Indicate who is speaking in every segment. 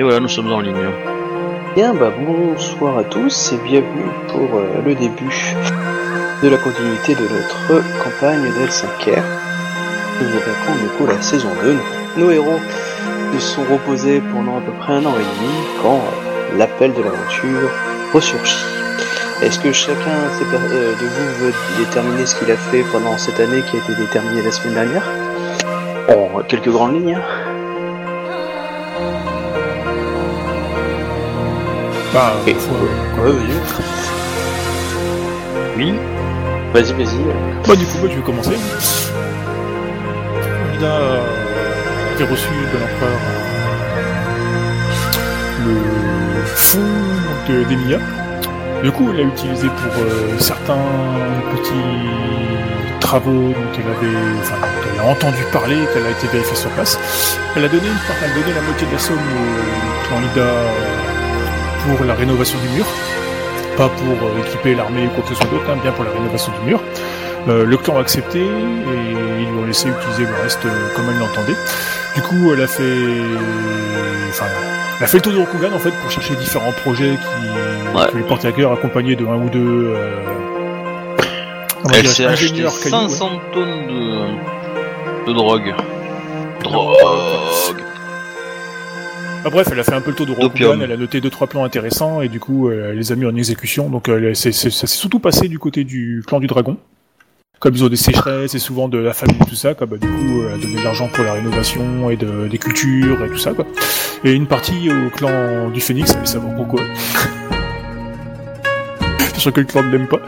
Speaker 1: Et voilà, nous sommes en ligne.
Speaker 2: Bien, bah bonsoir à tous et bienvenue pour euh, le début de la continuité de notre campagne d'L5R. Nous attaquons du la saison 2. Nos héros se sont reposés pendant à peu près un an et demi quand l'appel de l'aventure ressurgit. Est-ce que chacun de vous veut déterminer ce qu'il a fait pendant cette année qui a été déterminée la semaine dernière? En quelques grandes lignes. hein.
Speaker 3: Bah, faut-
Speaker 2: Ouais.
Speaker 1: Oui
Speaker 2: Vas-y, vas-y.
Speaker 3: bah, du coup, moi, je vais commencer. Il a euh, été reçu de l'empereur euh, le fonds de d'Emilia. Du coup, il l'a utilisé pour euh, certains petits travaux dont elle avait, enfin, dont elle a entendu parler, qu'elle a été vérifiée sur place. Elle a donné une part, elle a donné la moitié de la somme au clan Ida euh, pour la rénovation du mur. Pas pour euh, équiper l'armée ou quoi que ce soit d'autre, hein, bien pour la rénovation du mur. Euh, le clan a accepté et ils lui ont laissé utiliser le reste euh, comme elle l'entendait. Du coup, elle a fait, enfin, elle a fait le tour de Rokugan en fait pour chercher différents projets qui,
Speaker 1: Ouais.
Speaker 3: qui lui portaient à cœur, accompagnés de un ou deux euh,
Speaker 1: Elle s'est acheté
Speaker 3: ingénieurs cailloux, ouais.
Speaker 1: 500 tonnes de, de drogue. Drogue
Speaker 3: Ah, bref, elle a fait un peu le tour de. Rokugan, elle a noté deux trois plans intéressants et du coup, euh, elle les a mis en exécution. Donc, euh, c'est- c'est- ça s'est surtout passé du côté du clan du dragon. Comme ils ont des sécheresses et souvent de la famille, tout ça, quoi, bah, du coup, elle a donné de l'argent pour la rénovation et de, des cultures et tout ça, quoi. Et une partie au clan du Phénix, mais savoir pourquoi? Sachant que le clan ne l'aime pas?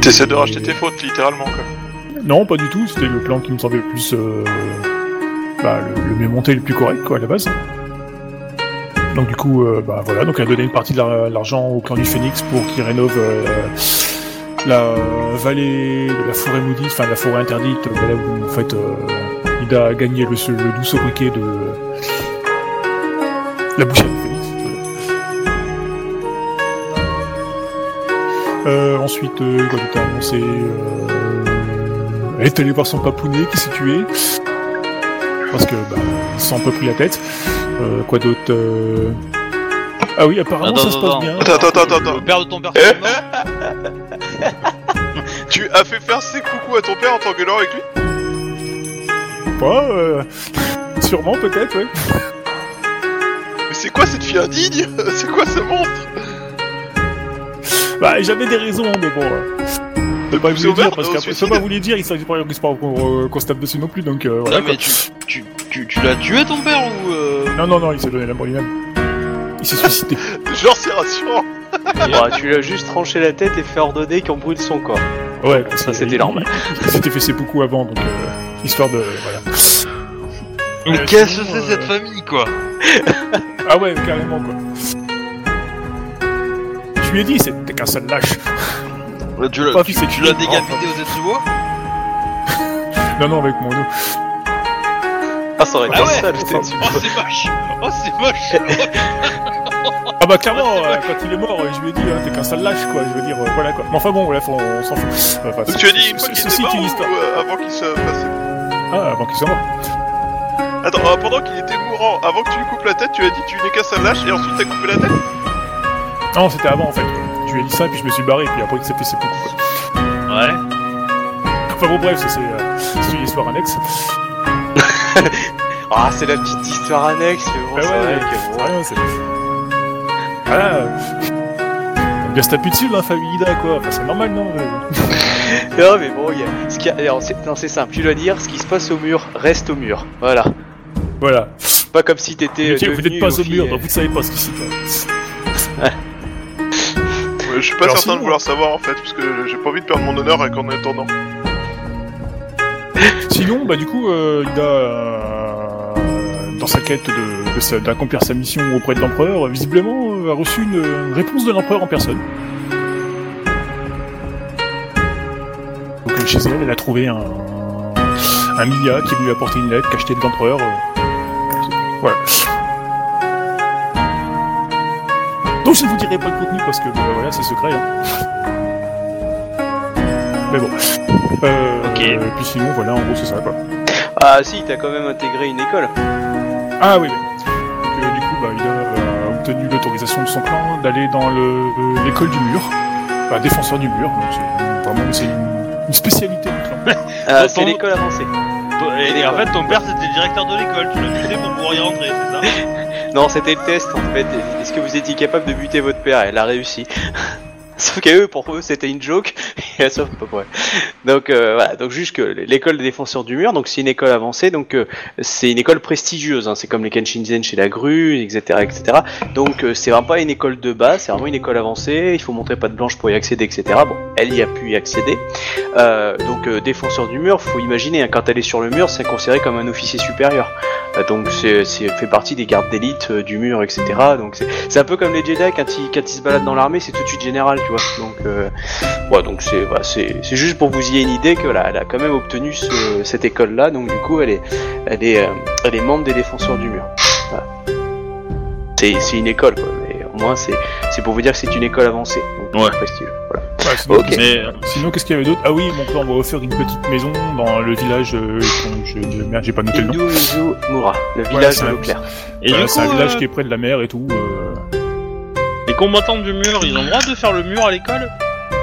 Speaker 4: T'essaies de
Speaker 3: Et-
Speaker 4: racheter tes fautes, littéralement, quoi.
Speaker 3: Non, pas du tout, c'était le plan qui me semblait le plus... euh, bah, le, mieux monté, le plus correct, quoi, à la base. Donc du coup, euh, bah voilà, donc elle a donné une partie de la- l'argent au clan du Phénix pour qu'il rénove euh, la vallée la forêt maudite, enfin la forêt interdite, euh, là où en fait Ida a gagné le, le doux sobriquet de la bouchette du. Euh, ensuite, quoi est allée voir son papounet qui s'est tué. Parce que bah, ils se sont un peu pris la tête. Euh, quoi d'autre euh, Ah oui, apparemment
Speaker 1: Attends,
Speaker 3: ça se passe
Speaker 1: attends,
Speaker 3: bien.
Speaker 4: Attends, attends, attends, attends.
Speaker 1: Le père de ton personnage
Speaker 4: Tu as fait faire ses coucous à ton père en t'engueulant avec lui
Speaker 3: Pas, euh, sûrement peut-être, ouais.
Speaker 4: Mais c'est quoi cette fille indigne? C'est quoi ce monstre?
Speaker 3: Bah j'avais des raisons, mais bon. euh, peux pas vous
Speaker 4: au
Speaker 3: dire parce qu'après, je peux pas vous les dire, il s'agit pas qu'on qu'on- se tape dessus non plus, donc euh, voilà.
Speaker 1: Non mais tu, tu, tu, tu l'as tué ton père ou euh...
Speaker 3: Non, non, non, il s'est donné la mort lui-même. Il s'est suicidé.
Speaker 4: Genre, c'est rassurant
Speaker 2: Bah, tu lui as juste tranché la tête et fait ordonner qu'on brûle son corps.
Speaker 3: Ouais,
Speaker 2: Ça, c'était normal.
Speaker 3: Il s'était fait ses beaucoup avant, donc euh, histoire de. Voilà.
Speaker 1: Mais
Speaker 3: Euh,
Speaker 1: qu'est-ce que c'est
Speaker 3: euh,
Speaker 1: cette famille quoi?
Speaker 3: Ah ouais, carrément quoi. Je lui ai dit, c'était qu'un seul lâche.
Speaker 1: Tu l'as tu, tu l'as décapité aux
Speaker 3: Non, non, avec mon dos.
Speaker 2: Ah, ça aurait été
Speaker 1: Ah ouais
Speaker 2: ça, le.
Speaker 1: Oh c'est moche Oh c'est moche
Speaker 3: Ah bah clairement, euh, quand il est mort, je lui ai dit, hein, t'es qu'un sale lâche quoi. Je veux dire, euh, voilà quoi. Mais enfin bon, bref, on, on s'en fout. Euh, enfin,
Speaker 4: Donc tu as dit une fois qu'il était
Speaker 3: est
Speaker 4: mort ou euh, avant qu'il se fasse...
Speaker 3: Ah, avant qu'il soit mort.
Speaker 4: Attends, euh, pendant qu'il était mourant, avant que tu lui coupes la tête, tu as dit tu n'es qu'un sale lâche et ensuite t'as coupé la tête?
Speaker 3: Non, c'était avant en fait. Lui as dit ça, puis je me suis barré, puis après il s'est fait ses beaucoup quoi.
Speaker 1: Ouais.
Speaker 3: Enfin bon, bref, ça, c'est euh, c'est une histoire annexe.
Speaker 2: Ah, c'est la petite histoire annexe, mais bon,
Speaker 3: Ah
Speaker 2: c'est
Speaker 3: ouais,
Speaker 2: vrai
Speaker 3: ouais,
Speaker 2: que bon.
Speaker 3: rien, c'est. Voilà. euh, On bien se taper dessus la famille Ida quoi. Enfin, c'est normal, non euh.
Speaker 2: Non, mais bon, il y a... ce qui a-. Non, c'est simple, tu dois dire ce qui se passe au mur reste au mur. Voilà.
Speaker 3: Voilà.
Speaker 2: Pas comme si t'étais.
Speaker 3: Ok, vous n'êtes pas au mur, donc vous ne savez pas ce qui s'y passe.
Speaker 4: Je suis pas
Speaker 3: Alors,
Speaker 4: certain
Speaker 3: sinon-
Speaker 4: de vouloir savoir en fait, parce que j'ai pas envie de perdre mon honneur en attendant.
Speaker 3: Sinon, bah du coup, euh, Ida, euh, dans sa quête de, de sa- d'accomplir sa mission auprès de l'empereur, visiblement euh, a reçu une, réponse de l'empereur en personne. Donc euh, chez elle, elle a trouvé un, un Mia qui lui a apporté une lettre cachetée de l'empereur. euh. Voilà. Donc je ne vous dirai pas le contenu parce que bah, voilà, c'est secret. hein. Mais bon. Euh,
Speaker 1: Ok.
Speaker 3: Et puis sinon, voilà, en gros, c'est ça quoi.
Speaker 2: Ah, si, t'as quand même intégré une école.
Speaker 3: Ah oui, oui. obtenu l'autorisation de son clan d'aller dans le- l'école du mur, enfin défenseur du mur. Donc c'est vraiment c'est une, une spécialité du clan.
Speaker 2: Ah, c'est l'école avancée.
Speaker 1: Et, et en fait, ton père c'était le directeur de l'école, tu l'as buté pour pouvoir y rentrer, c'est ça?
Speaker 2: Non, c'était le test en fait. Est-ce que vous étiez capable de buter votre père Elle a réussi. Sauf qu'à eux, pour eux, c'était une joke. Et Sauf pas. Donc euh, voilà. Donc juste que l'école des défenseurs du mur, donc c'est une école avancée. Donc euh, c'est une école prestigieuse. hein, c'est comme les Kenshinzen chez la grue, etc., etc. Donc euh, c'est vraiment pas une école de base. C'est vraiment une école avancée. Il faut montrer patte blanche pour y accéder, etc. Bon, elle y a pu y accéder. Donc défenseur du mur, faut imaginer hein, quand elle est sur le mur, c'est considéré comme un officier supérieur. Donc c'est fait partie des gardes d'élite du mur, etc. Donc c'est un peu comme les Jedi quand ils, quand ils se baladent dans l'armée, c'est tout de suite général, tu vois. Donc euh, ouais, donc c'est voilà, c'est c'est juste pour vous y ayez une idée que voilà, elle a quand même obtenu ce- cette école là. Donc du coup, elle est elle est euh, elle est membre des défenseurs du mur. Voilà. C'est c'est une école quoi, mais au moins c'est c'est pour vous dire que c'est une école avancée. Donc
Speaker 1: Ouais.
Speaker 2: c'est prestigieux. Voilà.
Speaker 3: Ouais, sinon,
Speaker 2: Ok.
Speaker 1: Mais
Speaker 3: sinon, qu'est-ce qu'il y avait d'autre? Ah oui, mon clan m'a offert une petite maison dans le village. Euh, je, de- merde, j'ai pas noté le nom.
Speaker 2: Inuzumura, le village
Speaker 3: c'est
Speaker 2: de claire.
Speaker 1: et du
Speaker 3: c'est un village
Speaker 1: euh,
Speaker 3: qui est près de la mer et tout. euh,
Speaker 1: les combattants du mur, ils ont le droit de faire le mur à l'école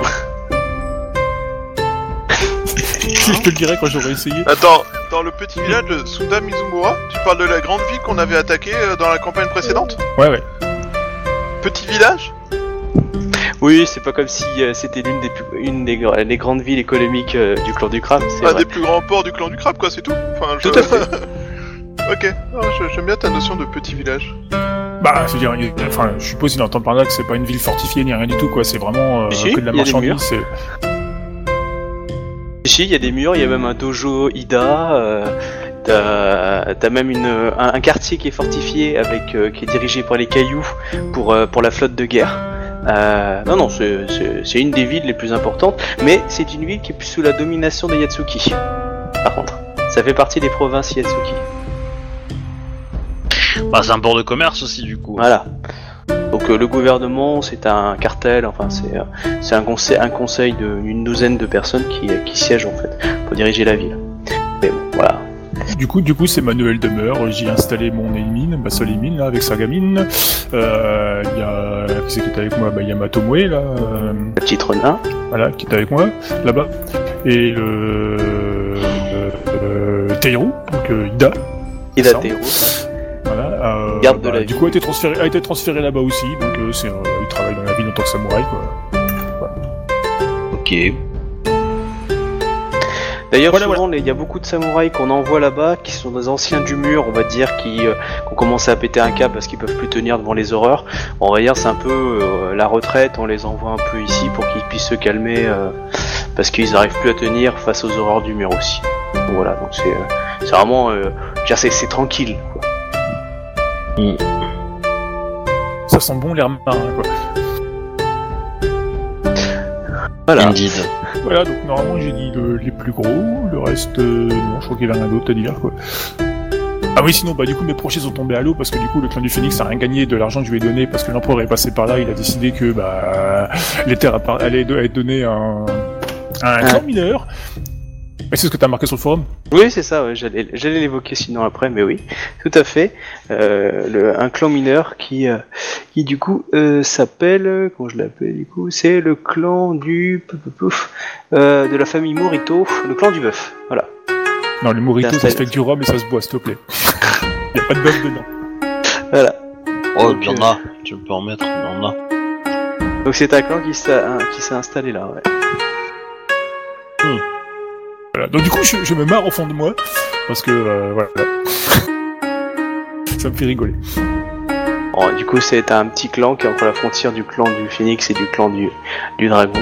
Speaker 3: je te le dirai quand j'aurai essayé.
Speaker 4: Attends, dans le petit village de Sunda Mizumura, tu parles de la grande ville qu'on avait attaquée euh, dans la campagne précédente
Speaker 3: Ouais, ouais.
Speaker 4: Petit village
Speaker 2: Oui, c'est pas comme si euh, c'était l'une des plus, une des gra- les grandes villes économiques euh, du clan du crabe, c'est
Speaker 4: Un
Speaker 2: vrai.
Speaker 4: des plus grands ports du clan du crabe, quoi, c'est tout enfin, je-
Speaker 2: Tout à fait.
Speaker 4: ok, j'aime bien ta notion de petit village.
Speaker 3: Bah, je veux dire, il- enfin, je suppose qu'il entend par là que c'est pas une ville fortifiée ni rien du tout, quoi. C'est vraiment euh,
Speaker 2: Si, si,
Speaker 3: que de la marchandise. c'est-
Speaker 2: Ici, il y a des murs, il y a même un dojo Ida. euh, T'as t'as même une, un, un quartier qui est fortifié avec euh, qui est dirigé par les cailloux pour euh, pour la flotte de guerre. Euh, non non, c'est- c'est c'est une des villes les plus importantes, mais c'est une ville qui est plus sous la domination des Yatsuki. Par contre, ça fait partie des provinces Yatsuki.
Speaker 1: Bah, c'est un port de commerce aussi, du coup.
Speaker 2: Voilà. Donc euh, le gouvernement, c'est un cartel, enfin c'est euh, c'est un conseil, un conseil d'une douzaine de personnes qui, qui siègent en fait pour diriger la ville. Mais bon, voilà.
Speaker 3: Du coup, du coup, c'est ma nouvelle demeure. J'ai installé mon émine, ma seule émine là, avec sa gamine. Euh, Il y a qui c'est qui est avec moi? Bah, il y a ma Tomoe là, euh,
Speaker 2: Le petit renin.
Speaker 3: voilà, qui est avec moi là-bas, et le euh, euh, donc euh, Ida.
Speaker 2: Datero.
Speaker 3: Voilà. Euh,
Speaker 2: Garde de la
Speaker 3: du
Speaker 2: vie.
Speaker 3: coup, a été transféré, a été transféré là-bas aussi. Donc, euh, c'est, euh, il travaille dans la ville en tant que samouraï, quoi.
Speaker 1: Ok.
Speaker 2: D'ailleurs,
Speaker 3: Voilà,
Speaker 2: souvent, il y a beaucoup de samouraïs qu'on envoie là-bas, qui sont des anciens du mur, on va dire, qui, euh, qui ont commencé à péter un câble parce qu'ils peuvent plus tenir devant les horreurs. On va dire, c'est un peu euh, la retraite, on les envoie un peu ici pour qu'ils puissent se calmer, euh, parce qu'ils n'arrivent plus à tenir face aux horreurs du mur aussi. Voilà, donc c'est euh, c'est vraiment, euh, c'est c'est tranquille. Quoi.
Speaker 3: Ça sent bon l'air marin, quoi.
Speaker 2: Voilà.
Speaker 1: Indeed.
Speaker 3: Voilà, donc normalement j'ai dit le- les plus gros, le reste, euh, non, je crois qu'il y avait rien d'autre à dire, quoi. Ah oui, sinon, bah du coup mes projets sont tombés à l'eau parce que du coup le clan du Phoenix a rien gagné de l'argent que je lui ai donné parce que l'empereur est passé par là, il a décidé que bah les terres allaient être données à un, à un clan mineur. Mais c'est ce que t'as marqué sur le forum
Speaker 2: Oui, c'est ça, ouais, j'allais l'évoquer sinon après, mais oui, tout à fait. Euh, le, un clan mineur qui, euh, qui du coup euh, s'appelle, comment je l'appelle du coup, c'est le clan du pouf, pouf, pouf, euh, de la famille Morito, le clan du bœuf. Voilà.
Speaker 3: Non, le Morito ça se
Speaker 2: fait.
Speaker 3: avec du rhum et ça se boit, s'il te plaît. y a pas de bœuf dedans.
Speaker 2: Voilà.
Speaker 1: Oh, il y en a. Tu peux en mettre, il y en a.
Speaker 2: Donc c'est un clan qui s'est un- qui s'est installé là. Ouais.
Speaker 3: Voilà. Donc du coup je, je me marre au fond de moi parce que euh, voilà. ça me fait rigoler.
Speaker 2: Bon, du coup c'est un petit clan qui est entre la frontière du clan du Phénix et du clan du, du Dragon.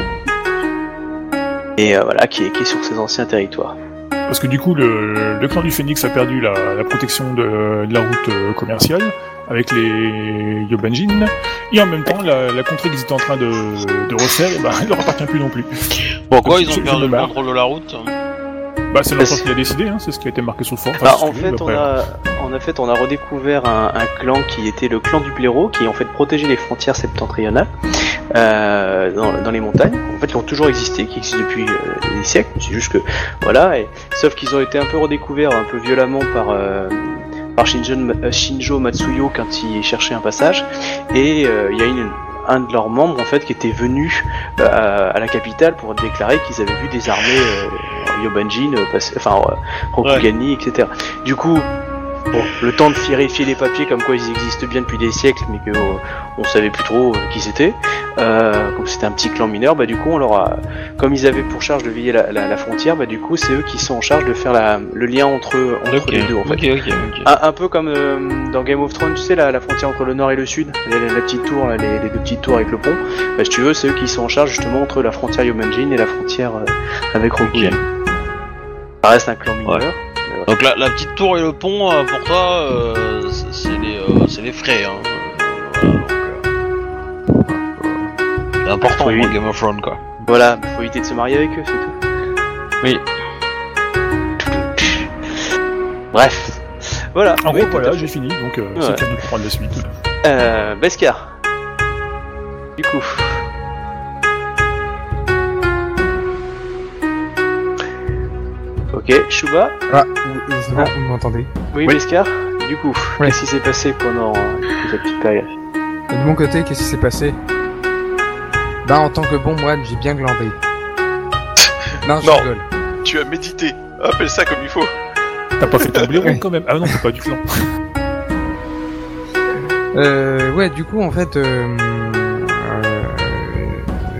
Speaker 2: Et euh, voilà, qui est, qui est sur ses anciens territoires.
Speaker 3: Parce que du coup, le, le clan du Phénix a perdu la, la protection de, de la route euh, commerciale avec les Yobanjin, et en même temps, la, la contrée qu'ils étaient en train de, de refaire, eh ben, elle leur appartient plus non plus.
Speaker 1: Pourquoi
Speaker 3: Donc,
Speaker 1: ils ont perdu le contrôle de la route?
Speaker 3: Bah, c'est l'empereur qui a décidé, hein, c'est ce qui a été marqué sur le forum.
Speaker 2: Bah,
Speaker 3: Enfin,
Speaker 2: en
Speaker 3: c'est ce
Speaker 2: fait, on a, en fait, on a redécouvert un, un clan qui était le clan du blaireau, qui en fait protégeait les frontières septentrionales euh, dans, dans les montagnes. En fait, qui ont toujours existé, qui existent depuis euh, des siècles. C'est juste que voilà, et, sauf qu'ils ont été un peu redécouverts un peu violemment par euh, par Shinjo, euh, Shinjo Matsuyo quand il cherchait un passage. Et euh, il y a une- un de leurs membres en fait qui était venu euh, à, à la capitale pour déclarer qu'ils avaient vu des armées euh, Yobanjin, euh, enfin euh, Rokugani, etc. Du coup, bon, le temps de vérifier les papiers comme quoi ils existent bien depuis des siècles, mais que euh, on savait plus trop euh, qui c'était. Euh, comme c'était un petit clan mineur, bah du coup on leur a, comme ils avaient pour charge de veiller la, la- la frontière, bah du coup c'est eux qui sont en charge de faire la- le lien entre, entre les deux en fait.
Speaker 1: ok, ok, ok.
Speaker 2: Un, un peu comme euh, dans Game of Thrones, tu sais, la, la frontière entre le nord et le sud, la, petite tour, là, les, les deux petites tours avec le pont. Bah, si tu veux, c'est eux qui sont en charge justement entre la frontière Yomanjin et la frontière euh, avec Rokugan. Ça reste un clan mineur.
Speaker 1: Ouais. Donc la, la petite tour et le pont, euh, pour toi, euh, c'est- c'est les, euh, c'est les frais. Hein. Euh, voilà, donc, euh, c'est important
Speaker 2: Oui.
Speaker 1: pour Game of Thrones, quoi.
Speaker 2: Voilà, faut éviter de se marier avec eux, c'est tout.
Speaker 1: Oui.
Speaker 2: Bref. Voilà.
Speaker 3: En
Speaker 2: Oui,
Speaker 3: gros,
Speaker 2: tout à
Speaker 3: voilà,
Speaker 2: fait.
Speaker 3: j'ai fini, donc euh,
Speaker 2: Ouais.
Speaker 3: c'est qu'à nous de prendre la suite.
Speaker 2: Euh, Beskar. Du coup. Ok, Shuba.
Speaker 5: Ah, c'est bon, vous m'entendez
Speaker 2: Oui,
Speaker 5: Oui.
Speaker 2: Du coup,
Speaker 5: Oui.
Speaker 2: qu'est-ce qui s'est passé pendant euh, cette petite période
Speaker 5: Et de mon côté, qu'est-ce qui s'est passé Bah, en tant que bon moine, j'ai bien glandé. Non, je
Speaker 4: Non.
Speaker 5: rigole.
Speaker 4: Tu as médité. Appelle ça comme il faut.
Speaker 3: T'as pas fait ton blaireau
Speaker 5: Ouais.
Speaker 3: quand même Ah non, c'est pas du clan.
Speaker 5: Euh, ouais, du coup, en fait, euh, euh,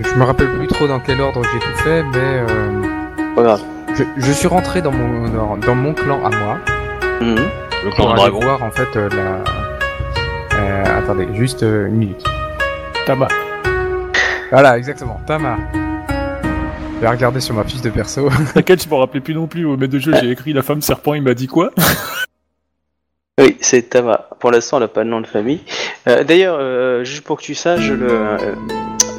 Speaker 5: je me rappelle plus trop dans quel ordre j'ai tout fait, mais euh,
Speaker 2: Pas grave.
Speaker 5: Je, je suis rentré dans mon dans, dans mon clan à moi
Speaker 2: Mhm.
Speaker 1: Le
Speaker 5: pour
Speaker 1: clan dragon.
Speaker 5: voir en fait euh, la. Euh, attendez, juste euh, une minute.
Speaker 3: Tama.
Speaker 5: Voilà, exactement. Tama. Je vais regarder sur ma fiche de perso.
Speaker 3: T'inquiète, je m'en rappelais plus non plus. Au maître de jeu, j'ai écrit la femme serpent, il m'a dit quoi
Speaker 2: Oui, c'est Tama. Pour l'instant, elle n'a pas de nom de famille. Euh, D'ailleurs, euh, juste pour que tu saches, le, euh,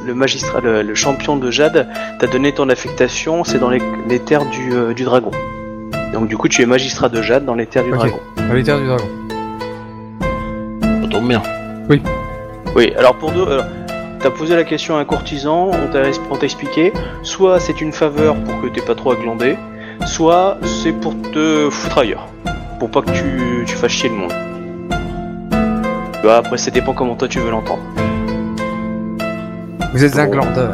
Speaker 2: le magistrat, le, le champion de Jade, t'a donné ton affectation, c'est dans les, les terres du, euh, du dragon. Donc du coup, tu es magistrat de Jade dans les terres du dragon.
Speaker 5: Dans les terres du dragon.
Speaker 1: Ça tombe bien.
Speaker 2: Oui, alors pour deux, alors, t'as posé la question à un courtisan, on t'a on t'a expliqué, soit c'est une faveur pour que t'aies pas trop à glander, soit c'est pour te foutre ailleurs, pour pas que tu, tu fasses chier le monde. Bah, après, ça dépend comment toi tu veux l'entendre.
Speaker 5: Vous êtes un glandeur.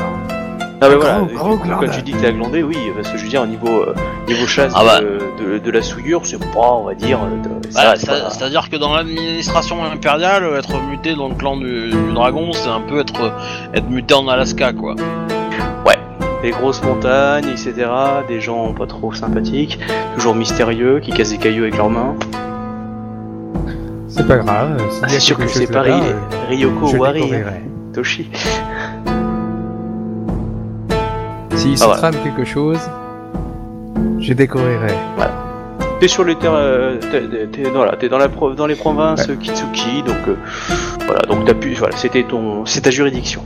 Speaker 2: Ah bah
Speaker 5: Un
Speaker 2: voilà,
Speaker 5: gros,
Speaker 2: quand
Speaker 5: glandeur.
Speaker 2: tu dis que t'es à glander, oui, parce que je veux dire, au niveau, euh, niveau chasse
Speaker 1: Ah bah.
Speaker 2: de, de, de la souillure, c'est pas, on va dire, euh,
Speaker 1: Bah,
Speaker 2: pas-
Speaker 1: C'est-à-dire que dans l'administration impériale, être muté dans le clan du, du dragon, c'est un peu être, être muté en Alaska, quoi.
Speaker 2: des grosses montagnes, etc., des gens pas trop sympathiques, toujours mystérieux, qui cassent des cailloux avec leurs mains.
Speaker 5: C'est pas grave. s'il y a
Speaker 2: C'est sûr que c'est pas
Speaker 5: euh,
Speaker 2: Ryoko Wari, hein. Toshi.
Speaker 5: Se
Speaker 2: Ah, voilà.
Speaker 5: trame quelque chose, je découvrirai.
Speaker 2: T'es sur les terres, euh, t'es, t'es- t'es- voilà, t'es dans, la pro- dans les provinces Kitsuki, donc euh, voilà, donc t'as pu, voilà, c'était ton, c'est ta juridiction.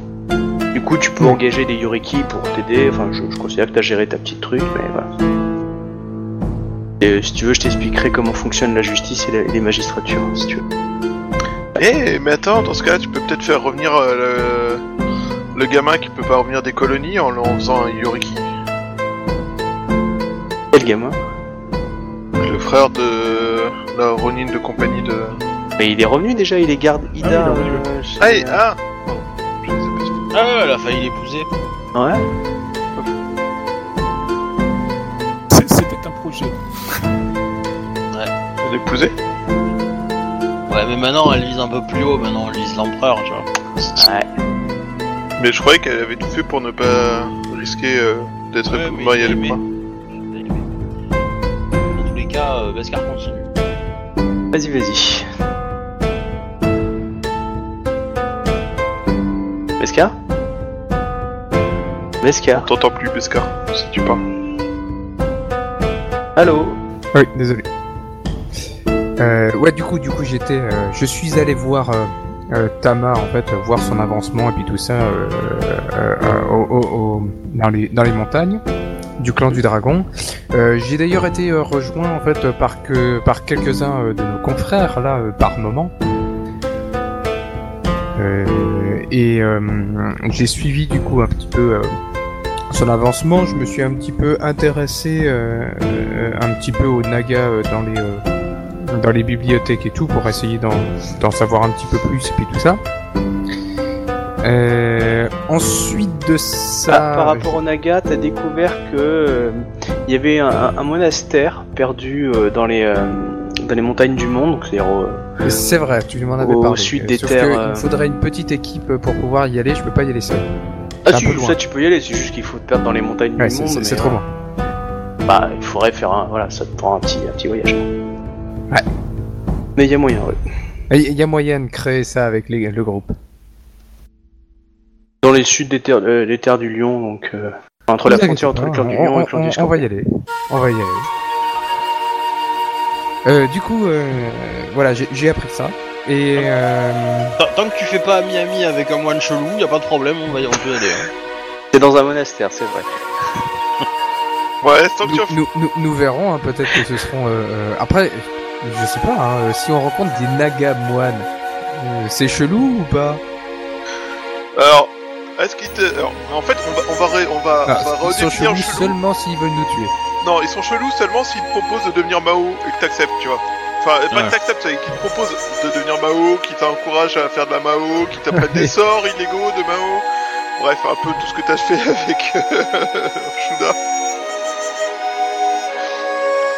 Speaker 2: Du coup, tu peux engager des Yoriki pour t'aider. Enfin, je, je considère que t'as géré ta petite truc, mais voilà. Et si tu veux, je t'expliquerai comment fonctionne la justice et la- les magistratures, si tu veux.
Speaker 4: Eh, mais attends, dans ce cas, tu peux peut-être faire revenir euh, le... gamin qui peut pas revenir des colonies en, en faisant un Yoriki.
Speaker 2: Quel gamin
Speaker 4: Le frère de la Ronin de compagnie de.
Speaker 2: Mais il est revenu déjà, il est garde Ida.
Speaker 3: il est revenu,
Speaker 2: euh, chez-
Speaker 4: Ah, et- ah je
Speaker 1: Ah ouais, elle a failli l'épouser.
Speaker 2: Ouais.
Speaker 3: C'est- C'était un projet.
Speaker 4: je l'ai épousé
Speaker 1: Ouais, mais maintenant elle vise un peu plus haut, maintenant elle vise l'empereur, tu vois.
Speaker 2: Ouais.
Speaker 4: Mais je croyais qu'elle avait tout fait pour ne pas risquer euh, d'être
Speaker 1: Ouais, mais
Speaker 4: mariée à l'époque.
Speaker 1: Dans tous les cas, euh, Beskar continue.
Speaker 2: Vas-y, vas-y. Beskar Beskar
Speaker 4: On t'entend plus, Beskar, si tu parles.
Speaker 2: Allô?
Speaker 5: Oui, désolé. Euh, ouais, du coup, du coup, j'étais, euh, je suis allé voir euh, euh, Tama en fait, voir son avancement et puis tout ça euh, euh, au- dans les dans les montagnes du clan du dragon. J'ai d'ailleurs été rejoint en fait par par quelques-uns de nos confrères là par moment. Et j'ai suivi du coup un petit peu son avancement. Je me suis un petit peu intéressé un petit peu aux nagas dans les dans les bibliothèques et tout pour essayer d'en savoir un petit peu plus et puis tout ça. Euh, ensuite de ça,
Speaker 2: Ah, par rapport au Naga, t'as découvert que euh, il y avait un, monastère perdu euh, dans les euh, dans les montagnes du monde, euh,
Speaker 5: c'est vrai, tu m'en avais
Speaker 2: au
Speaker 5: parlé.
Speaker 2: sud
Speaker 5: Euh,
Speaker 2: des
Speaker 5: sauf
Speaker 2: terres,
Speaker 5: que Il
Speaker 2: euh,
Speaker 5: me faudrait une petite équipe pour pouvoir y aller. Je peux pas y aller seul.
Speaker 2: Ah
Speaker 5: loin.
Speaker 2: ça tu peux y aller, c'est juste qu'il faut te perdre dans les montagnes
Speaker 5: Ouais,
Speaker 2: du monde.
Speaker 5: c'est trop
Speaker 2: euh,
Speaker 5: loin.
Speaker 2: Bah, il faudrait faire un, voilà, ça te prend un petit, un petit voyage.
Speaker 5: Ouais.
Speaker 2: Mais il y a moyen, ouais.
Speaker 5: Il y a moyen de créer ça avec les- le groupe.
Speaker 2: Dans les sud des terres, euh, les terres du Lion, donc euh, entre la frontière entre le
Speaker 5: inquiétez
Speaker 2: clan du Lion
Speaker 5: on,
Speaker 2: et le clan
Speaker 5: on-
Speaker 2: du
Speaker 5: on
Speaker 2: Scorpion.
Speaker 5: va y aller. On va y aller. Euh, du coup, euh, voilà, j'ai j'ai appris ça. Et euh,
Speaker 1: Tant- Tant que tu fais pas ami-ami avec un moine chelou, y a pas de problème, on va y on peut y aller. hein.
Speaker 2: C'est dans un monastère, c'est vrai.
Speaker 4: Ouais, tant que tu
Speaker 5: nous, nous, nous- nous verrons, hein, peut-être que ce seront... euh, euh, après, je sais pas, hein, euh, si on rencontre des nagas moines, euh, c'est chelou ou pas
Speaker 4: Alors, est-ce qu'il te... alors, en fait, on va, on va, ré- on va,
Speaker 5: Ah,
Speaker 4: on va
Speaker 5: Ils sont
Speaker 4: redéfinir
Speaker 5: chelous
Speaker 4: chelou.
Speaker 5: seulement s'ils veulent nous tuer.
Speaker 4: Non, ils sont chelous seulement s'ils te proposent de devenir Mao et que t'acceptes, tu vois. Enfin, pas
Speaker 1: Ouais.
Speaker 4: que t'acceptes, c'est qu'ils te proposent de devenir Mao, qui t'encourage à faire de la Mao, qui t'apprennent des sorts illégaux de Mao. Bref, un peu tout ce que t'as fait avec euh, Shuda.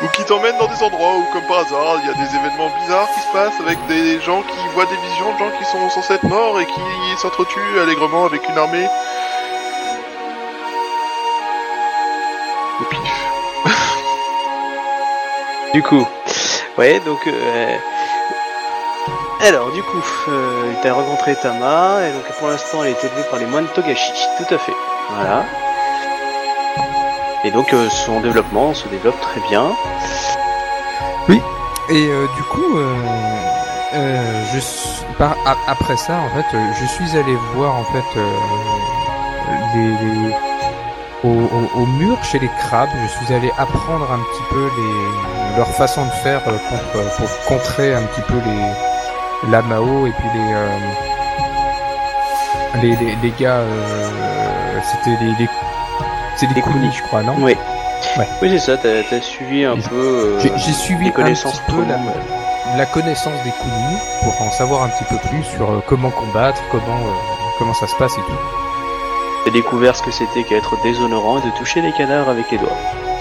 Speaker 4: Ou qui t'emmènent dans des endroits où, comme par hasard, il y a des événements bizarres qui se passent avec des gens qui voient des visions de gens qui sont censés être morts et qui s'entretuent allègrement avec une armée. Au pif.
Speaker 2: Du coup, ouais, donc. Euh... Alors, du coup, euh, t'as rencontré Tama, et donc pour l'instant, elle est élevée par les moines Togashi. Tout à fait. Voilà. Et donc, euh, son développement se développe très bien.
Speaker 5: Et euh, du coup, euh, après ça, en fait, je suis allé voir en fait les, au, mur chez les crabes. Je suis allé apprendre un petit peu leur façon de faire pour contrer un petit peu les la Mao et puis les les, gars. C'était les, les c'est des coulis. je crois, non
Speaker 2: Oui.
Speaker 5: Ouais.
Speaker 2: Oui, c'est ça, t'as suivi un
Speaker 5: J'ai-
Speaker 2: peu. euh,
Speaker 5: J'ai j'ai suivi
Speaker 2: les
Speaker 5: un petit peu la, connaissance des Kunis pour en savoir un petit peu plus sur euh, comment combattre, comment euh, comment ça se passe et tout.
Speaker 2: T'as découvert ce que c'était qu'être déshonorant et de toucher les cadavres avec les doigts.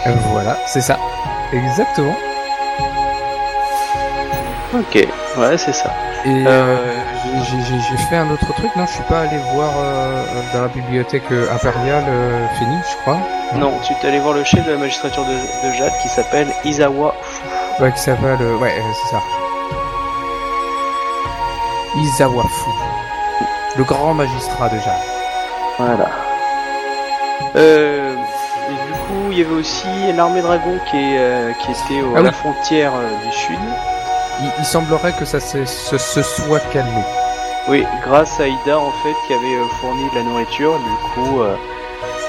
Speaker 5: Euh, voilà, c'est ça. Exactement.
Speaker 2: Ok, ouais, c'est ça.
Speaker 5: Et
Speaker 2: euh,
Speaker 5: j'ai- fait un autre truc, non Je suis pas allé voir euh, dans la bibliothèque euh, impériale euh, Phoenix, je crois.
Speaker 2: Non, tu t'es allé voir le chef de la magistrature de, de Jade qui s'appelle Izawa Fu.
Speaker 5: Ouais, qui s'appelle... euh, ouais, euh, c'est ça. Izawafu. Le grand magistrat de Jade.
Speaker 2: Voilà. Euh, et du coup, il y avait aussi l'armée dragon qui, est, euh, qui était au-
Speaker 5: Ah
Speaker 2: à la frontière euh, du sud.
Speaker 5: Il, il semblerait que ça se, se, se soit calmé.
Speaker 2: Oui, grâce à Ida en fait qui avait euh, fourni de la nourriture, du coup, euh,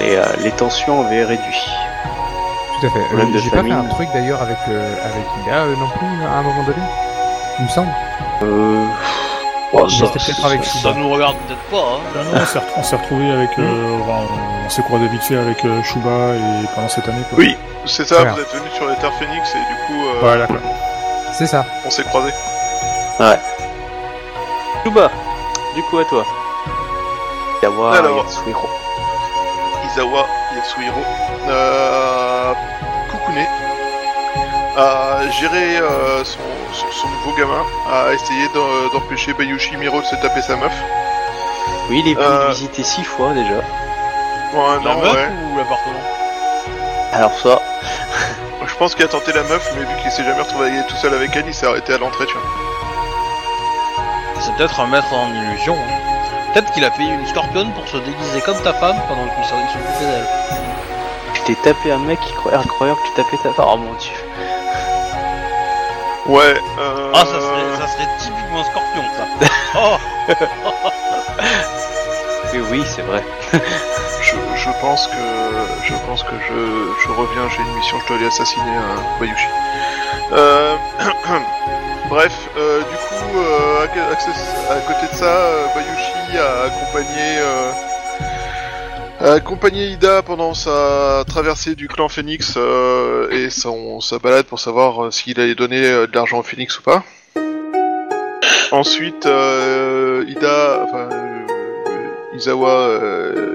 Speaker 2: et, euh, les tensions avaient réduit.
Speaker 5: Tout à fait. Euh, J'ai pas fait un truc d'ailleurs avec euh, avec Ida euh, non plus à un moment donné. Il me semble.
Speaker 2: Euh,
Speaker 5: J'étais
Speaker 1: ça,
Speaker 5: peut-être
Speaker 1: ça-
Speaker 5: avec
Speaker 1: ça
Speaker 5: Shuba.
Speaker 1: nous regarde peut-être pas. Hein.
Speaker 3: Ah non, on s'est ret- on s'est retrouvé avec. Euh, enfin, on s'est croisé vite fait avec euh, Shuba et pendant cette année. Quoi.
Speaker 4: Oui, c'est ça, vous êtes venus sur les terres Phoenix et du coup, euh,
Speaker 3: Voilà, quoi.
Speaker 5: C'est ça.
Speaker 4: on s'est croisés.
Speaker 2: Du coup à toi. Izawa
Speaker 4: Alors.
Speaker 2: Yatsuhiro.
Speaker 4: Izawa Yatsuhiro, euh, Kukune, a géré euh, son, son, son nouveau gamin, a essayé d'empêcher Bayushi Miro de se taper sa meuf.
Speaker 2: Oui, il est venu
Speaker 4: Euh.
Speaker 2: visiter six fois déjà.
Speaker 4: Ouais,
Speaker 1: La
Speaker 4: non,
Speaker 1: meuf
Speaker 4: ouais.
Speaker 1: ou l'appartement?
Speaker 2: Alors ça,
Speaker 4: Je pense qu'il a tenté la meuf, mais vu qu'il s'est jamais retrouvé tout seul avec elle, il s'est arrêté à l'entrée, tu vois.
Speaker 1: C'est peut-être un maître en illusion. hein. Peut-être qu'il a payé une scorpionne pour se déguiser comme ta femme pendant qu'il s'occupait d'elle.
Speaker 2: tu t'es tapé un mec qui croyait, croyant que tu tapais ta femme. Oh mon dieu.
Speaker 4: Ouais, euh...
Speaker 1: Ah, ça serait, ça serait typiquement scorpion, ça. Oh
Speaker 2: Oui, oui, c'est vrai.
Speaker 4: Je, je pense que je pense que je, je reviens, j'ai une mission, je dois aller assassiner un Bayushi. Euh, bref, euh, du coup, euh, à, côté de ça, euh, Bayushi a accompagné Ida pendant sa traversée du clan Phoenix et sa balade pour savoir s'il allait donner de l'argent au Phoenix ou pas. Ensuite, Ida, enfin, Izawa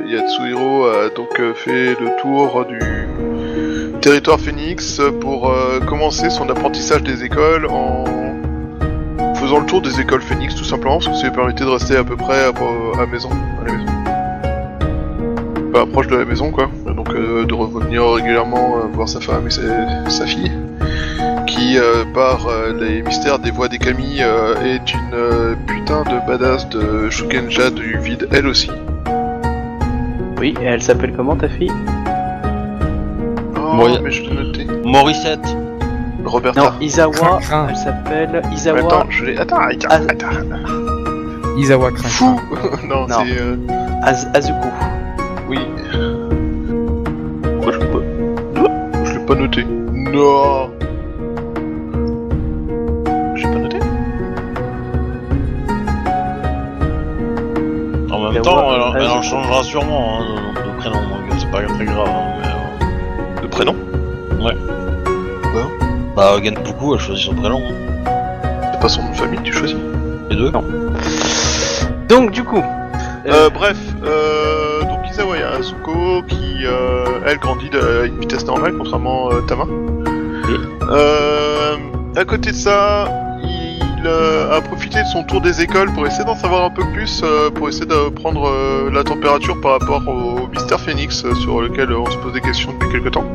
Speaker 4: Yatsuhiro a donc fait le tour du territoire Phoenix pour commencer son apprentissage des écoles en faisant le tour des écoles Phoenix tout simplement parce que ça lui permettait de rester à peu près à, à maison, à la maison. Pas proche de la maison quoi, donc euh, de revenir régulièrement euh, voir sa femme et sa, sa fille qui euh, par euh, les mystères des voix des Kami euh, est une euh, putain de badass de Shugenja du vide elle aussi.
Speaker 6: Oui, et elle s'appelle comment ta fille?
Speaker 4: Oh mais je l'ai noté.
Speaker 1: Morissette.
Speaker 4: Roberta.
Speaker 6: Non, Isawa,
Speaker 5: Crin, crin.
Speaker 6: elle s'appelle Isawa
Speaker 4: Attends, je l'ai. Attends, attends, attends.
Speaker 5: Isawa Crin.
Speaker 4: Fou Non,
Speaker 6: Non.
Speaker 4: c'est. euh,
Speaker 6: Az- Azuko.
Speaker 4: Oui. Pourquoi je l'ai pas. Non, Je l'ai pas noté. Non J'ai pas noté
Speaker 1: En même temps,
Speaker 6: ouais,
Speaker 1: elle, en- elle en
Speaker 6: vas-y.
Speaker 1: changera sûrement hein, de, de prénom, donc c'est pas très grave. hein, mais, euh,
Speaker 4: Le prénom?
Speaker 1: Bah, Genpuku, elle choisit son prénom. hein.
Speaker 4: C'est pas son nom de famille, tu choisis.
Speaker 1: Les deux.
Speaker 6: Donc du coup,
Speaker 4: Euh, bref, euh, donc Isawa Yasuko qui, euh, elle, grandit de- à une vitesse normale, contrairement à Tama. Euh, à côté de ça, il euh, a profité de son tour des écoles pour essayer d'en savoir un peu plus, euh, pour essayer de prendre euh, la température par rapport au Mystère Phoenix, euh, sur lequel euh, on se pose des questions depuis quelques temps.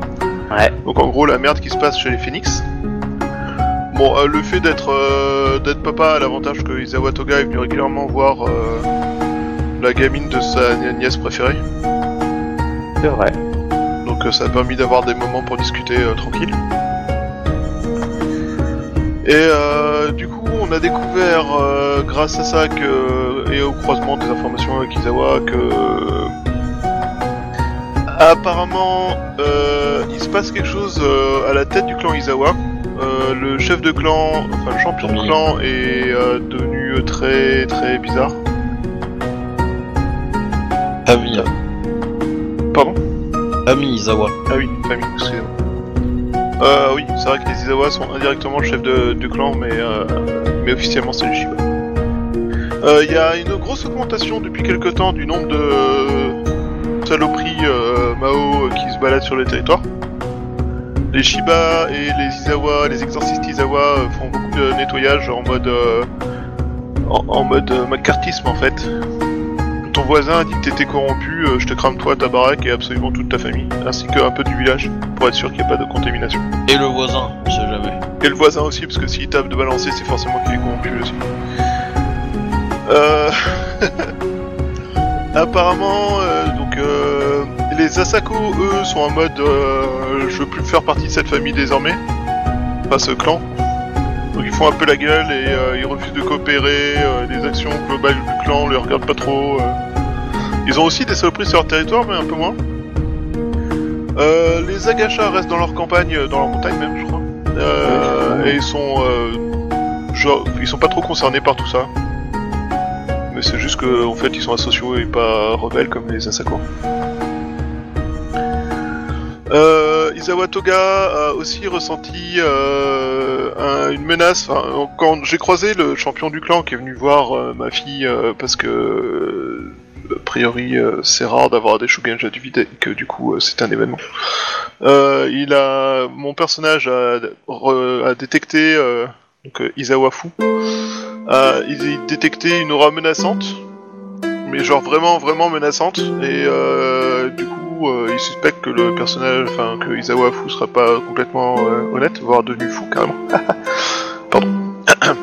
Speaker 6: Ouais.
Speaker 4: Donc en gros, la merde qui se passe chez les Phoenix. Bon, euh, le fait d'être euh, d'être papa a l'avantage que Isawa Toga est venu régulièrement voir euh, la gamine de sa nièce préférée.
Speaker 6: c'est vrai.
Speaker 4: Donc ça a permis d'avoir des moments pour discuter tranquille. Et euh, du coup, on a découvert, grâce à ça que, et au croisement des informations avec Izawa, que apparemment il se passe quelque chose à la tête du clan Izawa. Euh, le chef de clan, enfin le champion de clan est euh, devenu très très bizarre.
Speaker 1: Famille.
Speaker 4: Pardon?
Speaker 1: Famille Izawa.
Speaker 4: Ah oui, famille, excusez-moi. Euh, oui, c'est vrai que les Izawa sont indirectement le chef de, du clan, mais, euh, mais officiellement c'est les Shiba. Euh, Il y a une grosse augmentation depuis quelque temps du nombre de euh, saloperies euh, Mao euh, qui se baladent sur le territoire. Les Shiba et les Izawa, les exorcistes Izawa euh, font beaucoup de nettoyage en mode euh, en, en mode euh, macartisme en fait. Ton voisin a dit que t'étais corrompu, je te crame toi, ta baraque et absolument toute ta famille, ainsi qu'un peu du village, pour être sûr qu'il n'y ait pas de contamination.
Speaker 1: Et le voisin, on sait jamais.
Speaker 4: Et le voisin aussi, parce que s'il tape de balancer, c'est forcément qu'il est corrompu aussi. Euh... Apparemment, euh, donc euh, les Asako, eux, sont en mode euh, je veux plus faire partie de cette famille désormais, pas ce clan. Donc ils font un peu la gueule et euh, ils refusent de coopérer. euh, les actions globales du clan les regardent pas trop. euh. Ils ont aussi des saloperies sur leur territoire, mais un peu moins. Les Agasha restent dans leur campagne, dans leur montagne même, je crois. Et ils sont, ils sont pas trop concernés par tout ça. Mais c'est juste que, en fait, ils sont asociaux et pas rebelles comme les Asako. Euh, Isawa Toga a aussi ressenti euh, un- une menace. Enfin, quand j'ai croisé le champion du clan qui est venu voir euh, ma fille euh, parce que euh, a priori c'est rare d'avoir des Shugenja du vide et que du coup c'est un événement. Il a mon personnage a, a détecté donc Isawa Fu a il a détecté une aura menaçante mais genre vraiment vraiment menaçante. Et euh, du coup euh, il suspecte que le personnage enfin que Isawa Fu sera pas complètement euh, honnête voire devenu fou carrément. Pardon.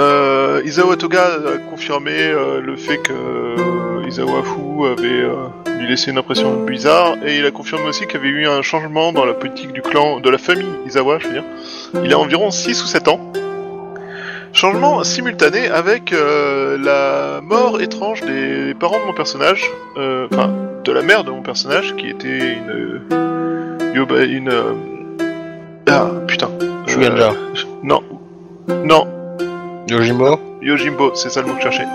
Speaker 4: Euh, Isawa Toga a confirmé le fait que Isawa Fu avait lui laissé une impression bizarre. Et il a confirmé aussi qu'il y avait eu un changement dans la politique du clan de la famille Isawa je veux dire. Il a environ 6 ou 7 ans Changement simultané avec euh, la mort étrange des parents de mon personnage, euh, enfin de la mère de mon personnage qui était une Yoba, une euh, ah putain.
Speaker 1: Shugenja.
Speaker 4: Euh, non. Non.
Speaker 1: Yojimbo.
Speaker 4: Yojimbo c'est ça le mot que je cherchais.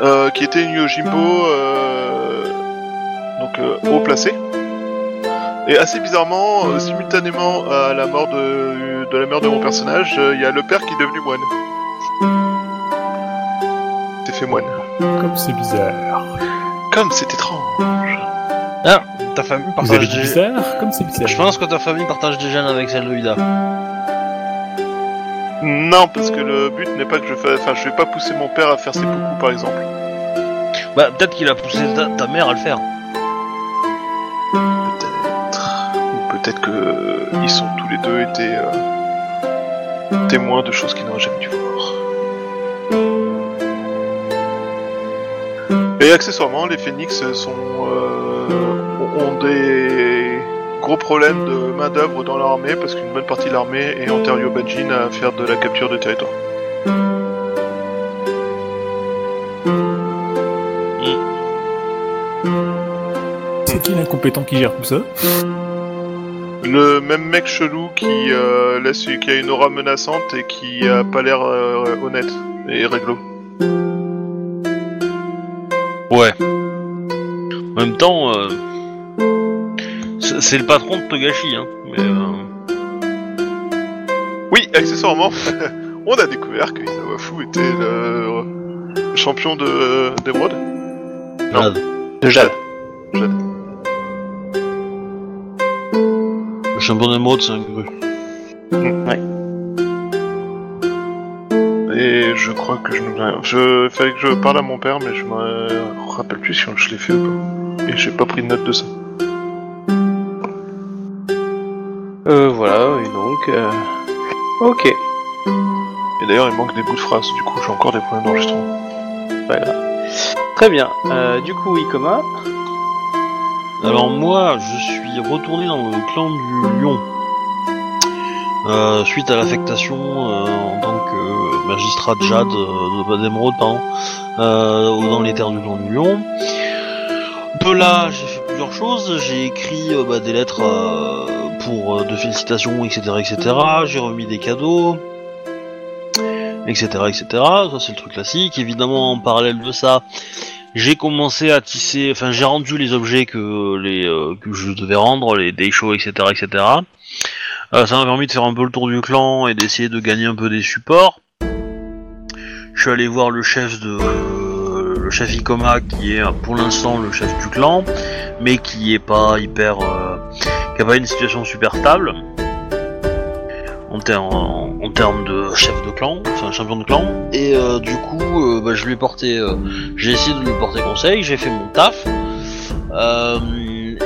Speaker 4: Euh, qui était une Yojimbo euh, euh, haut placé. Et assez bizarrement, euh, simultanément à la mort de, de la mère de mon personnage, euh, il y a le père qui est devenu moine. C'est fait moine.
Speaker 3: Comme c'est bizarre.
Speaker 4: Comme c'est étrange.
Speaker 1: Ah, ta famille partage des...
Speaker 3: bizarre Comme c'est bizarre.
Speaker 1: Je pense que ta famille partage des gènes avec celle de Ida.
Speaker 4: Non, parce que le but n'est pas que je fasse... Enfin, je vais pas pousser mon père à faire ses coups, par exemple.
Speaker 1: Bah, peut-être qu'il a poussé ta, ta mère à le faire.
Speaker 4: Peut-être. Que euh, ils sont tous les deux été euh, témoins de choses qu'ils n'auraient jamais dû voir. Et accessoirement, les phénix sont euh, ont des gros problèmes de main d'œuvre dans leur armée parce qu'une bonne partie de l'armée est antérieur Bajin à faire de la capture de territoire.
Speaker 3: C'est qui l'incompétent qui gère tout ça?
Speaker 4: Le même mec chelou qui euh, laisse, qui a une aura menaçante et qui a pas l'air euh, honnête et réglo.
Speaker 1: Ouais. En même temps, euh, c'est c'est le patron de Togashi, hein. Mais, euh,
Speaker 4: Oui, accessoirement, on a découvert que Isawafu était le, champion de d'émeraude. Non.
Speaker 1: Jade.
Speaker 6: De Jade.
Speaker 1: Le champion d'émeraude, c'est un cru.
Speaker 4: Et je crois que je me Je fallait que je parle à mon père, mais je me rappelle plus si je l'ai fait ou pas. Et j'ai pas pris de note de ça.
Speaker 6: Euh, voilà, et donc... euh, Ok.
Speaker 4: Et d'ailleurs, il manque des bouts de phrases. Du coup, j'ai encore des problèmes d'enregistrement.
Speaker 6: Voilà. Très bien. Euh, du coup, Ikoma.
Speaker 1: Alors moi, je suis retourné dans le clan du Lion. Euh, suite à l'affectation euh, en tant que magistrat de Jade, euh, de d'émeraude, euh, dans les terres du clan du Lion. De là, j'ai fait plusieurs choses. J'ai écrit euh, bah, des lettres pour de félicitations, etc., etc. J'ai remis des cadeaux, etc., etc. Ça c'est le truc classique. Évidemment, en parallèle de ça, j'ai commencé à tisser, enfin j'ai rendu les objets que les euh, que je devais rendre, les day shows, etc., etc. Euh, ça m'a permis de faire un peu le tour du clan et d'essayer de gagner un peu des supports. Je suis allé voir le chef de le chef Ikoma qui est euh, pour l'instant le chef du clan, mais qui est pas hyper, euh, qui a pas une situation super stable en, en, en termes de chef de clan, enfin champion de clan. Et euh, du coup, euh, bah, je lui ai porté, euh, j'ai essayé de lui porter conseil, j'ai fait mon taf.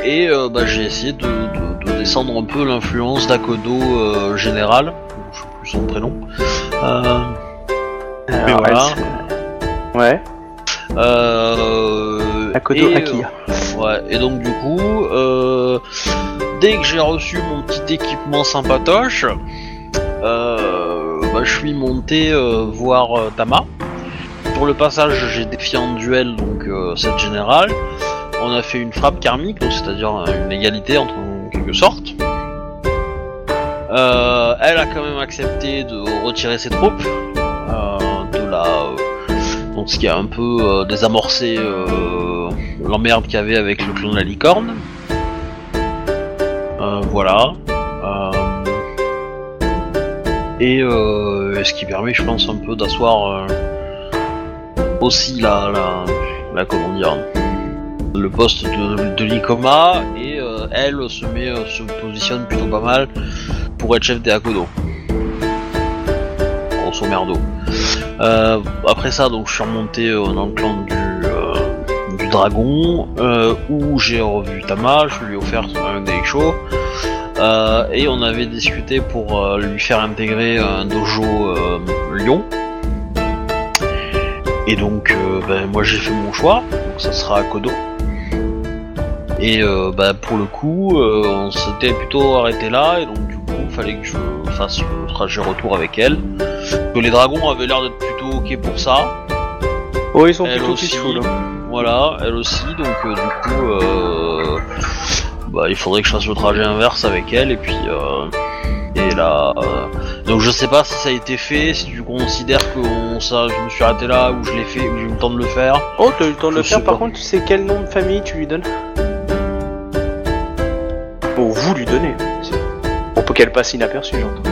Speaker 1: Et bah, j'ai essayé de, de- de descendre un peu l'influence d'Akodo général, je sais plus son prénom. Mais voilà.
Speaker 6: Ouais.
Speaker 1: Euh,
Speaker 6: Akodo
Speaker 1: et,
Speaker 6: Akiya.
Speaker 1: ouais, et donc du coup, dès que j'ai reçu mon petit équipement sympatoche, bah, je suis monté euh, voir euh, Tama. Pour le passage, j'ai défié en duel donc euh, cette générale. On a fait une frappe karmique, c'est-à-dire euh, une égalité entre en quelque sorte. Euh, elle a quand même accepté de retirer ses troupes euh, euh, donc ce qui a un peu euh, désamorcé euh, l'emmerde qu'il y avait avec le clone de la licorne. Euh, voilà. Et euh, ce qui permet, je pense, un peu d'asseoir euh, aussi la, la, comment dire, le poste de, de l'Ikoma et euh, elle se met, se positionne plutôt pas mal pour être chef des Akodo. Grosso merdo. Euh, après ça, donc je suis remonté dans le clan du, dragon, où j'ai revu Tama, je lui ai offert un euh, et on avait discuté pour euh, lui faire intégrer un dojo euh, Lyon. Et donc, euh, ben, moi j'ai fait mon choix, donc ça sera à Kodo. Et euh, ben, pour le coup, euh, on s'était plutôt arrêté là, et donc du coup, il fallait que je fasse le trajet retour avec elle. Que les dragons avaient l'air d'être plutôt ok pour ça.
Speaker 6: Oh, ils sont
Speaker 1: Elle
Speaker 6: plutôt
Speaker 1: aussi.
Speaker 6: peaceful. hein.
Speaker 1: Voilà, elle aussi, donc euh, du coup, euh, bah, il faudrait que je fasse le trajet inverse avec elle, et puis, euh, et là, euh, donc je sais pas si ça a été fait, si tu considères que on, ça, je me suis arrêté là, ou je l'ai fait, ou j'ai eu le temps de le faire.
Speaker 6: Oh, t'as eu le temps de le faire. Par contre, tu sais quel nom de famille tu lui donnes
Speaker 2: Ou vous lui donnez. On peut qu'elle passe inaperçue, j'entends.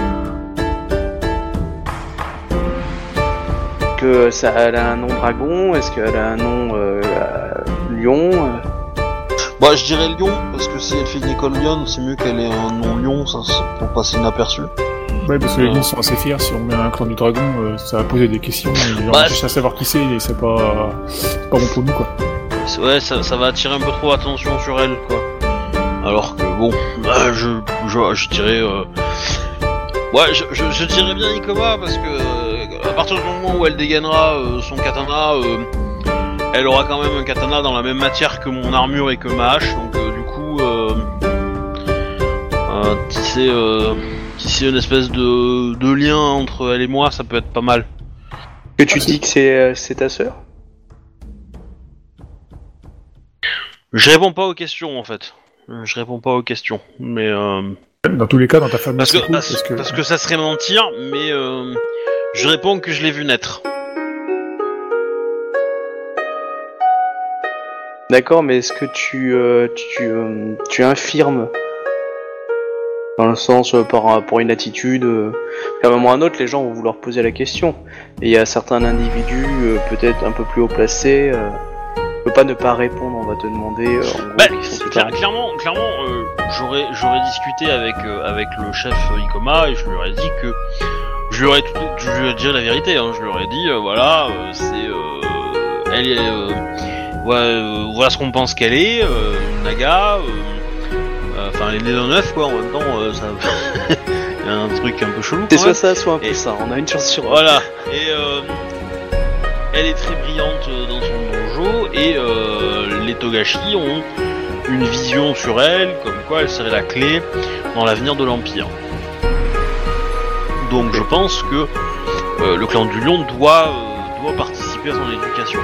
Speaker 2: Que ça, elle a un nom dragon? Est-ce qu'elle a un nom euh, euh, lion euh
Speaker 1: Bah, je dirais Lyon, parce que si elle fait une école Lyon, c'est mieux qu'elle ait un nom Lyon, ça, pour passer inaperçu.
Speaker 3: Ouais, parce que les gens sont assez fiers. Si on met un clan du dragon, euh, ça va poser des questions. Gens
Speaker 1: Bah,
Speaker 3: cherchent à savoir qui c'est et c'est pas, c'est pas bon pour nous, quoi.
Speaker 1: Ouais, ça, ça va attirer un peu trop attention sur elle, quoi. Alors que bon, bah, je, je, je dirais, euh... ouais, je, je, je dirais bien Ikoma parce que euh, à partir du moment où elle dégainera euh, son katana, euh, elle aura quand même un katana dans la même matière que mon armure et que ma hache, donc euh, du coup, euh, euh, tisser, euh, tisser une espèce de, de lien entre elle et moi, ça peut être pas mal.
Speaker 2: Que tu dis que c'est euh, c'est ta sœur?
Speaker 1: Je réponds pas aux questions en fait. Je réponds pas aux questions, mais euh,
Speaker 3: Dans tous les cas, dans ta famille,
Speaker 1: parce,
Speaker 3: c'est
Speaker 1: que,
Speaker 3: cool,
Speaker 1: parce,
Speaker 3: parce que,
Speaker 1: parce que ça serait mentir, mais euh, je réponds que je l'ai vu naître.
Speaker 2: D'accord, mais est-ce que tu, euh, tu, euh, tu infirmes dans le sens euh, par, un- pour une attitude euh, qu'à un moment ou à un autre, les gens vont vouloir poser la question. Et il y a certains individus, euh, peut-être un peu plus haut placés, euh, tu peux pas ne pas répondre, on va te demander euh,
Speaker 1: Bah, clairement, clairement, euh, j'aurais j'aurais discuté avec euh, avec le chef euh, Ikoma et je lui aurais dit que je lui aurais tout, je lui aurais dit la vérité. Hein, je lui aurais dit euh, voilà, euh, c'est euh, elle est ouais, euh, voilà ce qu'on pense qu'elle est, euh, naga. euh, Enfin, elle est née d'un œuf quoi. En même temps, ça, il y a un truc un peu chelou.
Speaker 2: C'est soit ça, soit un peu
Speaker 1: Et-
Speaker 2: ça. On a une chance sur.
Speaker 1: Voilà. Et elle est très brillante dans son dojo et les Togashi ont une vision sur elle comme quoi elle serait la clé dans l'avenir de l'Empire. Donc je pense que euh, le clan du lion doit, euh, doit participer à son éducation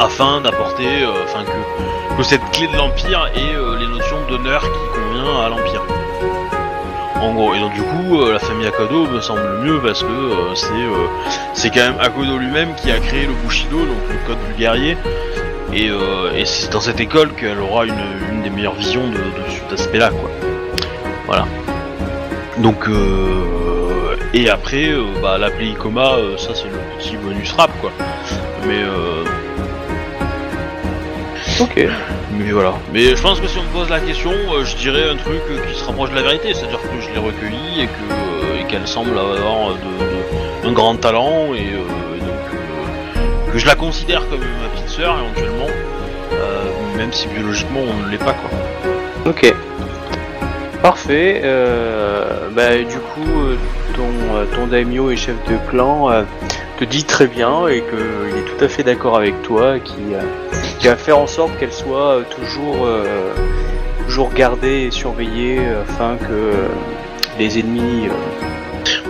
Speaker 1: afin d'apporter, euh, afin que, que cette clé de l'Empire ait euh, les notions d'honneur qui convient à l'Empire. En gros, et donc du coup, euh, la famille Akado me semble mieux parce que c'est euh, c'est quand même Akodo lui-même qui a créé le Bushido, donc le code du guerrier, et, et c'est dans cette école qu'elle aura une, une des meilleures visions de, de cet aspect-là, quoi. Voilà. Donc, et après, bah, l'appeler Ikoma, euh, ça c'est le petit bonus rap, quoi. Mais,
Speaker 2: Ok.
Speaker 1: mais voilà. Mais je pense que si on me pose la question, euh, je dirais un truc euh, qui se rapproche de la vérité, c'est-à-dire que je l'ai recueillie et que euh, et qu'elle semble avoir de, de- un grand talent et, euh, et donc euh, que je la considère comme ma petite sœur éventuellement, euh, même si biologiquement on ne l'est pas quoi.
Speaker 2: Ok. Parfait. Euh, bah, du coup, ton, ton daimyo et chef de clan euh, te dit très bien et qu'il est tout à fait d'accord avec toi, qui, euh, qui va faire en sorte qu'elle soit euh, toujours, euh, toujours gardée et surveillée euh, afin que les ennemis.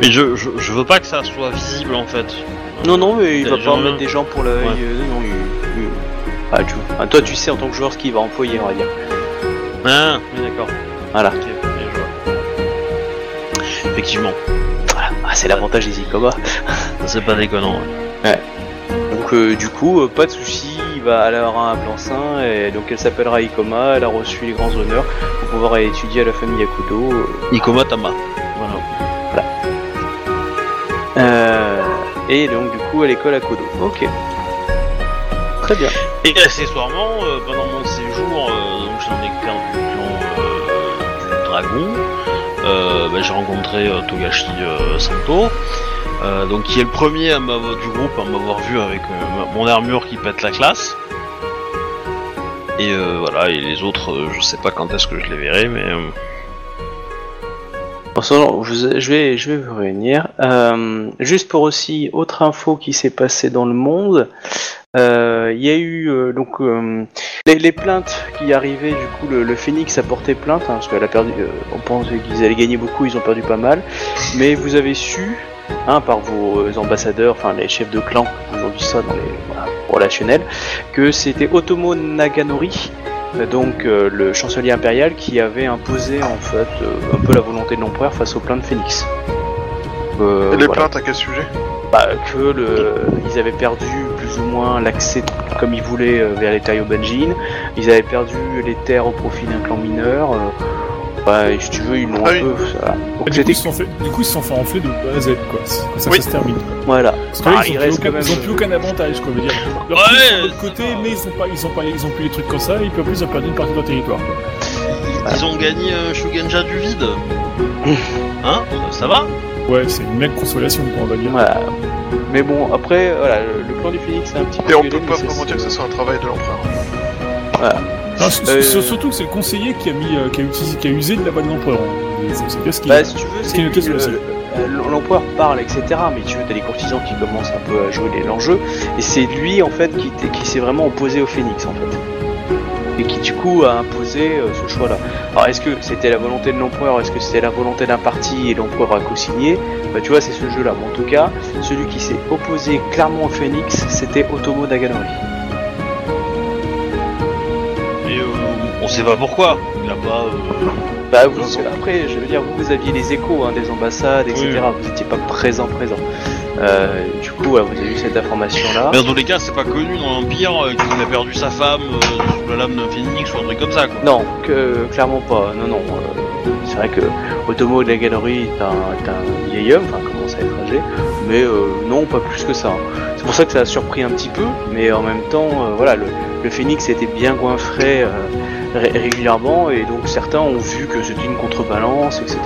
Speaker 1: Mais je, je, je veux pas que ça soit visible en fait.
Speaker 2: Non, non, mais il va pas
Speaker 1: gens-
Speaker 2: mettre des gens pour l'œil.
Speaker 1: Ouais.
Speaker 2: non, il- il- Ah, tu... ah, toi, tu sais en tant que joueur ce qu'il va employer, on va dire.
Speaker 1: Ah, oui d'accord.
Speaker 2: Voilà.
Speaker 1: Bien. Effectivement,
Speaker 2: Voilà. Ah, c'est l'avantage des Ikoma.
Speaker 1: ça c'est pas déconnant. ouais.
Speaker 2: Donc euh, du coup, euh, pas de souci, va aller avoir un blanc-seing et donc elle s'appellera Ikoma, elle a reçu les grands honneurs pour pouvoir aller étudier à la famille Akudo. euh,
Speaker 1: Ikoma Tama. Voilà.
Speaker 2: euh, et donc du coup à l'école Akudo. Ok. Très bien.
Speaker 1: Et accessoirement, euh, pendant mon séjour, euh, donc j'en ai clan du clan euh, du dragon, euh, bah, j'ai rencontré euh, Togashi euh, Santo, euh, donc qui est le premier à du groupe à m'avoir vu avec euh, mon armure qui pète la classe. Et euh, voilà, et les autres, euh, je sais pas quand est-ce que je les verrai, mais
Speaker 2: Bon, je, vais, je vais vous réunir. Juste pour aussi autre info qui s'est passée dans le monde. Il y a eu donc les, plaintes qui arrivaient. Du coup, le, le Phoenix a porté plainte hein, parce qu'elle a perdu. on pensait qu'ils allaient gagner beaucoup, ils ont perdu pas mal. Mais vous avez su, hein, par vos euh, ambassadeurs, enfin les chefs de clan, dit ça dans les voilà, relationnels, que c'était Otomo Naganori. euh, Donc euh, le chancelier impérial qui avait imposé en fait euh, un peu la volonté de l'empereur face aux plaintes Phoenix. Euh,
Speaker 4: Et les
Speaker 2: voilà.
Speaker 4: plaintes à quel sujet?
Speaker 2: Bah, que le, ils avaient perdu plus ou moins l'accès comme ils voulaient vers les Taio Benjin. Ils avaient perdu les terres au profit d'un clan mineur. Euh, Ouais, si tu veux, ils l'ont
Speaker 4: Ah
Speaker 2: un
Speaker 4: oui.
Speaker 2: peu. ça. Donc
Speaker 3: Du coup, ils se sont fait, du coup, ils se sont fait enfler de A à Z, quoi. Ça que
Speaker 4: Oui.
Speaker 3: ça se termine.
Speaker 2: voilà.
Speaker 3: Parce que là,
Speaker 2: Ah,
Speaker 3: ils,
Speaker 2: il
Speaker 3: ont
Speaker 2: reste
Speaker 3: plus aucun,
Speaker 2: quand même-
Speaker 3: ils ont plus aucun avantage, quoi. je veux dire. Leur
Speaker 1: Ouais,
Speaker 3: de côté,
Speaker 1: ça.
Speaker 3: mais ils ont pas, ils ont pas, ils ont plus les trucs comme ça, et puis en plus, ils ont perdu une partie de leur territoire. quoi.
Speaker 1: Ils ont gagné euh, Shugenja du vide. Hein? Ça va?
Speaker 3: Ouais, c'est une mec consolation, quoi, on va dire.
Speaker 2: Voilà. Mais bon, après, voilà, le, clan du Phoenix, c'est un petit peu.
Speaker 4: Et on peut pas vraiment dire que ce soit un travail de l'empereur.
Speaker 3: Non, s-
Speaker 2: Euh,
Speaker 3: Surtout que c'est le conseiller qui a mis, euh, qui a utilisé, qui a usé de la balle de l'empereur. C'est-
Speaker 2: Bah, si tu veux, c'est euh, l'empereur parle, etc. Mais tu veux, t'as les courtisans qui commencent un peu à jouer l'enjeu. Et c'est lui, en fait, qui, s'est vraiment opposé au Phoenix, en fait. Et qui, du coup, a imposé euh, ce choix-là. Alors, est-ce que c'était la volonté de l'empereur Est-ce que c'était la volonté d'un parti et l'empereur a co-signé? Bah, tu vois, c'est ce jeu-là. Mais en tout cas, celui qui s'est opposé clairement au Phoenix, c'était Otomo Daganori.
Speaker 1: On sait pas pourquoi. Il a pas. euh,
Speaker 2: Bah, vous, après, je veux dire, vous, vous aviez les échos hein, des ambassades, etc. Vous n'étiez pas présent, présent. Euh, du coup, vous avez eu cette information-là.
Speaker 1: Mais dans tous les cas, c'est pas connu dans l'Empire euh, qu'il a perdu sa femme euh, sous la lame d'un phénix ou un truc comme ça, quoi.
Speaker 2: Non, que, clairement pas. Non, non. euh, c'est vrai que Otomo de la galerie est un, est un vieil homme, enfin commence à être âgé, mais euh, non, pas plus que ça. C'est pour ça que ça a surpris un petit peu, mais en même temps, euh, voilà, le, le phénix était bien goinfré euh, ré- régulièrement, et donc certains ont vu que c'était une contrebalance, etc.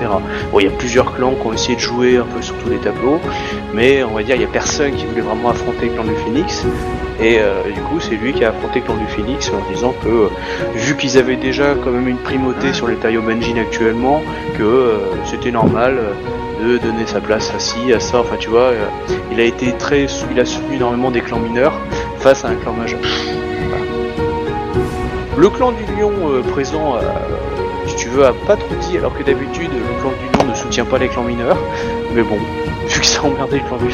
Speaker 2: Bon, il y a plusieurs clans qui ont essayé de jouer un peu sur tous les tableaux, mais on va dire il y a personne qui voulait vraiment affronter le clan du phénix. Et euh, du coup, c'est lui qui a affronté le clan du Phoenix en disant que, euh, vu qu'ils avaient déjà quand même une primauté sur les Taiyo Benjin actuellement, que euh, c'était normal de donner sa place à ci, à ça. Enfin, tu vois, il a été très, il a soutenu énormément des clans mineurs face à un clan majeur. Le clan du lion euh, présent, euh, si tu veux, a pas trop dit, alors que d'habitude, le clan du lion ne soutient pas les clans mineurs. Mais bon, vu que ça a emmerdé le clan du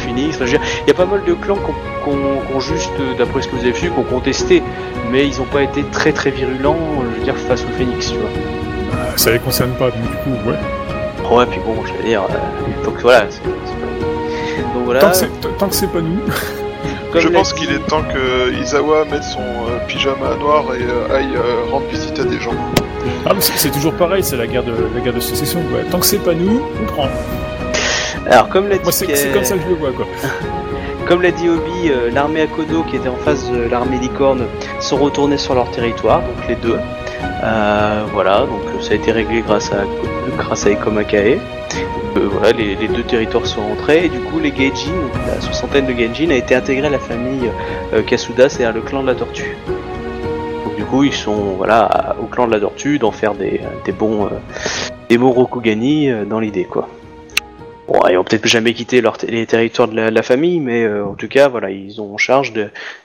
Speaker 2: dire, il y a pas mal de clans qui ont juste, euh, d'après ce que vous avez vu, qui ont contesté, mais ils n'ont pas été très très virulents, je veux dire, face au Phoenix, tu vois.
Speaker 3: Ça les concerne pas, donc du coup, ouais.
Speaker 2: Ouais, puis bon, je veux dire, donc voilà. c'est- pas- Donc voilà.
Speaker 3: Tant que c'est pas nous.
Speaker 2: comme
Speaker 4: Je pense
Speaker 2: dit-
Speaker 4: qu'il est temps que Izawa mette son euh, pyjama noir et euh, aille euh, rendre visite à des gens.
Speaker 3: Ah, mais c'est c'est toujours pareil, c'est la guerre de la guerre de sécession. Ouais. Tant que c'est pas nous, on prend.
Speaker 2: Alors, comme l'a dit,
Speaker 3: Moi, c'est
Speaker 2: Ke-
Speaker 3: c'est comme ça que je le vois, quoi.
Speaker 2: comme l'a dit Obi, euh, l'armée Akodo qui était en face de l'armée licorne sont retournés sur leur territoire, donc les deux. Euh, voilà, donc ça a été réglé grâce à grâce à Ekomakae. Voilà, les, deux territoires sont rentrés et du coup les Gaijin, la soixantaine de Gaijin a été intégrée à la famille euh, Kasuda, c'est-à-dire le clan de la tortue. Donc du coup ils sont voilà au clan de la tortue d'en faire des, bons euh, des bons Rokugani euh, dans l'idée quoi. Bon, ils ont peut-être jamais quitté leur les territoires de la, famille, mais en tout cas, voilà, ils ont en charge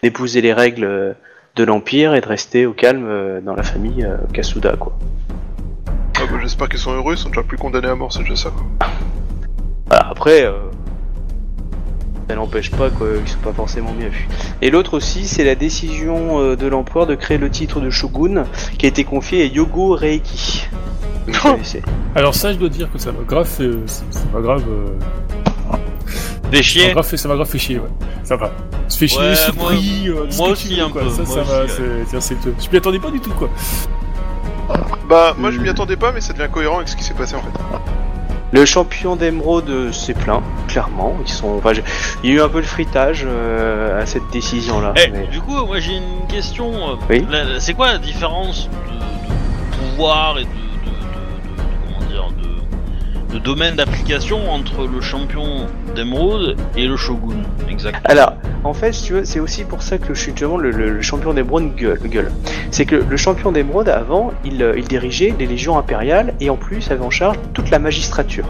Speaker 2: d'épouser les règles de l'Empire et de rester au calme dans la famille Kasuda, quoi.
Speaker 4: Ah bah, J'espère qu'ils sont heureux, ils sont déjà plus condamnés à mort, c'est déjà ça. Quoi.
Speaker 2: Voilà, après, euh, ça n'empêche pas quoi, qu'ils sont pas forcément bien vus. Et l'autre aussi, c'est la décision euh, de l'empereur de créer le titre de shogun, qui a été confié à Yogo Reiki. Connaissez.
Speaker 3: Alors ça, je dois dire que ça m'a grave fait, ça ça m'a grave, euh,
Speaker 1: Des
Speaker 3: ça m'a
Speaker 1: chiens.
Speaker 3: grave fait, ça m'a grave fait chier, ouais. Ça va. Se fait chier,
Speaker 1: Ouais,
Speaker 3: surpris, euh,
Speaker 1: moi aussi, un
Speaker 3: quoi.
Speaker 1: peu,
Speaker 3: Ça,
Speaker 1: moi
Speaker 3: ça m'a,
Speaker 1: aussi,
Speaker 3: c'est, tiens, c'est, je m'y attendais pas du tout, quoi.
Speaker 4: Bah, moi je m'y attendais pas, mais ça devient cohérent avec ce qui s'est passé en fait.
Speaker 2: Le champion d'émeraude euh, s'est plaint, clairement. Ils sont, enfin, il y a eu un peu de fritage euh, à cette décision-là.
Speaker 1: Eh,
Speaker 2: mais-
Speaker 1: du coup, moi j'ai une question. euh,
Speaker 2: Oui.
Speaker 1: C'est quoi la différence de, de pouvoir et de, de, domaine d'application entre le champion d'émeraude et le shogun Exactement.
Speaker 2: Alors, en fait, si tu veux, c'est aussi pour ça que justement, le, le- le champion d'émeraude gueule. gueule. C'est que le champion d'émeraude, avant, il, euh, il dirigeait les légions impériales et en plus avait en charge toute la magistrature.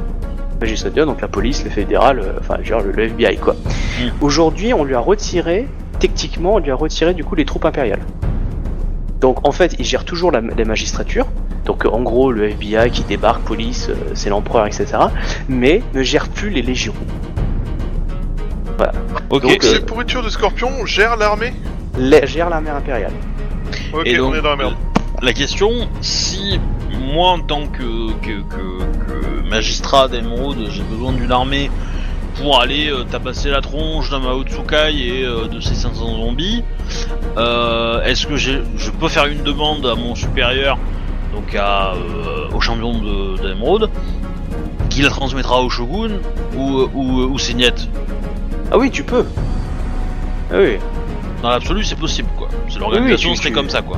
Speaker 2: Magistrature, donc la police, le fédéral, euh, enfin, genre le, le FBI, quoi.
Speaker 1: Mm.
Speaker 2: Aujourd'hui, on lui a retiré, techniquement, on lui a retiré du coup les troupes impériales. Donc, en fait, il gère toujours la, la magistrature. Donc, en gros, le FBI qui débarque, police, euh, c'est l'empereur, etc. Mais ne gère plus les légions.
Speaker 1: Ok.
Speaker 2: donc, euh,
Speaker 4: ces pourritures de scorpions gèrent l'armée?
Speaker 2: La- gère l'armée impériale.
Speaker 4: Ok,
Speaker 1: Et donc,
Speaker 4: on est dans la merde.
Speaker 1: La question, si moi en tant que, que, que- que magistrat d'émeraude, j'ai besoin d'une armée pour aller euh, tabasser la tronche d'un Mao Tsukai et euh, de ses 500 zombies, euh, est-ce que je peux faire une demande à mon supérieur donc à, euh, au champion de, d'Emeraude, qui la transmettra au shogun ou, ou, ou net.
Speaker 2: Ah oui, tu peux. Ah oui.
Speaker 1: Dans l'absolu, c'est possible, quoi. C'est l'organisation
Speaker 2: Oui, tu-
Speaker 1: serait
Speaker 2: tu-
Speaker 1: comme ça, quoi.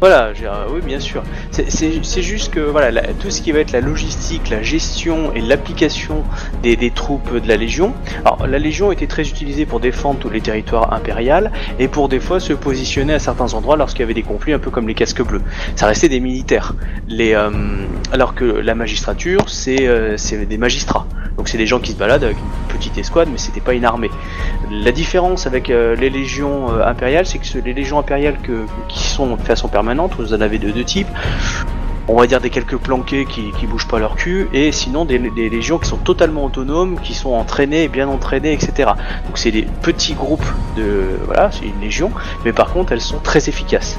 Speaker 2: Voilà, euh, oui, bien sûr. C'est- juste que voilà, la- tout ce qui va être la logistique, la gestion et l'application des, des troupes de la Légion. Alors, la Légion était très utilisée pour défendre tous les territoires impériaux et pour des fois se positionner à certains endroits lorsqu'il y avait des conflits, un peu comme les casques bleus. Ça restait des militaires. Les, euh, alors que la magistrature, c'est euh, des magistrats. Donc c'est des gens qui se baladent avec une petite escouade, mais c'était pas une armée. La différence avec euh, les légions euh, impériales, c'est que les légions impériales que, qui sont de façon permanente, vous en avez de deux types. On va dire des quelques planqués qui, qui bougent pas leur cul, et sinon des, des légions qui sont totalement autonomes, qui sont entraînées, bien entraînées, etc. Donc c'est des petits groupes de, voilà, c'est une légion, mais par contre elles sont très efficaces.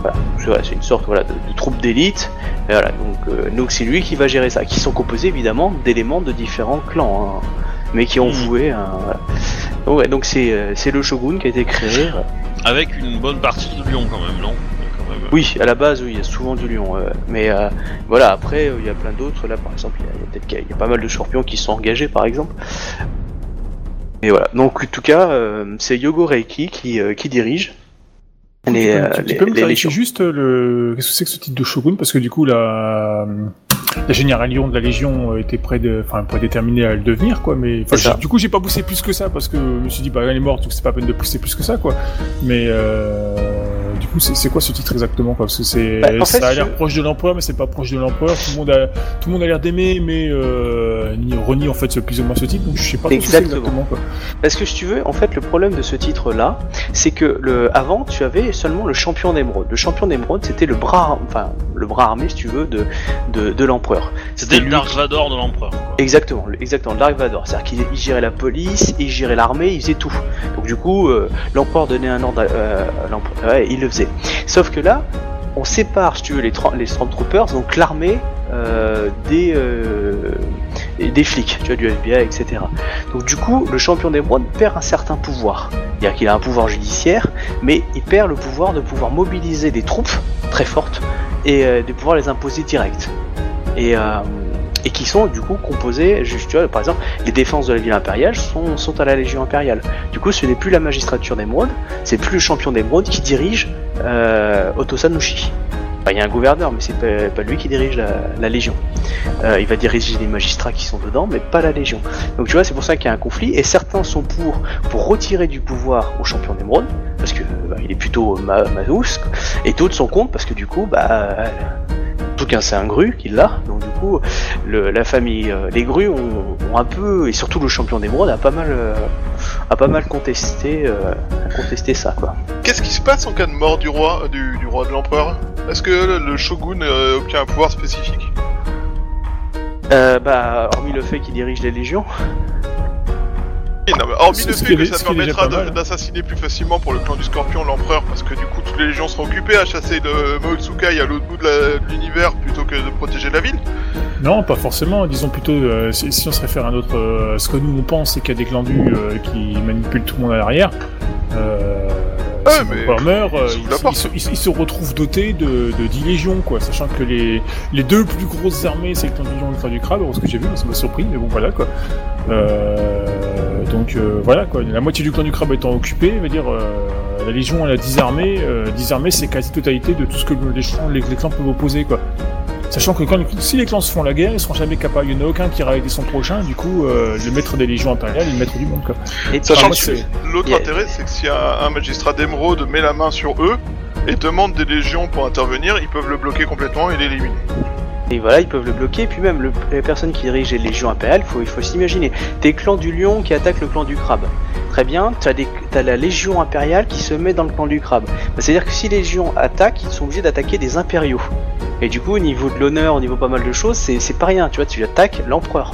Speaker 2: Voilà, c'est voilà, une sorte voilà, de, de troupe d'élite. Voilà, donc euh, donc c'est lui qui va gérer ça, qui sont composés évidemment d'éléments de différents clans, hein, mais qui ont
Speaker 1: Mhm.
Speaker 2: voué. voilà. Donc, ouais, donc c'est euh, c'est le shogun qui a été créé.
Speaker 1: Avec une bonne partie de Lyon, quand même, non?
Speaker 2: Oui, à la base, oui, il y a souvent du lion. euh, mais euh, voilà, après, euh, il y a plein d'autres. Là, par exemple, il y a, il y a peut-être qu'il y a- il y a pas mal de scorpions qui sont engagés, par exemple. Et voilà. Donc, en tout cas, euh, c'est Yogo Reiki qui, euh, qui dirige les,
Speaker 3: tu peux,
Speaker 2: euh,
Speaker 3: tu- tu
Speaker 2: les,
Speaker 3: peux me
Speaker 2: les
Speaker 3: clarifier
Speaker 2: légions.
Speaker 3: juste le. Qu'est-ce que c'est que ce titre de shogun? Parce que du coup, la, la généralion de la Légion était près de, enfin, prédéterminée à le devenir, quoi. Mais enfin,
Speaker 2: C'est ça.
Speaker 3: j'ai- du coup, j'ai pas poussé plus que ça parce que je me suis dit, bah, elle est morte, donc c'est pas la peine de pousser plus que ça, quoi. Mais euh, du coup, c'est quoi ce titre exactement, quoi Parce que c'est,
Speaker 2: Bah, en fait,
Speaker 3: ça a l'air
Speaker 2: je-
Speaker 3: proche de l'empereur, mais c'est pas proche de l'empereur. Tout le monde a, tout le monde a l'air d'aimer, mais euh, ni- renie en fait ce- plus ou moins ce titre. Donc je sais pas que
Speaker 2: Exactement.
Speaker 3: quoi.
Speaker 2: Parce que si tu veux, en fait, le problème de ce titre-là, c'est que le, avant, tu avais seulement le champion d'émeraude. Le champion d'émeraude, c'était le bras, enfin, le bras armé, si tu veux, de, de, de l'empereur.
Speaker 1: C'était le Dark Vador de l'empereur.
Speaker 2: Exactement, le- exactement, Dark Vador. C'est-à-dire qu'il il gérait la police, il gérait l'armée, il faisait tout. Donc du coup, euh, l'empereur donnait un ordre, à- euh, ouais, il le Sauf que là, on sépare, si tu veux, les, les Stormtroopers, donc l'armée euh, des, euh, des flics, tu vois, du FBI, etc. Donc du coup, le champion d'émeraude perd un certain pouvoir. C'est-à-dire qu'il a un pouvoir judiciaire, mais il perd le pouvoir de pouvoir mobiliser des troupes très fortes et euh, de pouvoir les imposer direct. Et qui sont du coup composés, juste, tu vois, par exemple, les défenses de la ville impériale sont, sont à la Légion impériale. Du coup, ce n'est plus la magistrature d'émeraude, c'est plus le champion d'émeraude qui dirige euh, Otosanushi. Il y a un gouverneur, mais c'est pas, pas lui qui dirige la, Légion. Euh, il va diriger les magistrats qui sont dedans, mais pas la Légion. Donc tu vois, c'est pour ça qu'il y a un conflit, et certains sont pour, pour retirer du pouvoir au champion d'émeraude, parce que bah, il est plutôt ma et d'autres sont contre, parce que du coup, bah, en tout cas c'est un gru qui l'a, donc du coup, le, la famille, euh, les grues ont, ont un peu, et surtout le champion d'émeraude a pas mal, euh, a pas mal contesté, euh, contesté ça, quoi.
Speaker 4: Qu'est-ce qui se passe en cas de mort du roi, du, du roi de l'empereur? Est-ce que le, le shogun obtient un pouvoir spécifique?
Speaker 2: Euh, bah, hormis le fait qu'il dirige les légions,
Speaker 4: non, mais hormis le fait que ça permettra d'assassiner plus facilement pour le clan du Scorpion l'empereur, parce que du coup toutes les légions seront occupées à chasser le Maotsukai à l'autre bout de l'univers plutôt que de protéger la ville.
Speaker 3: Non, pas forcément. Disons plutôt, euh, si, si on se réfère à notre, euh, ce que nous on pense, c'est qu'il y a des glandus euh, qui manipulent tout le monde à l'arrière. Euh,
Speaker 4: mais
Speaker 3: euh,
Speaker 4: ils
Speaker 3: se, il- il se retrouve doté de, de 10 légions, quoi. Sachant que les, les deux plus grosses armées, c'est le clan du lion et le clan du crabe. Alors, ce que j'ai vu, ça m'a surpris, mais bon, voilà, quoi. Euh, donc, euh, voilà, quoi. La moitié du clan du crabe étant occupé, veut dire, euh, la légion, elle a 10 armées. Euh, 10 armées, c'est quasi-totalité de tout ce que les, clans- les, les clans peuvent opposer, quoi. Sachant que quand, si les clans se font la guerre, ils seront jamais capables, il n'y en a aucun qui ira aider son prochain, du coup, euh, le maître des légions impériales et le maître du monde, quoi.
Speaker 2: et
Speaker 4: Sachant
Speaker 3: moi,
Speaker 4: que
Speaker 3: c'est-
Speaker 4: l'autre
Speaker 2: y a-
Speaker 4: intérêt, c'est que si un, un magistrat d'émeraude met la main sur eux et demande des légions pour intervenir, ils peuvent le bloquer complètement et l'éliminer.
Speaker 2: Et voilà, ils peuvent le bloquer. Puis même, le- les personnes qui dirigent les légions impériales, faut, il faut s'imaginer. Des clans du lion qui attaquent le clan du crabe. Très bien, tu as, la légion impériale qui se met dans le clan du crabe. Bah, C'est-à-dire que si les légions attaquent, ils sont obligés d'attaquer des impériaux. Et du coup, au niveau de l'honneur, au niveau pas mal de choses, c'est pas rien. Tu vois, tu attaques l'empereur.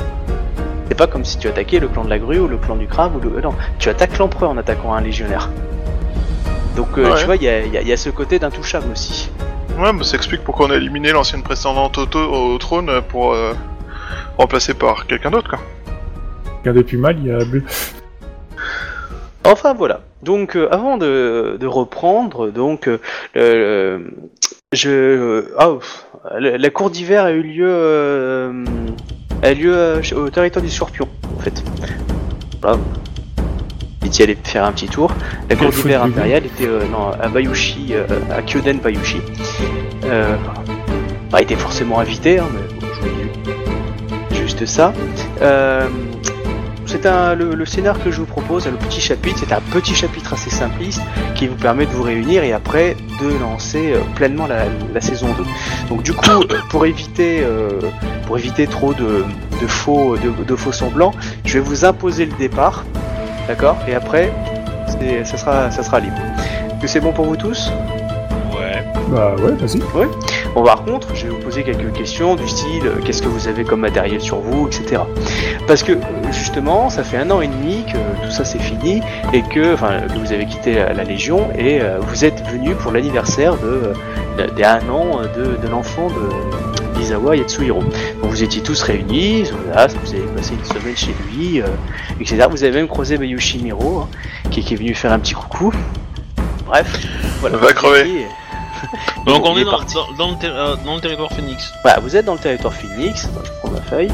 Speaker 2: C'est pas comme si tu attaquais le clan de la grue ou le clan du crabe ou le. euh, Non, tu attaques l'empereur en attaquant un légionnaire. Donc, euh,
Speaker 4: Ouais.
Speaker 2: tu vois, il y a, il y a- il y a ce côté d'intouchable aussi.
Speaker 4: Ouais, mais ça explique pourquoi on a éliminé l'ancienne prétendante au, trône pour euh, remplacer par quelqu'un d'autre, quoi.
Speaker 3: Regardez plus mal, il y a Bleu.
Speaker 2: Enfin voilà. Donc euh, avant de, de reprendre, donc euh, Je. euh, ah, pff, la, cour d'hiver a eu lieu. euh, a eu lieu au territoire du Scorpion, en fait. Voilà. Vous allé faire un petit tour. La cour d'hiver impériale était euh, non, à Bayushi, à Kyoden Bayushi. Pas été forcément invité, hein, mais bon, je vous dis juste ça. C'est un le, le scénar que je vous propose, le petit chapitre, c'est un petit chapitre assez simpliste qui vous permet de vous réunir et après de lancer euh, pleinement la, saison 2. Donc du coup, euh, pour éviter euh, pour éviter trop de, faux de, faux semblants, je vais vous imposer le départ, d'accord? Et après, ça sera ça sera libre. Est-ce que c'est bon pour vous tous?
Speaker 3: Bah ouais, vas-y.
Speaker 2: Bon, par contre, je vais vous poser quelques questions du style euh, qu'est-ce que vous avez comme matériel sur vous, etc. Parce que euh, justement, ça fait un an et demi que tout ça c'est fini et que, enfin, que vous avez quitté la, la Légion et euh, vous êtes venu pour l'anniversaire de, de- des un an de, de l'enfant de d'Izawa Yatsuhiro. Donc vous étiez tous réunis, voilà, vous avez passé une semaine chez lui, euh, etc. Vous avez même croisé Mayushi Miro, hein, qui, qui est venu faire un petit coucou. Bref, voilà.
Speaker 4: Va crever.
Speaker 1: Donc on est
Speaker 2: est
Speaker 1: dans,
Speaker 2: parti.
Speaker 1: dans- dans le, ter- euh, dans le territoire Phoenix.
Speaker 2: Voilà, vous êtes dans le territoire Phoenix, Attends, je prends ma feuille,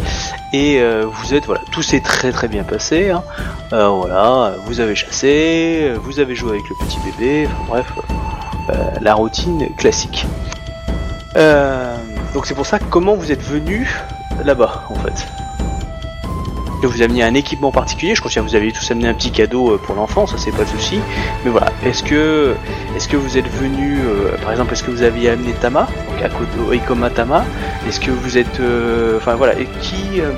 Speaker 2: et euh, vous êtes, voilà, tout s'est très très bien passé, hein. Euh, voilà, vous avez chassé, vous avez joué avec le petit bébé, enfin bref, la routine classique. Donc c'est pour ça, comment vous êtes venu là-bas, en fait? Que vous ameniez un équipement particulier, je considère que vous avez tous amené un petit cadeau euh, pour l'enfant, ça c'est pas le souci. Mais voilà, est-ce que est-ce que vous êtes venu, euh, par exemple, est-ce que vous aviez amené Tama, donc Akodo Ikoma Tama? Est-ce que vous êtes, euh, enfin voilà, et qui euh,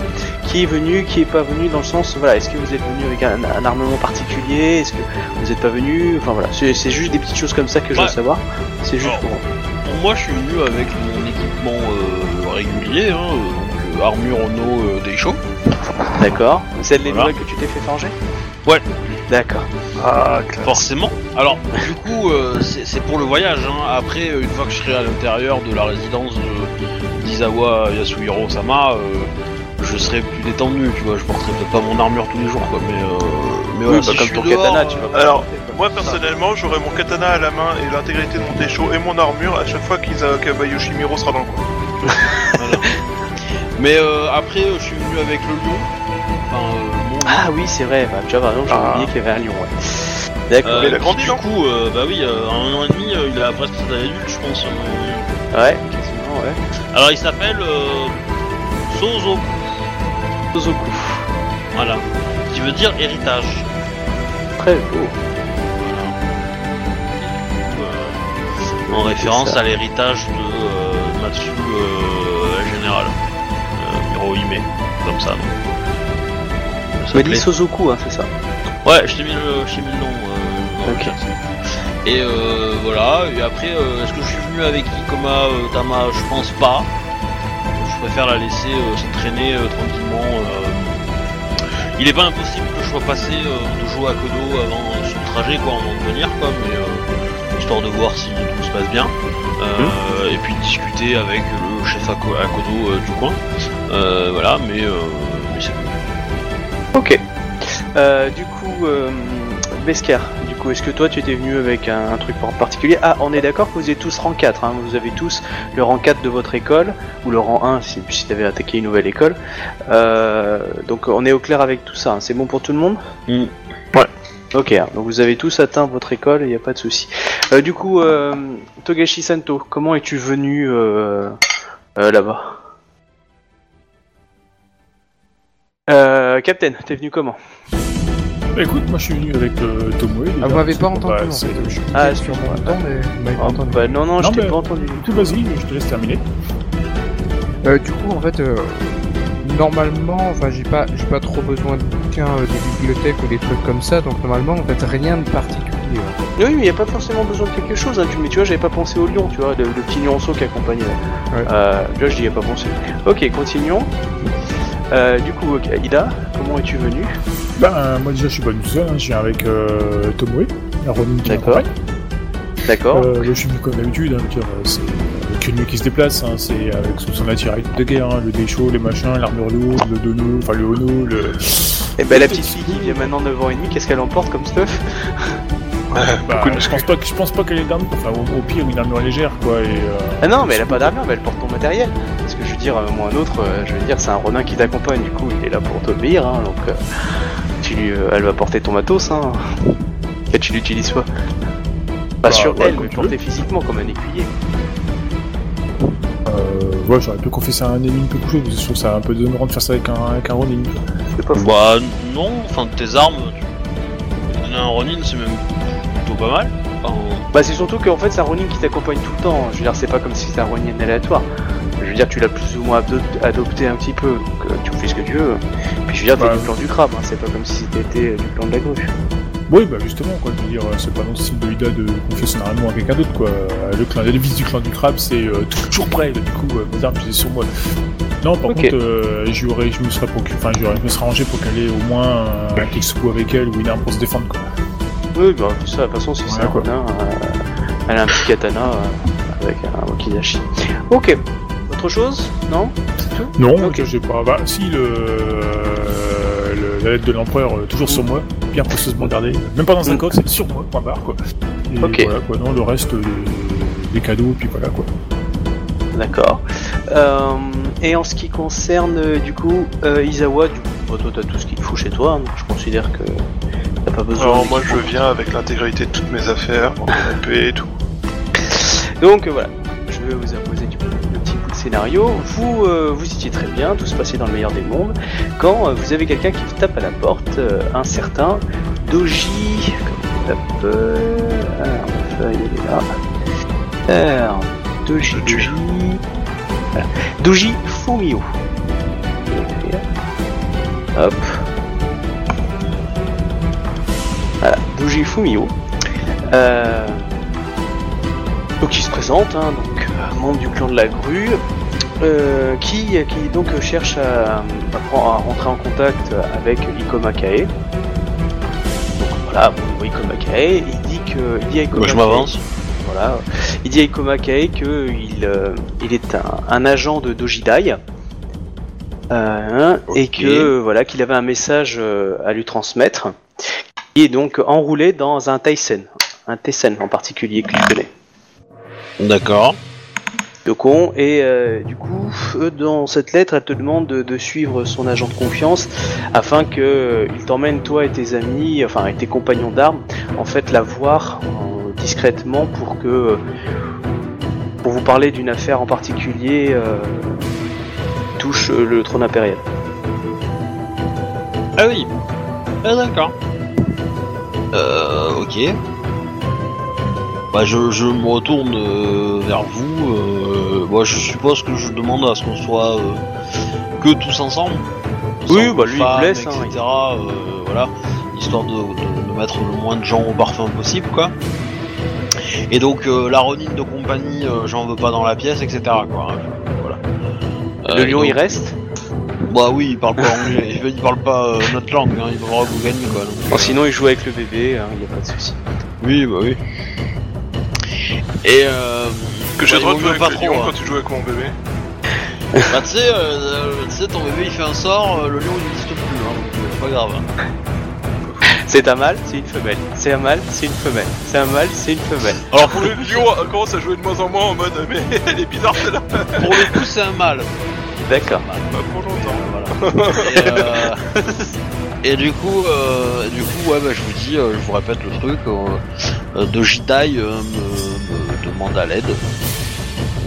Speaker 2: qui est venu, qui est pas venu dans le sens, voilà, est-ce que vous êtes venu avec un, un armement particulier? Est-ce que vous n'êtes pas venu? Enfin voilà, c'est c'est juste des petites choses comme ça que je veux savoir. C'est juste
Speaker 1: Alors,
Speaker 2: pour
Speaker 1: Pour moi, je suis venu avec mon équipement régulier, hein, donc armure Ono euh, Deisho.
Speaker 2: D'accord. C'est les
Speaker 1: Voilà.
Speaker 2: nouvelles que tu t'es fait forger
Speaker 1: Ouais.
Speaker 2: D'accord.
Speaker 4: Ah.
Speaker 1: Forcément. Alors, du coup, euh, c'est c'est pour le voyage. Hein. Après, euh, une fois que je serai à l'intérieur de la résidence de- d'Izawa Yasuhiro Sama, euh, je serai plus détendu. Tu vois, je porterai peut-être pas mon armure tous les jours, quoi. Mais, euh, mais voilà,
Speaker 2: bah,
Speaker 1: si je
Speaker 2: comme
Speaker 1: suis
Speaker 2: ton
Speaker 1: dehors,
Speaker 2: katana,
Speaker 1: euh,
Speaker 2: tu vas pas
Speaker 4: Alors. Moi personnellement, j'aurai mon katana à la main et l'intégrité de mon déchaud et mon armure à chaque fois qu'Isa- que Yoshimiro sera dans le coin.
Speaker 1: Mais euh, après, euh, je suis venu avec le lion. Enfin, euh, lion.
Speaker 2: Ah oui, c'est vrai, bah, tu vois, par exemple, j'ai
Speaker 4: Ah.
Speaker 2: oublié qu'il y avait un lion, ouais. D'accord.
Speaker 1: Euh,
Speaker 4: il a grandi,
Speaker 1: du
Speaker 4: non
Speaker 1: coup, euh, bah oui, euh, en un an et demi, euh, il a presque cet adulte, je pense. euh.
Speaker 2: Ouais, quasiment, ouais.
Speaker 1: Alors, il s'appelle euh, Sozoku.
Speaker 2: Sozoku.
Speaker 1: Voilà. Qui veut dire héritage.
Speaker 2: Très beau.
Speaker 1: Euh, en référence
Speaker 2: ça.
Speaker 1: à l'héritage de euh, Matsu euh, général. Hirohime. Comme ça. donc. Ça
Speaker 2: dit. Sozoku, hein, c'est ça
Speaker 1: Ouais, je t'ai mis mis le nom. euh, le. Et euh, voilà, et après, euh, est-ce que je suis venu avec Ikoma euh, Tama? Je pense pas. Je préfère la laisser s'entraîner tranquillement. Il est pas impossible que je sois passé de jouer à Kodo avant son trajet, quoi, avant de venir, quoi, mais histoire de voir si tout se passe bien. Euh, Et puis discuter avec le chef à, Ko- à Kodo euh, du coin. Euh, voilà, mais, euh, mais c'est
Speaker 2: Ok. Euh, du coup, euh, Besker, du coup, est-ce que toi tu étais venu avec un, un truc en particulier? Ah, on est d'accord que vous êtes tous rang 4, hein, vous avez tous le rang 4 de votre école, ou le rang 1 si, si tu avais attaqué une nouvelle école. Euh, donc on est au clair avec tout ça, hein. c'est bon pour tout le monde?
Speaker 1: Mm.
Speaker 2: Ouais. Ok, hein. donc vous avez tous atteint votre école, il n'y a pas de souci. Euh, du coup, euh, Togashi Santo, comment es-tu venu euh, là-bas? Euh, Captain, t'es venu comment?
Speaker 3: Bah écoute, moi je suis venu avec euh, Tomoe.
Speaker 5: Ah, vous m'avez pas entendu,
Speaker 3: bah,
Speaker 5: en
Speaker 3: c'est-.
Speaker 5: Je suis
Speaker 2: Ah,
Speaker 5: sur
Speaker 2: excuse-moi.
Speaker 5: mon temps, mais vous m'avez pas
Speaker 2: Ah,
Speaker 5: entendu.
Speaker 2: bah, non, non, je
Speaker 3: Non,
Speaker 2: t'ai
Speaker 3: mais-
Speaker 2: pas entendu.
Speaker 3: Du coup, vas-y, je te laisse terminer.
Speaker 5: Euh, du coup, en fait, euh, normalement, enfin, j'ai pas, j'ai pas trop besoin de bouquins, euh, des bibliothèques ou des trucs comme ça, donc normalement, en fait, rien de particulier. hein.
Speaker 2: Oui, mais il n'y a pas forcément besoin de quelque chose. Hein. Tu, mais tu vois, j'avais pas pensé au lion, tu vois, le, le petit lionceau qui accompagnait.
Speaker 5: Ouais.
Speaker 2: Euh, tu vois, je n'y ai pas pensé. Ok, continuons. Euh, du coup, ok, Ida, comment es-tu venu
Speaker 3: Ben, euh, moi déjà, je suis pas venu tout seul, hein, je viens avec euh, Tomoe, la Ronin qui
Speaker 2: D'accord. D'accord.
Speaker 3: Euh, je suis venu comme d'habitude, hein, dire, c'est Kenyu qui se déplace, hein, c'est avec son son attirail de guerre, hein, le déchaud, les machins, l'armure lourde, le dono, enfin le ono, le...
Speaker 2: Et ben la petite fille qui vient maintenant 9 ans et demi, qu'est-ce qu'elle emporte comme stuff?
Speaker 3: Bah, je pense pas, que- je pense pas qu'elle ait d'armure. Enfin, au, au pire, une armure légère, quoi. Et, euh,
Speaker 2: Ah non, mais elle a pas d'armure, mais elle porte ton matériel. Parce que je veux dire, euh, moi un autre, euh, je veux dire, c'est un Ronin qui t'accompagne, du coup, il est là pour t'obéir, hein, donc euh, tu lui, euh, elle va porter ton matos, hein. Que tu l'utilises pas. Pas
Speaker 3: Bah,
Speaker 2: sur
Speaker 3: ouais,
Speaker 2: elle, mais
Speaker 3: tu
Speaker 2: porter physiquement comme un écuyer.
Speaker 3: euh, ouais, j'aurais pu confier ça à un ennemi peu couché, parce que je trouve ça un peu déhonorant de faire ça avec un, avec un Ronin.
Speaker 2: pas fou.
Speaker 1: Bah non, enfin tes armes, tu un Ronin c'est même pas mal.
Speaker 2: Bah c'est surtout qu'en fait c'est un Ronin qui t'accompagne tout le temps. Je veux dire, c'est pas comme si c'était un Ronin aléatoire. Je veux dire, tu l'as plus ou moins ado- adopté un petit peu, donc euh, tu fais ce que tu veux. Puis je veux dire, t'es
Speaker 3: Bah,
Speaker 2: du clan du crabe, hein, c'est pas comme si t'étais euh, du clan de la grue.
Speaker 3: Oui, bah justement, quoi, je veux dire, euh, c'est pas dans le style de Ida de armement à quelqu'un d'autre, quoi. Le clan, la devise du clan du crabe, c'est euh, toujours prêt, du coup, euh, mes armes, je les ai sur moi. Non, par contre, euh, je me serais procuré, enfin, j'aurais- je me serais arrangé pour qu'elle ait au moins un Kexku avec elle ou une arme pour se défendre, quoi.
Speaker 2: Oui, bah tout ça, de toute façon, si c'est un
Speaker 3: quoi.
Speaker 2: Euh, elle a un petit katana euh, avec un wakizashi. Ok. Autre chose? Non? C'est tout?
Speaker 3: Non,
Speaker 2: Ok.
Speaker 3: je j'ai pas. Bah, si, le, le- la lettre de l'empereur, euh, toujours sur moi, bien précieusement gardée. Même pas dans un
Speaker 2: Mm.
Speaker 3: code, c'est sur moi, point barre, quoi. Et
Speaker 2: Ok.
Speaker 3: voilà, quoi. Non, le reste, euh, des cadeaux, puis voilà, quoi.
Speaker 2: D'accord. Euh, et en ce qui concerne euh, du coup euh, Isawa, du coup, bah, toi t'as tout ce qu'il te faut chez toi, donc je considère que t'as pas besoin.
Speaker 4: Alors moi je viens avec l'intégralité de toutes mes affaires, mon canapé et tout.
Speaker 2: Donc euh, voilà, je vais vous imposer du le petit bout de scénario. Vous, euh, vous étiez très bien, tout se passait dans le meilleur des mondes, quand euh, vous avez quelqu'un qui vous tape à la porte, euh, un certain Doji. Il s'appelle Alors, ma feuille, elle est là. Alors, Doji. Doji. Voilà. Doji Fumio. Hop. Doji Fumio. Euh, donc il se présente, hein, donc euh, membre du clan de la grue, euh, qui, qui donc cherche à, à prendre- à rentrer en contact avec Ikoma Kae. Donc voilà, bon, Kae, il dit que il dit à Ikoma
Speaker 1: moi je
Speaker 2: Kae-
Speaker 1: m'avance.
Speaker 2: voilà, il dit à Ikoma Kae que il, euh, il est un, un agent de Dojidai. Euh, et
Speaker 1: Ok.
Speaker 2: que voilà qu'il avait un message à lui transmettre qui est donc enroulé dans un Tyson un Tessen en particulier que connais
Speaker 1: D'accord.
Speaker 2: de con et euh, du coup eux, dans cette lettre elle te demande de, de suivre son agent de confiance afin que euh, il t'emmène toi et tes amis enfin et tes compagnons d'armes en fait la voir euh, discrètement pour que euh, pour vous parler d'une affaire en particulier euh, qui touche euh, le trône impérial
Speaker 1: Ah oui. Ah d'accord. Euh, ok. Bah je, je me retourne euh, vers vous. Euh, moi je suppose que je demande à ce qu'on soit euh, que tous ensemble.
Speaker 2: Oui, bah, lui, il
Speaker 1: femmes,
Speaker 2: hein,
Speaker 1: etc. euh, voilà, histoire de, de- de mettre le moins de gens au parfum possible, quoi. Et donc la Ronin de compagnie, j'en veux pas dans la pièce, etc. Quoi. hein, voilà.
Speaker 2: le lion
Speaker 1: donc-
Speaker 2: il reste?
Speaker 1: Bah oui, il parle pas anglais, il parle pas euh, notre langue, hein, il va voir vous gagner quoi. donc.
Speaker 2: Bon, sinon il joue avec le bébé il n'y a pas de souci
Speaker 1: Oui, bah oui. Et euh.
Speaker 4: Que j'ai
Speaker 1: bah,
Speaker 4: le droit de jouer
Speaker 1: vaut mieux
Speaker 4: avec
Speaker 1: pas
Speaker 4: le
Speaker 1: trop,
Speaker 4: lion
Speaker 1: hein.
Speaker 4: quand tu joues avec mon bébé.
Speaker 1: Bah tu sais, euh, tu sais, ton bébé il fait un sort, euh, le lion il n'existe plus, hein, donc euh, c'est pas grave. hein.
Speaker 2: c'est un mâle c'est une femelle c'est un mâle c'est une femelle c'est un mâle c'est une femelle
Speaker 1: Alors pour le,
Speaker 4: Le lion euh, commence à jouer de moins en moins en mode mais elle est bizarre celle-là.
Speaker 1: pour le coup c'est un mâle. Euh. Et, du coup, euh, du coup, bah, je vous dis, euh, je vous répète le truc. De Jidai me, demande à l'aide,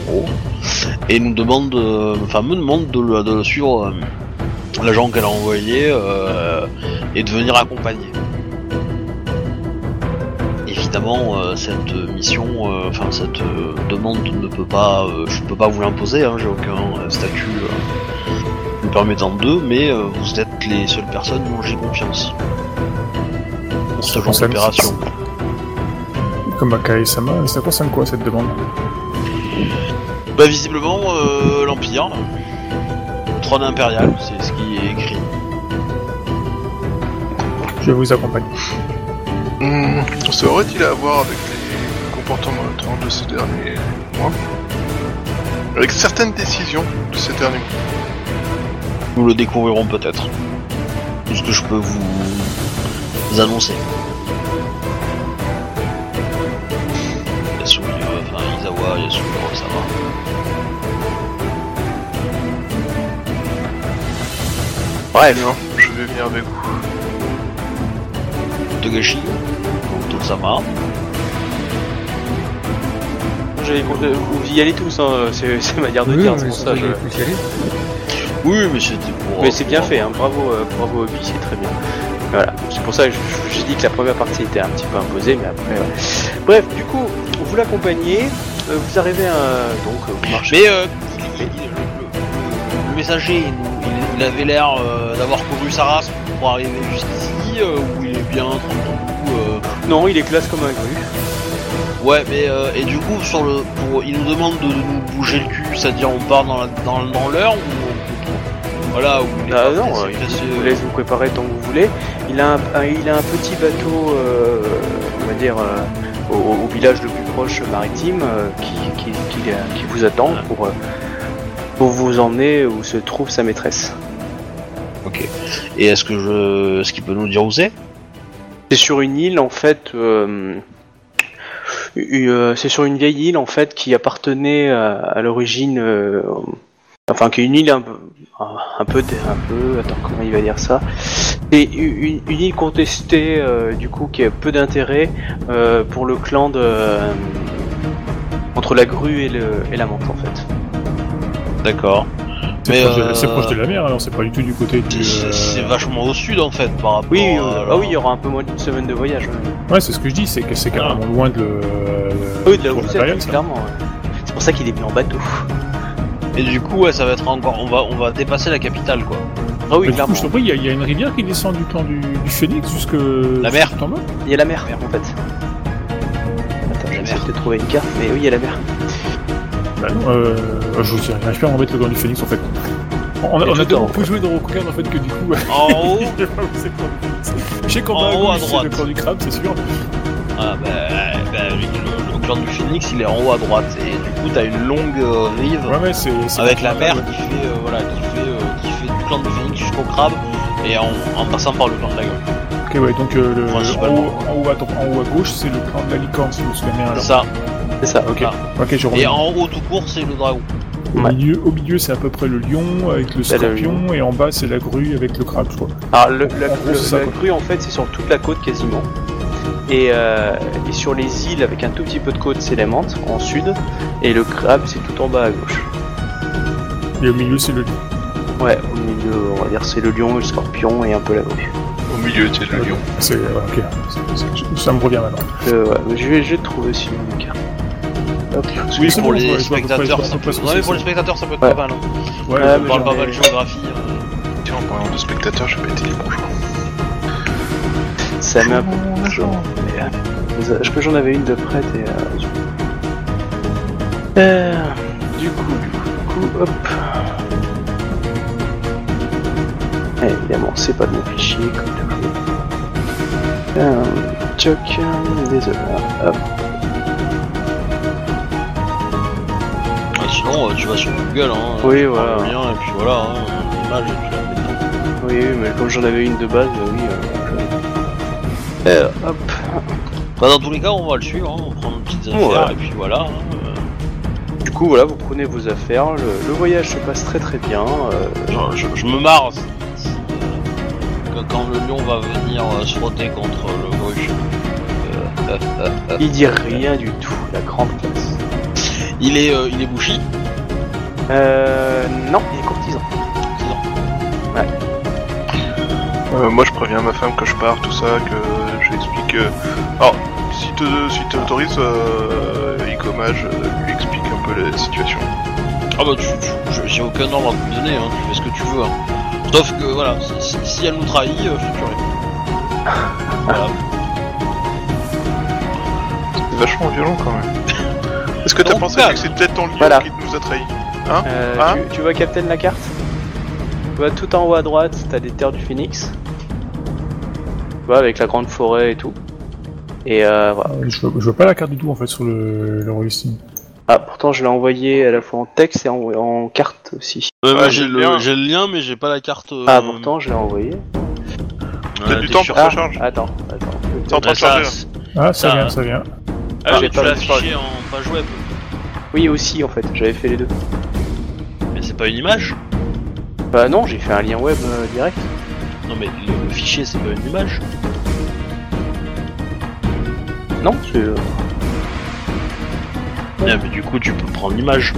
Speaker 1: gros, et nous demande, de- enfin me demande de, suivre l'agent qu'elle a envoyé et de venir accompagner. Évidemment, euh, cette mission, euh, enfin cette euh, demande ne peut pas, je ne peux pas vous l'imposer. Hein, J'ai aucun statut me permettant de, mais vous êtes les seules personnes dont j'ai confiance pour ce genre d'opération.
Speaker 3: Comme Akai Sama, et ça concerne quoi cette demande?
Speaker 1: Bah visiblement euh, l'Empire, trône impérial, c'est ce qui est écrit.
Speaker 3: Je vous accompagne.
Speaker 4: Mmh, ça aurait-il à voir avec les comportements de ces derniers mois Avec certaines décisions de ces derniers mois
Speaker 1: Nous le découvrirons peut-être. Tout ce que je peux vous, vous annoncer. Yasui, enfin Izawa, Yasui, ça va.
Speaker 4: Ouais, non, je vais venir avec vous.
Speaker 1: Togashi, donc Sama.
Speaker 2: J'avais euh, vous y allez tous, hein, c'est c'est ma manière de
Speaker 5: Oui,
Speaker 2: dire,
Speaker 5: mais
Speaker 2: c'est pour ça. je-.
Speaker 1: Oui, mais c'était pour.
Speaker 2: Mais c'est bien fait, hein. bravo, euh, bravo Obi, c'est très bien. Voilà, c'est pour ça que je, je- je dis que la première partie était un petit peu imposée, mais après. ouais. Bref, du coup, vous l'accompagnez, euh, vous arrivez à. Donc, euh, vous marchez.
Speaker 1: Mais euh, il- il- le, le- le messager, il, nous- il- il avait l'air euh, d'avoir couru sa race pour arriver jusqu'ici, euh, ou il est bien tranquille. Euh...
Speaker 2: Non, il est classe comme un gru.
Speaker 1: Ouais, mais euh, et du coup, sur le, pour, il nous demande de, de nous bouger le cul, c'est-à-dire on part dans la- dans, dans l'heure ou on- voilà où
Speaker 2: Ah non,
Speaker 1: pressé,
Speaker 2: il
Speaker 1: pressé,
Speaker 2: vous laisse vous préparer tant que vous voulez. Il a un, un- il a un petit bateau, euh, on va dire, euh, au, au village le plus proche maritime, euh, qui, qui, qui, qui vous attend pour, euh, pour vous emmener où se trouve sa maîtresse.
Speaker 1: Ok. Et est-ce que je, est-ce qu'il peut nous dire où c'est?
Speaker 2: C'est sur une île en fait. euh, euh, c'est sur une vieille île en fait qui appartenait à, à l'origine, euh, enfin qui est une île un peu, un peu, un peu. Attends, comment il va dire ça? C'est une, une île contestée euh, du coup qui a peu d'intérêt euh, pour le clan de entre la grue et, le, et la menthe en fait.
Speaker 1: D'accord.
Speaker 3: C'est
Speaker 1: Mais,
Speaker 3: proche, de-
Speaker 1: euh,
Speaker 3: proche de la mer, alors c'est pas du tout du côté du.
Speaker 1: C'est
Speaker 3: euh,
Speaker 1: vachement au sud en fait par rapport.
Speaker 2: Oui,
Speaker 1: à-
Speaker 2: euh, ah oui, il y aura un peu moins d'une semaine de voyage. ouais.
Speaker 3: Ouais, c'est ce que je dis, c'est que c'est carrément loin de le.
Speaker 2: Oui, de là où vous êtes, clairement. ouais. C'est pour ça qu'il est venu en bateau.
Speaker 1: Et du coup, ouais, ça va être encore, on va, on va dépasser la capitale quoi.
Speaker 2: Ah oui,
Speaker 3: Mais du coup,
Speaker 2: clairement.
Speaker 3: je il y, a- il y a une rivière qui descend du clan du, du Phénix jusque.
Speaker 1: La mer.
Speaker 2: Il y a la mer, en fait. Attends, je vais essayer de trouver une carte, mais oui, il y a la mer.
Speaker 3: Bah non, euh, je vous dis, j'arrive pas à remettre le clan du Phénix en fait. On on a
Speaker 2: haut,
Speaker 3: peu joué dans Rokugan en fait que du coup.
Speaker 1: En haut.
Speaker 3: sais qu'en
Speaker 1: En haut, à droite.
Speaker 3: le clan du crabe, c'est sûr.
Speaker 1: Ah bah, bah, le, le clan du Phoenix, il est en haut à droite et du coup, t'as une longue euh, rive
Speaker 3: Ouais, ouais, c'est. c'est
Speaker 1: avec la mer qui fait, euh, voilà, qui fait, euh, qui fait du clan du Phoenix jusqu'au crabe et en, en passant par le clan de la gueule.
Speaker 3: Ok, ouais, donc euh, le, en, haut, en, haut à, dro- en haut à gauche, c'est le clan de la licorne, si je me souviens bien.
Speaker 1: C'est
Speaker 3: Alors.
Speaker 1: ça.
Speaker 2: C'est ça.
Speaker 3: Ok,
Speaker 1: Ah.
Speaker 3: ok, je
Speaker 1: Et en haut tout court, c'est le dragon.
Speaker 3: Au,
Speaker 2: Ouais.
Speaker 3: milieu, au milieu, c'est à peu près le lion avec le
Speaker 2: le
Speaker 3: scorpion, et en bas, c'est la grue avec le crabe, je crois.
Speaker 2: Alors, le, la,
Speaker 3: gros,
Speaker 2: le-
Speaker 3: ça,
Speaker 2: la grue, en fait, c'est sur toute la côte quasiment. Et, euh, et sur les îles, avec un tout petit peu de côte, c'est la menthe, en sud. Et le crabe, c'est tout en bas à gauche.
Speaker 3: Et au milieu, c'est le lion.
Speaker 2: Ouais, au milieu, on va dire, c'est le lion, le scorpion et un peu la grue.
Speaker 4: Au milieu, c'est le lion.
Speaker 3: C'est, ouais, ok, ça me revient maintenant.
Speaker 2: Euh, ouais, je vais, je vais trouver si une carte.
Speaker 1: Oui, pour
Speaker 3: je
Speaker 1: les
Speaker 3: je je
Speaker 1: spectateurs, ça
Speaker 3: peu
Speaker 1: peut.
Speaker 3: près ce que
Speaker 1: Non, mais
Speaker 3: c'est,
Speaker 1: pour les
Speaker 3: ça.
Speaker 1: spectateurs, ça peut être
Speaker 2: Ouais.
Speaker 1: pas mal. hein.
Speaker 3: Ouais, je-
Speaker 1: On parle pas mal de géographie. euh.
Speaker 4: Tiens, en parlant de spectateurs, je vais péter les bonjours.
Speaker 2: Ça met un peu de jour. Mais, euh, Est-ce que j'en avais une de prête et. Euh, euh, du coup, du coup, du coup, hop. Eh, évidemment, c'est pas de mon fichier, comme toujours. Euh, Choc, désolé. Hop.
Speaker 1: Euh, tu vas sur Google, hein.
Speaker 2: Oui, voilà.
Speaker 1: le lien et puis voilà, hein, l'image et la dedans.
Speaker 2: Oui, oui, mais comme j'en avais une de base, euh, oui. Euh, je- Euh, hop.
Speaker 1: Bah, dans tous les cas, on va le suivre, hein, on prend nos petites affaires et puis voilà. hein, euh,
Speaker 2: Du coup, voilà, vous prenez vos affaires. Le, le voyage se passe très très bien. euh,
Speaker 1: genre, je, je me marre quand le lion va venir se frotter contre le gauche.
Speaker 2: Il dit rien du tout, la grande classe.
Speaker 1: Il est, euh, il est bouchi.
Speaker 2: Euh, non, il est courtisan.
Speaker 4: Euh, moi, je préviens ma femme que je pars, tout ça, que je lui explique. euh, Alors, si te, si t'autorises, euh, Icomage euh, lui explique un peu la situation.
Speaker 1: Ah bah tu, tu- je- j'ai aucun ordre à te donner, hein, tu fais ce que tu veux. hein. Sauf que voilà, si, si- si elle nous trahit, euh, je te tuerai. Voilà.
Speaker 4: C'est vachement violent quand même. Est-ce que t'as
Speaker 1: Donc,
Speaker 4: pensé que c'est peut-être ton lion
Speaker 2: voilà.
Speaker 4: qui nous a trahis
Speaker 2: Euh,
Speaker 4: Hein
Speaker 2: tu, tu vois, Captain, la carte Tu vois, tout en haut à droite, t'as des terres du Phoenix. Tu vois, avec la grande forêt et tout. Et euh, voilà.
Speaker 3: Euh, Je vois, je vois pas la carte du tout en fait sur le, le.
Speaker 2: Ah, pourtant, je l'ai envoyé à la fois en texte et en, en carte aussi.
Speaker 1: Ouais,
Speaker 4: Ah,
Speaker 1: j'ai
Speaker 4: j'ai
Speaker 1: le,
Speaker 4: le lien.
Speaker 1: j'ai le lien, mais j'ai pas la carte. euh,
Speaker 2: Ah, pourtant, je l'ai envoyé.
Speaker 4: T'as
Speaker 1: euh,
Speaker 4: du
Speaker 1: t'es
Speaker 4: temps pour
Speaker 2: Ah,
Speaker 4: charge
Speaker 2: attends, attends.
Speaker 4: C'est en train de charger.
Speaker 3: Ah, ça
Speaker 1: Ça-
Speaker 3: vient, ça vient.
Speaker 1: Ah,
Speaker 2: j'ai
Speaker 1: tu
Speaker 2: pas
Speaker 1: l'as
Speaker 2: vu.
Speaker 1: affiché en page web.
Speaker 2: Oui, aussi en fait, j'avais fait les deux.
Speaker 1: Pas une image
Speaker 2: Bah non, j'ai fait un lien web euh, direct.
Speaker 1: Non mais le, le fichier c'est pas une image.
Speaker 2: Non, c'est. euh,
Speaker 1: Ouais, mais du coup tu peux prendre l'image.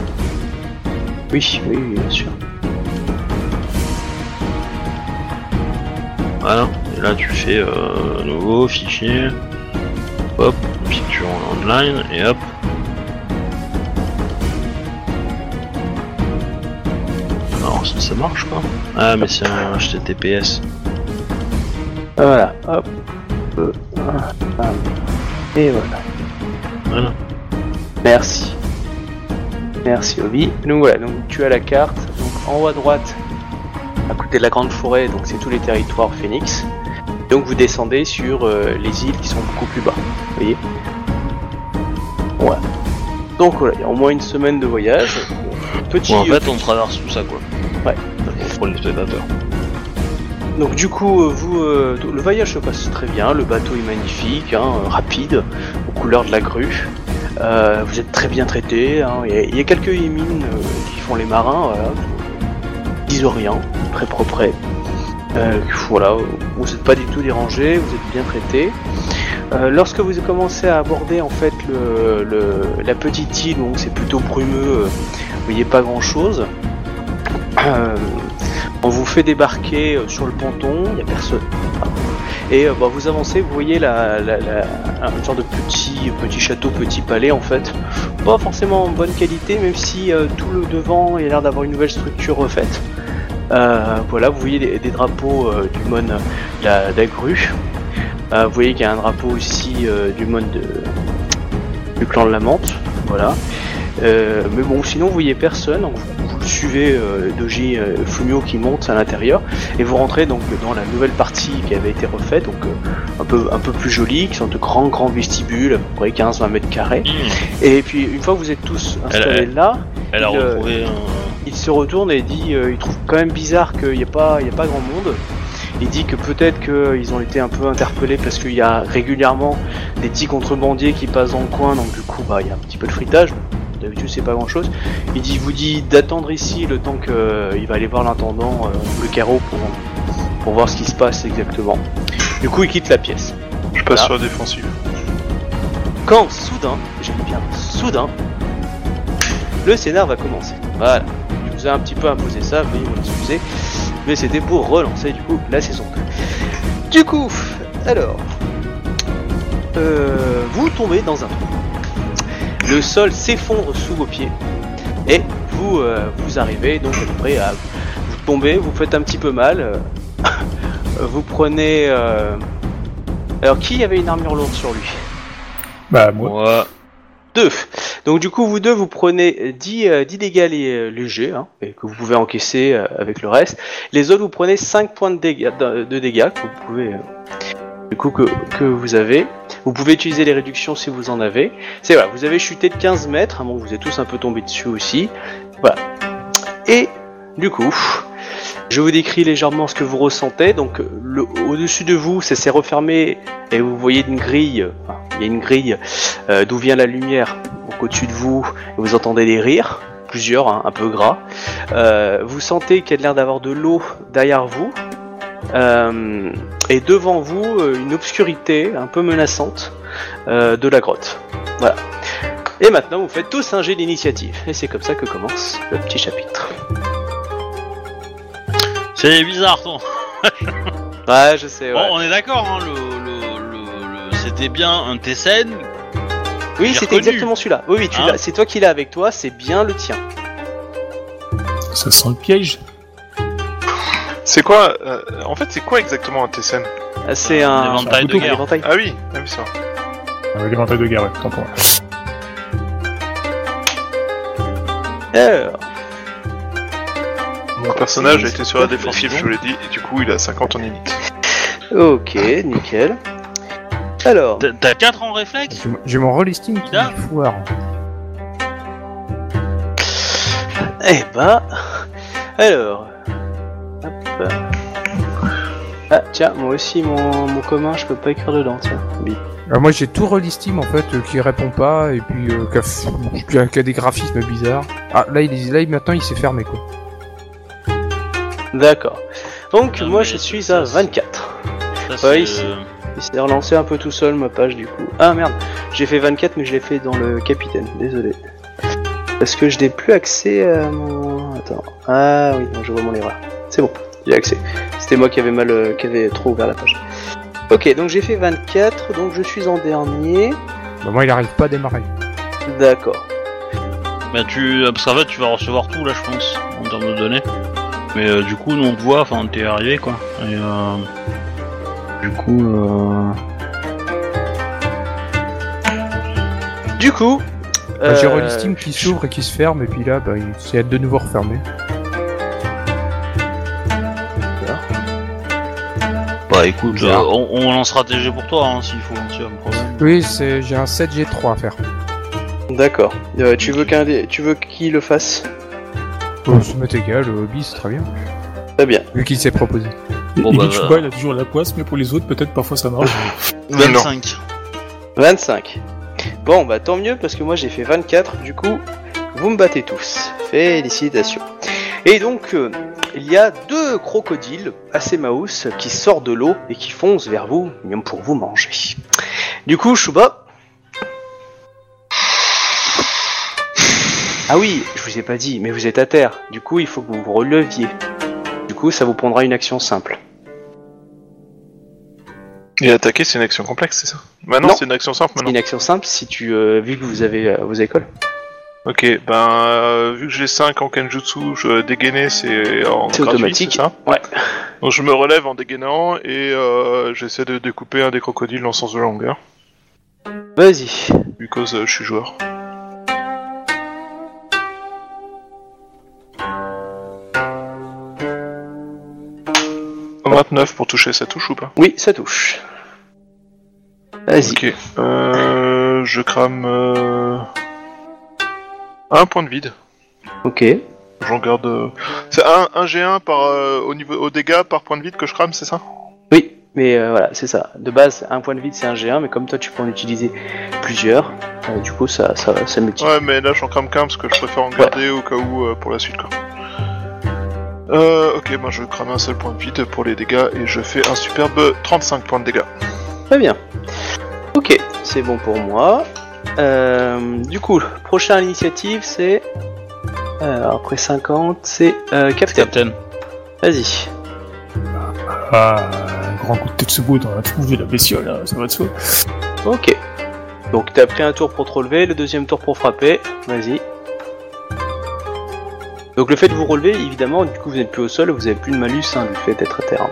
Speaker 2: Oui, oui, oui, bien sûr.
Speaker 1: Voilà. Et là tu fais euh, nouveau fichier. Hop, picture online et hop. Ça, ça marche quoi Ah mais c'est un HTTPS.
Speaker 2: Voilà, hop. Euh, ah, ah. Et voilà.
Speaker 1: Voilà.
Speaker 2: Merci. Merci Obi. Donc voilà, donc tu as la carte. Donc en haut à droite, à côté de la grande forêt, donc c'est tous les territoires Phoenix. Donc vous descendez sur euh, les îles qui sont beaucoup plus bas. Vous voyez? Voilà. Donc voilà, il y a au moins une semaine de voyage. Petit.
Speaker 1: En
Speaker 2: euh,
Speaker 1: fait on traverse tout ça quoi.
Speaker 2: Ouais.
Speaker 1: Pour les spectateurs.
Speaker 2: Donc du coup, euh, vous, euh, le voyage se passe très bien, le bateau est magnifique, hein, euh, rapide, aux couleurs de la grue. Euh, vous êtes très bien traité. hein, Il y, a- il y a quelques émines euh, qui font les marins, voilà. Rien, très propre. Euh, voilà, vous n'êtes pas du tout dérangé, vous êtes bien traité. Lorsque vous commencez à aborder en fait le, le- la petite île, donc c'est plutôt brumeux, vous voyez pas grand chose. On vous fait débarquer euh, sur le ponton, il n'y a personne. Et euh, bah, vous avancez, vous voyez la, un genre de petit, petit château, petit palais en fait. Pas forcément en bonne qualité, même si euh, tout le devant a l'air d'avoir une nouvelle structure refaite. Euh, voilà, vous voyez des, drapeaux euh, du Mon. Euh, vous voyez qu'il y a un drapeau aussi euh, du Mon de, du clan de la Menthe. Voilà. Euh, mais bon, sinon vous voyez personne. Suivez euh, Doji euh, Fumio qui monte à l'intérieur et vous rentrez donc dans la nouvelle partie qui avait été refaite, donc euh, un peu un peu plus jolie, qui sont de grands grands vestibules, à peu près 15-20 mètres carrés. Et puis une fois que vous êtes tous installés
Speaker 1: Elle-
Speaker 2: là,
Speaker 1: Elle
Speaker 2: Il, euh,
Speaker 1: retrouvé un.
Speaker 2: il se retourne et dit euh, il trouve quand même bizarre qu'il n'y a pas il y a pas grand monde. Il dit que peut-être qu'ils ont été un peu interpellés parce qu'il y a régulièrement des petits contrebandiers qui passent dans le coin, donc du coup bah il y a un petit peu de fritage. D'habitude c'est pas grand chose. Il dit vous dit d'attendre ici le temps qu'il va aller voir l'intendant, euh, le carreau pour, pour voir ce qui se passe exactement. Du coup il quitte la pièce.
Speaker 4: Je passe sur la défensive.
Speaker 2: Quand soudain, j'aime bien, soudain, le scénar va commencer. Voilà. Je vous ai un petit peu imposé ça, veuillez m'en excuser. Mais c'était pour relancer du coup la saison 2. Du coup, alors, euh, vous tombez dans un trou. Le sol s'effondre sous vos pieds et vous euh, vous arrivez donc à peu près à vous tombez, vous faites un petit peu mal. euh, vous prenez. euh, Alors qui avait une armure lourde sur lui?
Speaker 3: Bah, moi.
Speaker 1: Moi.
Speaker 2: deux. Donc du coup, vous deux, vous prenez 10, euh, 10 dégâts lé- euh, légers, hein, et que vous pouvez encaisser euh, avec le reste. Les autres, vous prenez 5 points de dégâts, de, de dégâts que vous pouvez, euh, du coup, que, que vous avez. Vous pouvez utiliser les réductions si vous en avez. C'est voilà, vous avez chuté de 15 mètres, hein, bon, vous êtes tous un peu tombés dessus aussi. Voilà. Et du coup, je vous décris légèrement ce que vous ressentez. Donc, au-dessus de vous, ça s'est refermé et vous voyez une grille. enfin, il y a une grille euh, d'où vient la lumière. Donc, au-dessus de vous, vous entendez des rires, plusieurs, hein, un peu gras. Euh, vous sentez qu'il y a l'air d'avoir de l'eau derrière vous. Euh, et devant vous, euh, une obscurité un peu menaçante euh, de la grotte. Voilà. Et maintenant, vous faites tous un jet d'initiative. Et c'est comme ça que commence le petit chapitre.
Speaker 1: C'est bizarre, ton.
Speaker 2: Ouais, je sais.
Speaker 1: Bon, on est d'accord, hein, le, le, le, le- c'était bien un Tessen.
Speaker 2: oui, c'était exactement celui-là. Oui, oui, tu
Speaker 1: Hein
Speaker 2: l'as. C'est toi qui l'as avec toi. C'est bien le tien.
Speaker 3: Ça sent le piège.
Speaker 4: C'est quoi euh, En fait, c'est quoi exactement un Tessen
Speaker 2: Ah, C'est
Speaker 1: Un
Speaker 2: un,
Speaker 1: éventail
Speaker 2: un
Speaker 1: de guerre.
Speaker 2: éventail.
Speaker 4: Ah oui, ah oui, c'est vrai.
Speaker 3: Avec l'éventail de guerre, ouais, tant pour moi.
Speaker 2: Alors,
Speaker 4: Mon personnage a été sur la défensive, je vous l'ai dit, et du coup, il a 50 en init.
Speaker 2: ok, nickel. Alors,
Speaker 1: T'as- T'as 4 en réflexe?
Speaker 5: J'ai mon- rollisting qui
Speaker 1: Là.
Speaker 5: foire.
Speaker 2: eh bah, alors. Ah tiens, moi aussi mon, mon commun, je peux pas écrire dedans, tiens. Bip.
Speaker 5: Euh, moi j'ai tout Rollistim en fait euh, qui répond pas et puis euh, qui, a, f- qui a- qui a des graphismes bizarres. Ah là il est là il- maintenant il s'est fermé quoi.
Speaker 2: D'accord. Donc
Speaker 1: Ah,
Speaker 2: moi je suis
Speaker 1: ça,
Speaker 2: à
Speaker 1: c'est-
Speaker 2: 24.
Speaker 1: Ça,
Speaker 2: Ouais,
Speaker 1: c'est,
Speaker 2: ici.
Speaker 1: euh,
Speaker 2: Il s'est relancé un peu tout seul ma page du coup. Ah merde, j'ai fait 24 mais je l'ai fait dans le capitaine, désolé. Parce que je n'ai plus accès à mon... Attends. Ah oui, non, je vois mon erreur. C'est bon, j'ai accès. C'était moi qui avais mal, euh, qui avait trop ouvert la page. Ok, donc j'ai fait 24, donc je suis en dernier.
Speaker 5: Bah, moi il arrive pas à démarrer.
Speaker 2: D'accord.
Speaker 1: Bah tu, fait tu vas recevoir tout là je pense en termes de données. Mais euh, du coup nous on te voit, enfin t'es arrivé quoi. Et euh, du coup euh...
Speaker 2: Du coup...
Speaker 5: Bah, j'ai
Speaker 2: euh,
Speaker 5: Rollistim qui s'ouvre et qui se ferme et puis là bah, il s'est de nouveau refermé.
Speaker 1: Bah écoute, euh, on, on lancera TG pour toi hein, s'il faut, a un problème.
Speaker 5: Oui c'est j'ai un 7G3 à faire.
Speaker 2: D'accord. Euh, tu veux qu'un des... tu veux qui le fasse?
Speaker 5: Oh, ça m'est égal, le hobby c'est très bien.
Speaker 2: Très bien.
Speaker 5: Vu qu'il s'est proposé.
Speaker 1: Bon,
Speaker 3: il
Speaker 1: bah,
Speaker 3: Chouba, il a toujours la poisse, mais pour les autres, peut-être parfois ça marche.
Speaker 1: 25.
Speaker 2: 25. Bon, bah tant mieux parce que moi j'ai fait 24, du coup, vous me battez tous. Félicitations. Et donc, euh, il y a deux crocodiles assez mouse qui sortent de l'eau et qui foncent vers vous même pour vous manger. Du coup, Chouba. Ah oui, je vous ai pas dit, mais vous êtes à terre. Du coup, il faut que vous vous releviez. Du coup, ça vous prendra une action simple.
Speaker 4: Et attaquer, c'est une action complexe, c'est ça? Maintenant,
Speaker 2: Non.
Speaker 4: c'est une action simple
Speaker 2: C'est
Speaker 4: maintenant.
Speaker 2: une action simple si tu, euh, vu que vous avez euh, vos écoles.
Speaker 4: Ok, ben, euh, vu que j'ai 5 en Kenjutsu, je dégainer, c'est en
Speaker 2: C'est
Speaker 4: gratuit,
Speaker 2: automatique.
Speaker 4: c'est ça
Speaker 2: Ouais.
Speaker 4: Donc je me relève en dégainant et euh, j'essaie de découper un des crocodiles en sens de longueur,
Speaker 2: Vas-y.
Speaker 4: because euh, je suis joueur. « 29 pour toucher, ça touche ou pas?
Speaker 2: Oui, ça touche. Vas-y.
Speaker 4: Ok, euh, je crame euh, un point de vide.
Speaker 2: Ok.
Speaker 4: J'en garde. euh, C'est un, un G1 par euh, au niveau au dégâts par point de vide que je crame, c'est ça?
Speaker 2: Oui, mais euh, voilà, c'est ça. De base, un point de vide, c'est un G1, mais comme toi, tu peux en utiliser plusieurs. euh, du coup, ça, ça, ça multiplie.
Speaker 4: Ouais, mais là j'en crame qu'un parce que je préfère en garder au cas où euh, pour la suite quoi. Euh, ok, moi je crame un seul point de vide pour les dégâts et je fais un superbe 35 points de dégâts.
Speaker 2: Très bien. Ok, c'est bon pour moi. Euh, du coup, prochain à l'initiative, c'est. Alors, après 50, c'est euh, Captain.
Speaker 1: Captain.
Speaker 2: Vas-y.
Speaker 3: Ah, un grand coup de Tetsubo dans la tronche de la bestiole, hein, ça va de soi.
Speaker 2: Ok. Donc, t'as pris un tour pour te relever, le deuxième tour pour frapper. Vas-y. Donc, le fait de vous relever, évidemment, du coup, vous n'êtes plus au sol, vous avez plus de malus hein, du fait d'être à terre.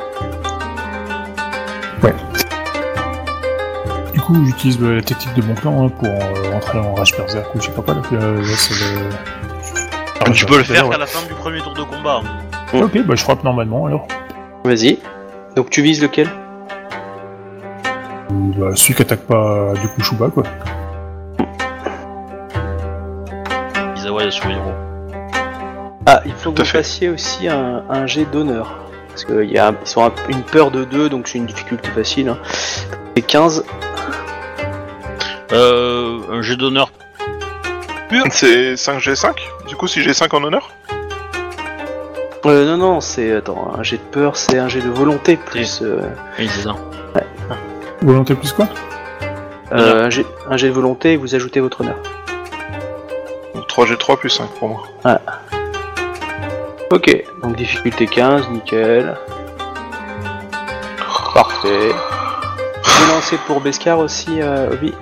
Speaker 3: Coup, j'utilise euh, la technique de mon clan hein, pour euh, entrer en rage berserk ou je sais pas quoi. Là, là, là, c'est le... Ah,
Speaker 1: tu peux le
Speaker 3: à
Speaker 1: faire qu'à la fin du premier tour de combat.
Speaker 3: ouais. Ok, bah je frappe normalement alors.
Speaker 2: Vas-y. Donc, tu vises lequel?
Speaker 3: Bah, celui qui attaque pas du coup Shuba quoi.
Speaker 1: Izawa Yasuhiro.
Speaker 2: Ah, il faut que
Speaker 4: à
Speaker 2: vous fassiez aussi un, un jet d'honneur. Parce qu'ils sont à une peur de 2, donc c'est une difficulté facile. Hein. C'est 15.
Speaker 1: Euh, un jet d'honneur.
Speaker 4: C'est 5G5 Du coup, si j'ai 5 en honneur
Speaker 2: Euh, non, non, c'est. Attends, un jet de peur, c'est un jet de volonté plus. Euh,
Speaker 1: Oui, c'est ça.
Speaker 3: Volonté plus quoi
Speaker 2: euh, un, jet, un jet de volonté et vous ajoutez votre honneur.
Speaker 4: Donc 3G3 plus 5 pour moi.
Speaker 2: Ok, donc difficulté 15, nickel. Parfait. Peux lancer pour Beskar aussi, euh, Obi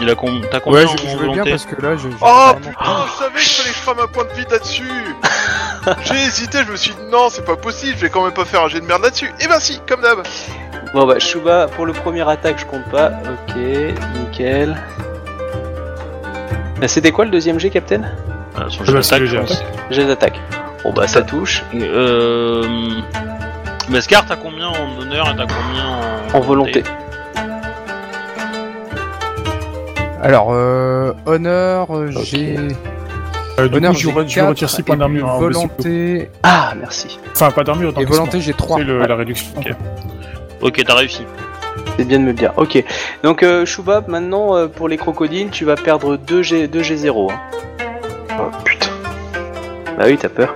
Speaker 1: Il a com... T'as combien
Speaker 5: Ouais,
Speaker 1: en
Speaker 5: je, je veux bien
Speaker 1: volonté
Speaker 5: parce que là je. je-
Speaker 4: Oh
Speaker 5: vraiment-
Speaker 4: putain, je savais qu'il fallait que je crame un point de vide là-dessus J'ai hésité, je me suis dit non, c'est pas possible, je vais quand même pas faire un jet de merde là-dessus. Et ben si, comme d'hab
Speaker 2: Bon bah, Shuba, pour le premier attaque, je compte pas. Ok, nickel. Euh, C'était quoi le deuxième jet, Captain?
Speaker 1: Ah,
Speaker 3: bah, c'est
Speaker 1: d'attaque,
Speaker 3: le
Speaker 1: je pense.
Speaker 2: Jet d'attaque. Bon bah, ça touche.
Speaker 1: Euh... Beskar, t'as combien en honneur et t'as combien en...
Speaker 2: En volonté?
Speaker 5: Alors, euh, honneur, euh, j'ai.
Speaker 3: Euh, du
Speaker 5: Honneur,
Speaker 3: coup, je,
Speaker 5: j'ai
Speaker 3: re- je
Speaker 5: 4,
Speaker 3: retire 6 points d'armure. hein,
Speaker 5: volonté.
Speaker 2: Ah, merci.
Speaker 3: Enfin, pas d'armure,
Speaker 5: Et volonté, j'ai 3.
Speaker 3: C'est la réduction.
Speaker 1: Ok. t'as réussi.
Speaker 2: C'est bien de me le dire. Ok. Donc, euh, Shubab, maintenant, euh, pour les crocodiles, tu vas perdre 2 G, 2 G0. hein.
Speaker 6: Oh putain.
Speaker 2: Bah oui, t'as peur.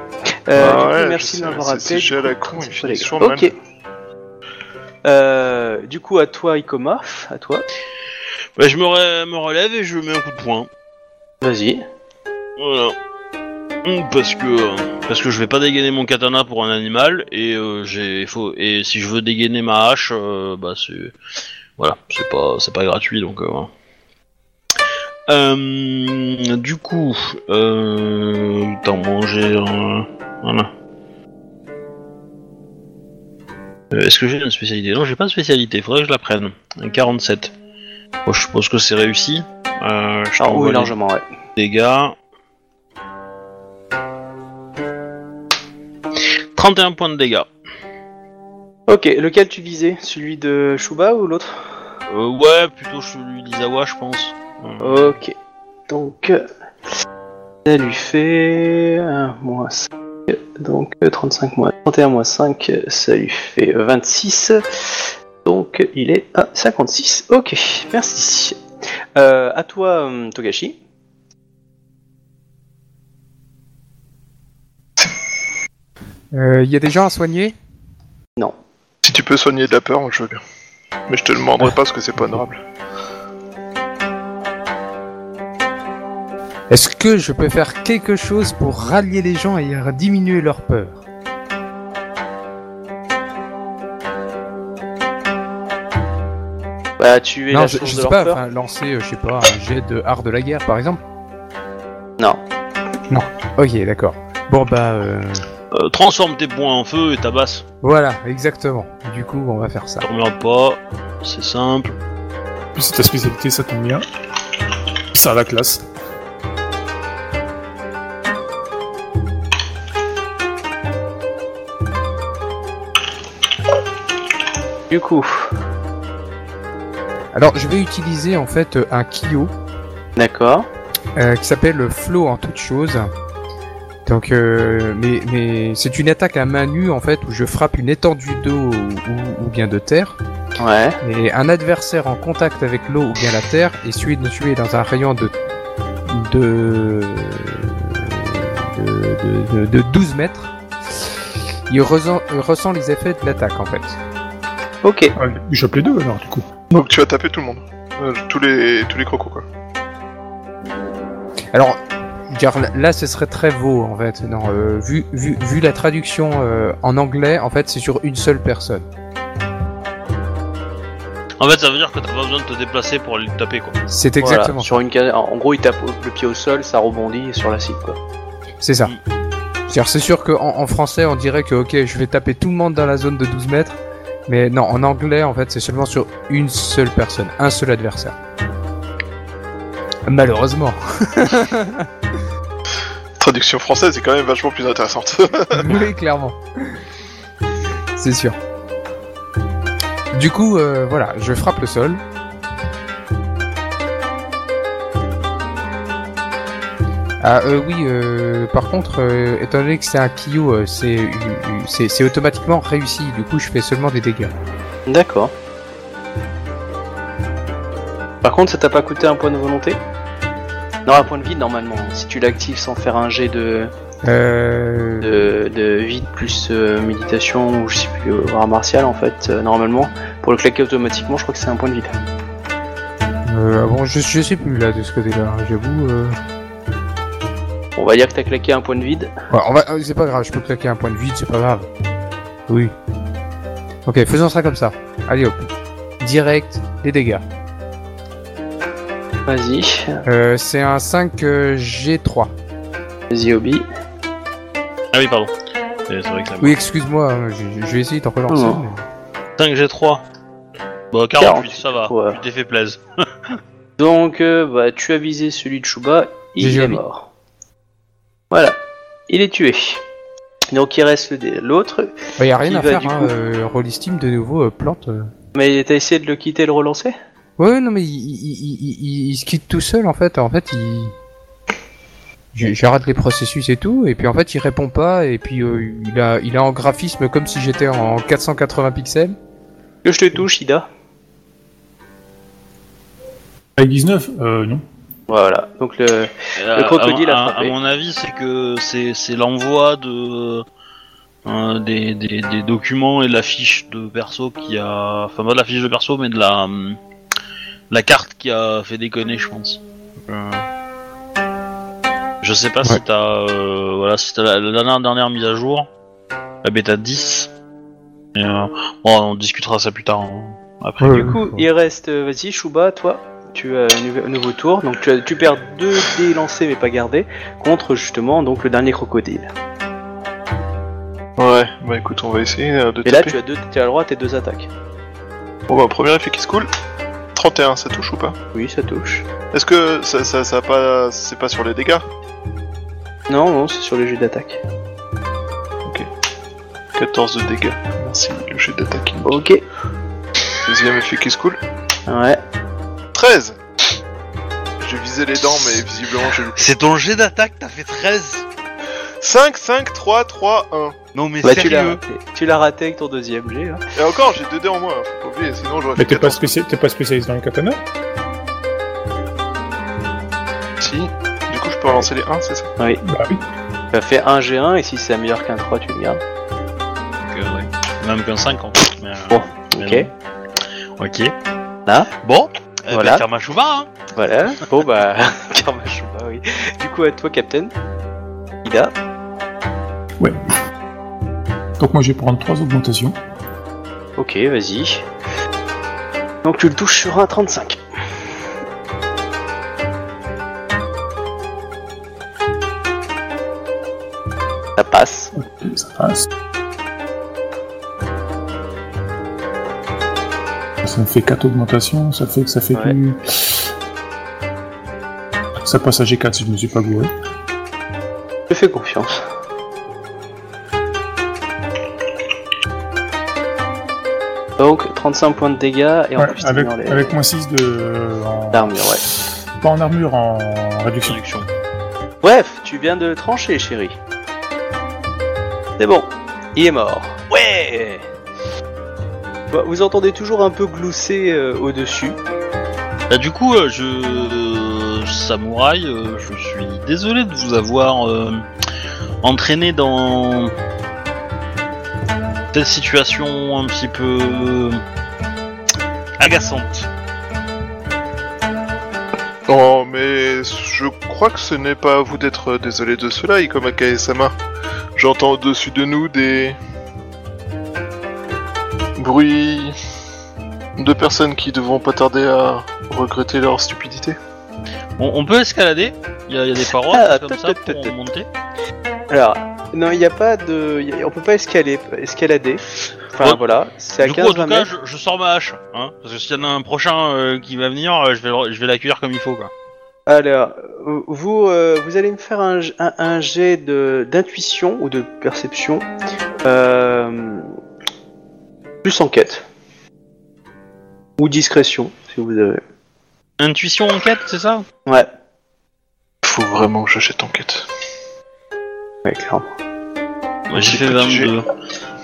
Speaker 2: Euh,
Speaker 4: Ah
Speaker 2: du coup,
Speaker 4: ouais,
Speaker 2: merci
Speaker 4: je
Speaker 2: de m'avoir rappelé.
Speaker 4: c'est jeu à la
Speaker 2: Du coup,
Speaker 4: con, il
Speaker 2: Ok. Euh, du coup, à toi, Ikoma. À toi.
Speaker 1: Bah, je me, re- me relève et je mets un coup de poing.
Speaker 2: Vas-y.
Speaker 1: Voilà. Hum, Parce que parce que je vais pas dégainer mon katana pour un animal et euh, j'ai faut et si je veux dégainer ma hache euh, bah c'est voilà c'est pas c'est pas gratuit donc euh, voilà. Euh, du coup euh, attends manger euh, voilà. Euh, Est-ce que j'ai une spécialité? Non, j'ai pas de spécialité. Faudrait que je la prenne. Un 47. Bon, je suppose que c'est réussi. Euh, je
Speaker 2: Ah oui, largement, ouais.
Speaker 1: dégâts. 31 points de dégâts.
Speaker 2: Ok, lequel tu visais? Celui de Shuba ou l'autre?
Speaker 1: Euh, ouais, plutôt celui d'Izawa, je pense. Euh,
Speaker 2: Ok. Donc, ça lui fait 1 moins 5. Donc, euh, 35 moins 31 moins 5, ça lui fait euh, 26. Donc, il est à 56. Ok, merci. Euh, à toi, hum, Togashi.
Speaker 5: Il y a des gens à soigner?
Speaker 4: Si tu peux soigner de la peur, moi je veux bien. Mais je te le demanderai pas parce que c'est pas honorable.
Speaker 5: Est-ce que je peux faire quelque chose pour rallier les gens et diminuer leur peur?
Speaker 2: Bah, tu es
Speaker 5: Non,
Speaker 2: la
Speaker 5: je,
Speaker 2: source
Speaker 5: je
Speaker 2: de
Speaker 5: sais
Speaker 2: leur
Speaker 5: pas,
Speaker 2: peur.
Speaker 5: lancer, euh, je sais pas, un jet de art de la guerre par exemple
Speaker 2: Non.
Speaker 5: Non. Ok, d'accord. Bon bah, euh,
Speaker 1: euh, transforme tes points en feu et tabasse.
Speaker 5: voilà, exactement. Du coup, on va faire ça.
Speaker 1: T'emmerdes pas, c'est simple.
Speaker 3: Puis c'est ta spécialité, ça tombe bien. Ça a la classe.
Speaker 2: Du coup,
Speaker 5: Alors, je vais utiliser en fait euh, un Kyo
Speaker 2: d'accord.
Speaker 5: euh, qui s'appelle Flow en toute chose. Donc, euh, mais, mais c'est une attaque à main nue en fait où je frappe une étendue d'eau ou, bien de terre.
Speaker 2: Ouais.
Speaker 5: Et un adversaire en contact avec l'eau ou bien la terre est tué, tué dans un rayon de de, de, de, de- de 12 mètres. Il ressent, ressent les effets de l'attaque en fait.
Speaker 2: Ok.
Speaker 3: Ah, Chope les deux alors, du coup.
Speaker 4: Donc tu vas taper tout le monde. Euh, tous les tous les crocos quoi.
Speaker 5: Alors, là, ce serait très beau en fait. Non, euh, vu, vu, vu la traduction euh, en anglais, en fait, c'est sur une seule personne.
Speaker 1: En fait, ça veut dire que t'as pas besoin de te déplacer pour aller le taper, quoi.
Speaker 5: C'est
Speaker 2: Voilà,
Speaker 5: exactement
Speaker 2: sur une En gros, il tape le pied au sol, ça rebondit sur la cible, quoi.
Speaker 5: C'est ça.
Speaker 1: Mm.
Speaker 5: C'est-à-dire, c'est sûr qu'en en français, on dirait que ok, je vais taper tout le monde dans la zone de 12 mètres, mais non, en anglais, en fait, c'est seulement sur une seule personne, un seul adversaire. Malheureusement.
Speaker 4: Traduction française est quand même vachement plus intéressante.
Speaker 5: oui, clairement. C'est sûr. Du coup, euh, voilà, je frappe le sol. Ah euh, oui, euh, par contre, euh, étant donné que c'est un Kyo, euh, c'est automatiquement réussi. Du coup, je fais seulement des dégâts.
Speaker 2: D'accord. Par contre, ça t'a pas coûté un point de volonté? Non, un point de vide normalement. Si tu l'actives sans faire un jet de, de, de vide plus méditation ou je sais plus, art martial en fait, normalement, pour le claquer automatiquement, je crois que c'est un point de vide.
Speaker 5: euh, ah bon, je, je sais plus là de ce côté-là. J'avoue. Euh...
Speaker 2: On va dire que t'as claqué un point de vide.
Speaker 5: Ouais, on va, euh, c'est pas grave, je peux claquer un point de vide, c'est pas grave. Oui. Ok, faisons ça comme ça. Allez hop. Direct, les dégâts.
Speaker 2: Vas-y,
Speaker 5: Euh, c'est un 5 euh, G3.
Speaker 2: vas-y Obi.
Speaker 1: Ah oui, pardon. C'est vrai que ça
Speaker 5: Oui, excuse-moi, hein, je, je vais essayer d'en relancer.
Speaker 2: Non.
Speaker 5: mais-
Speaker 1: 5 G3. Bah, 48, ça va.
Speaker 2: ouais.
Speaker 1: Tu t'es fait plaisir.
Speaker 2: Donc, euh, bah, tu as visé celui de Shuba, il est mort. Voilà, il est tué. Donc il reste l'autre.
Speaker 5: Bah, y a rien à
Speaker 2: va,
Speaker 5: faire, hein.
Speaker 2: coup
Speaker 5: euh, Rollistim de nouveau euh, plante. euh.
Speaker 2: Mais t'as essayé de le quitter et le relancer?
Speaker 5: Ouais, ouais, non, mais il, il, il, il- il se quitte tout seul en fait. En fait, il. J'arrête les processus et tout, et puis en fait il répond pas, et puis euh, il a il a en graphisme comme si j'étais en 480 pixels.
Speaker 2: Que je te touche, Ida
Speaker 3: Avec 19 Euh, non.
Speaker 2: Voilà. Donc le
Speaker 1: Euh,
Speaker 2: crocodile
Speaker 1: à,
Speaker 2: a
Speaker 1: à-
Speaker 2: frappé.
Speaker 1: à mon avis, c'est que c'est c'est l'envoi de euh, des, des, des documents et de la fiche de perso qui a, enfin pas de la fiche de perso, mais de la hum, la carte qui a fait déconner, je pense. Euh, je sais pas si t'as euh, voilà si t'as la, la dernière dernière mise à jour, la bêta 10. Et, euh, bon, on discutera ça plus tard. hein, après.
Speaker 5: Ouais.
Speaker 2: Du coup, il reste, vas-y, Chouba, toi, tu as un nouveau, tour, donc tu, as- tu perds deux dés lancés mais pas gardés, contre justement donc le dernier crocodile.
Speaker 4: Ouais, bah écoute, on va essayer euh, de
Speaker 2: Et là, tu as, deux, tu as le droit à tes deux attaques.
Speaker 4: Bon bah, premier effet qui se coule. 31, ça touche ou pas?
Speaker 2: Oui, ça touche.
Speaker 4: Est-ce que ça, ça, ça a pas... c'est pas sur les dégâts?
Speaker 2: Non, non, c'est sur les jets d'attaque.
Speaker 4: 14 de dégâts. Merci, le jet d'attaque.
Speaker 2: Ok.
Speaker 4: Deuxième effet qui se coule.
Speaker 2: Ouais.
Speaker 4: 13 J'ai visé les dents, mais visiblement j'ai loupé.
Speaker 1: C'est ton jet d'attaque, t'as fait 13
Speaker 4: 5, 5, 3, 3, 1.
Speaker 1: Non mais
Speaker 2: Bah, tu l'as
Speaker 1: sérieux
Speaker 2: raté. Tu l'as raté avec ton deuxième jet. hein.
Speaker 4: Et encore, j'ai 2 dés en moins, hein, faut pas oublier, sinon j'aurais
Speaker 3: Mais
Speaker 4: fait
Speaker 3: t'es pas,
Speaker 4: 14.
Speaker 3: spécial... t'es pas spécialiste dans le katana
Speaker 4: Si. Du coup, je peux relancer les 1, c'est ça?
Speaker 3: Bah oui.
Speaker 2: Tu as fait un G1 et si c'est meilleur qu'un 3, tu le gardes.
Speaker 1: Donc, euh, ouais. Même qu'un 5 en fait. Mais, euh,
Speaker 2: Bon,
Speaker 1: mais
Speaker 2: ok.
Speaker 1: non. Ok.
Speaker 2: Là?
Speaker 1: Bon. Eh
Speaker 2: Voilà.
Speaker 1: Ben, Karmachouba, hein.
Speaker 2: Voilà. Bon bah, Karma Chouba, oui. Du coup, à toi, Captain. Ida.
Speaker 3: Donc moi je vais prendre 3 augmentations.
Speaker 2: Ok, vas-y. Donc tu le touches sur un 35. Ça passe.
Speaker 3: Ok, ça passe. Ça me fait 4 augmentations, ça fait que ça fait
Speaker 2: Ouais.
Speaker 3: du... Ça passe à G4 si je me suis pas gouré.
Speaker 2: Je fais confiance. Donc 35 points de dégâts et en
Speaker 3: Ouais,
Speaker 2: plus
Speaker 3: avec,
Speaker 2: t'ignores les-
Speaker 3: avec moins 6 de... en-
Speaker 2: d'armure, ouais.
Speaker 3: Pas en armure, en réduction.
Speaker 1: Réduction.
Speaker 2: Bref, tu viens de trancher, chérie. C'est bon, il est mort. Ouais Bah, Vous entendez toujours un peu glousser euh, au-dessus.
Speaker 1: Bah, du coup, euh, je. Samouraï, euh, je suis désolé de vous avoir euh, entraîné dans. cette situation un petit peu. agaçante.
Speaker 4: Oh, mais je crois que ce n'est pas à vous d'être désolé de cela, Ikoma Kaesama. J'entends au-dessus de nous des... bruits de personnes qui devront pas tarder à regretter leur stupidité.
Speaker 1: On, on peut escalader Il y, a- il y a des parois
Speaker 2: Ah,
Speaker 1: comme ça
Speaker 2: tut,
Speaker 1: pour monter
Speaker 2: Alors, non, il n'y a pas de. y a- on peut pas escalader. escalader. Enfin
Speaker 1: Bon,
Speaker 2: voilà, c'est à
Speaker 1: Du coup, en
Speaker 2: 15-20
Speaker 1: tout cas,
Speaker 2: mètres.
Speaker 1: je, je sors ma hache, hein, parce que s'il y en a un prochain euh, qui va venir, euh, je vais, le- je vais l'accueillir comme il faut, quoi.
Speaker 2: Alors, vous, euh, vous allez me faire un, j- un, un jet de- d'intuition ou de perception. Euh, plus enquête. Ou discrétion, si vous avez.
Speaker 1: Intuition enquête, c'est ça?
Speaker 2: Ouais,
Speaker 4: Faut vraiment que j'achète enquête.
Speaker 2: ouais, clairement.
Speaker 1: Moi, J'ai fait
Speaker 4: petit jet.
Speaker 1: 22.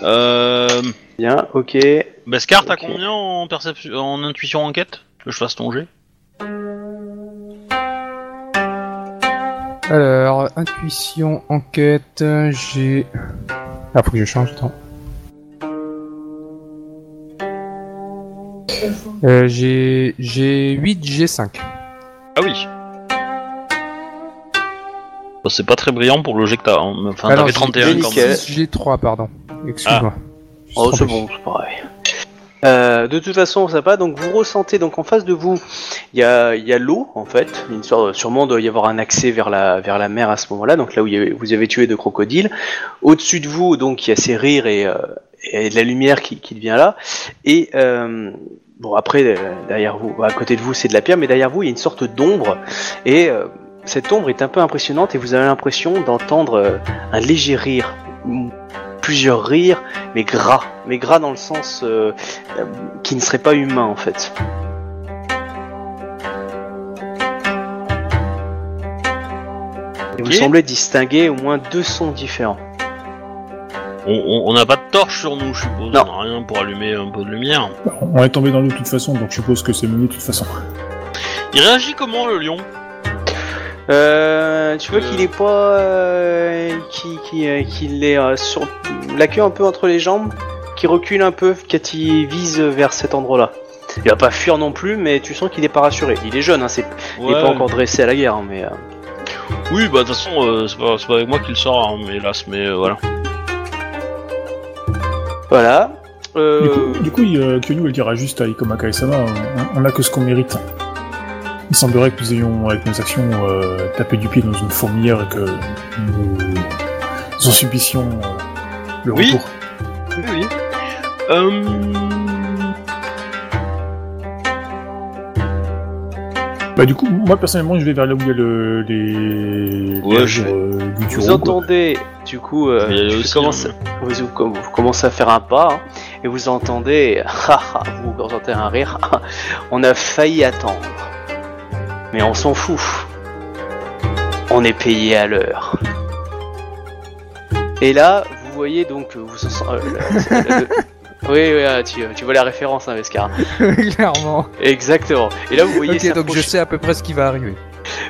Speaker 1: Euh.
Speaker 2: Bien, ok.
Speaker 1: Beskar, t'as
Speaker 2: Ok.
Speaker 1: combien en perception, en intuition enquête? Que je fasse ton jet
Speaker 5: Alors, intuition, enquête, j'ai... Ah, faut que je change, attends. Euh, j'ai... J'ai 8 G5.
Speaker 1: Ah oui. Bah, c'est pas très brillant pour le jet que t'as. hein. Enfin,
Speaker 5: Alors,
Speaker 1: t'avais
Speaker 5: j'ai-
Speaker 1: 31
Speaker 2: j'ai
Speaker 1: quand
Speaker 2: nickel.
Speaker 1: même.
Speaker 5: G3, pardon. Excuse-moi. Je suis
Speaker 2: Oh, c'est
Speaker 5: trompé.
Speaker 2: bon, c'est pareil. Euh, de toute façon, ça va. Donc, vous ressentez donc en face de vous, il y a, il y a l'eau en fait. Une sorte, sûrement doit y avoir un accès vers la vers la mer à ce moment-là. Donc là où il y avait- vous avez tué deux crocodiles. Au-dessus de vous, donc il y a ces rires et, euh, et de la lumière qui, qui vient là. Et euh, bon après euh, derrière vous, à côté de vous, c'est de la pierre, mais derrière vous, il y a une sorte d'ombre. Et euh, cette ombre est un peu impressionnante et vous avez l'impression d'entendre euh, un léger rire, plusieurs rires, mais gras, mais gras dans le sens euh, qui ne serait pas humain en fait. Et vous semblez distinguer au moins deux sons différents.
Speaker 1: On- n'a pas de torche sur nous, je suppose.
Speaker 2: Non.
Speaker 1: On a rien pour allumer un peu de lumière.
Speaker 3: On est tombé dans l'eau de toute façon, donc je suppose que c'est mieux de toute façon.
Speaker 1: Il réagit comment le lion?
Speaker 2: Euh, tu vois
Speaker 1: Euh.
Speaker 2: qu'il est pas, euh, qui, qui, euh, qu'il est euh, sur la queue un peu entre les jambes, qui recule un peu quand il vise vers cet endroit-là. Il va pas fuir non plus, mais tu sens qu'il est pas rassuré. Il est jeune, hein, c'est, il est
Speaker 1: Ouais.
Speaker 2: pas encore dressé à la guerre, hein, mais. euh,
Speaker 1: Oui, bah de toute façon, euh, c'est pas, c'est pas avec moi qu'il sort, hein, mais hélas, mais euh, voilà.
Speaker 3: Du
Speaker 2: Euh,
Speaker 3: coup, du coup euh, elle dira juste à Ikoma Kaesama, on, on a que ce qu'on mérite. Il semblerait que nous ayons, avec nos actions, euh, tapé du pied dans une fourmilière et que nous, nous en subissions euh, le
Speaker 1: Oui.
Speaker 3: retour.
Speaker 1: Oui, oui.
Speaker 3: Bah du coup, moi personnellement, je vais vers là où il y a le, les,
Speaker 1: Ouais,
Speaker 3: les
Speaker 1: je
Speaker 3: arbres, euh, du
Speaker 2: vous
Speaker 3: quoi.
Speaker 2: entendez, du coup, euh,
Speaker 1: Je vais y aller
Speaker 2: tu
Speaker 1: aussi,
Speaker 2: commences-
Speaker 1: hein.
Speaker 2: vous, commencez à faire un pas hein, et vous entendez, haha, vous entendez un rire. on a failli attendre, mais on s'en fout. On est payé à l'heure. Et là, vous voyez donc, vous euh, le- le- oui, oui, ah, tu, tu vois la référence, hein, Vescar.
Speaker 5: Clairement.
Speaker 2: Exactement. Et là, vous voyez
Speaker 5: Ok, donc je
Speaker 2: s'approcher-
Speaker 5: sais à peu près ce qui va arriver.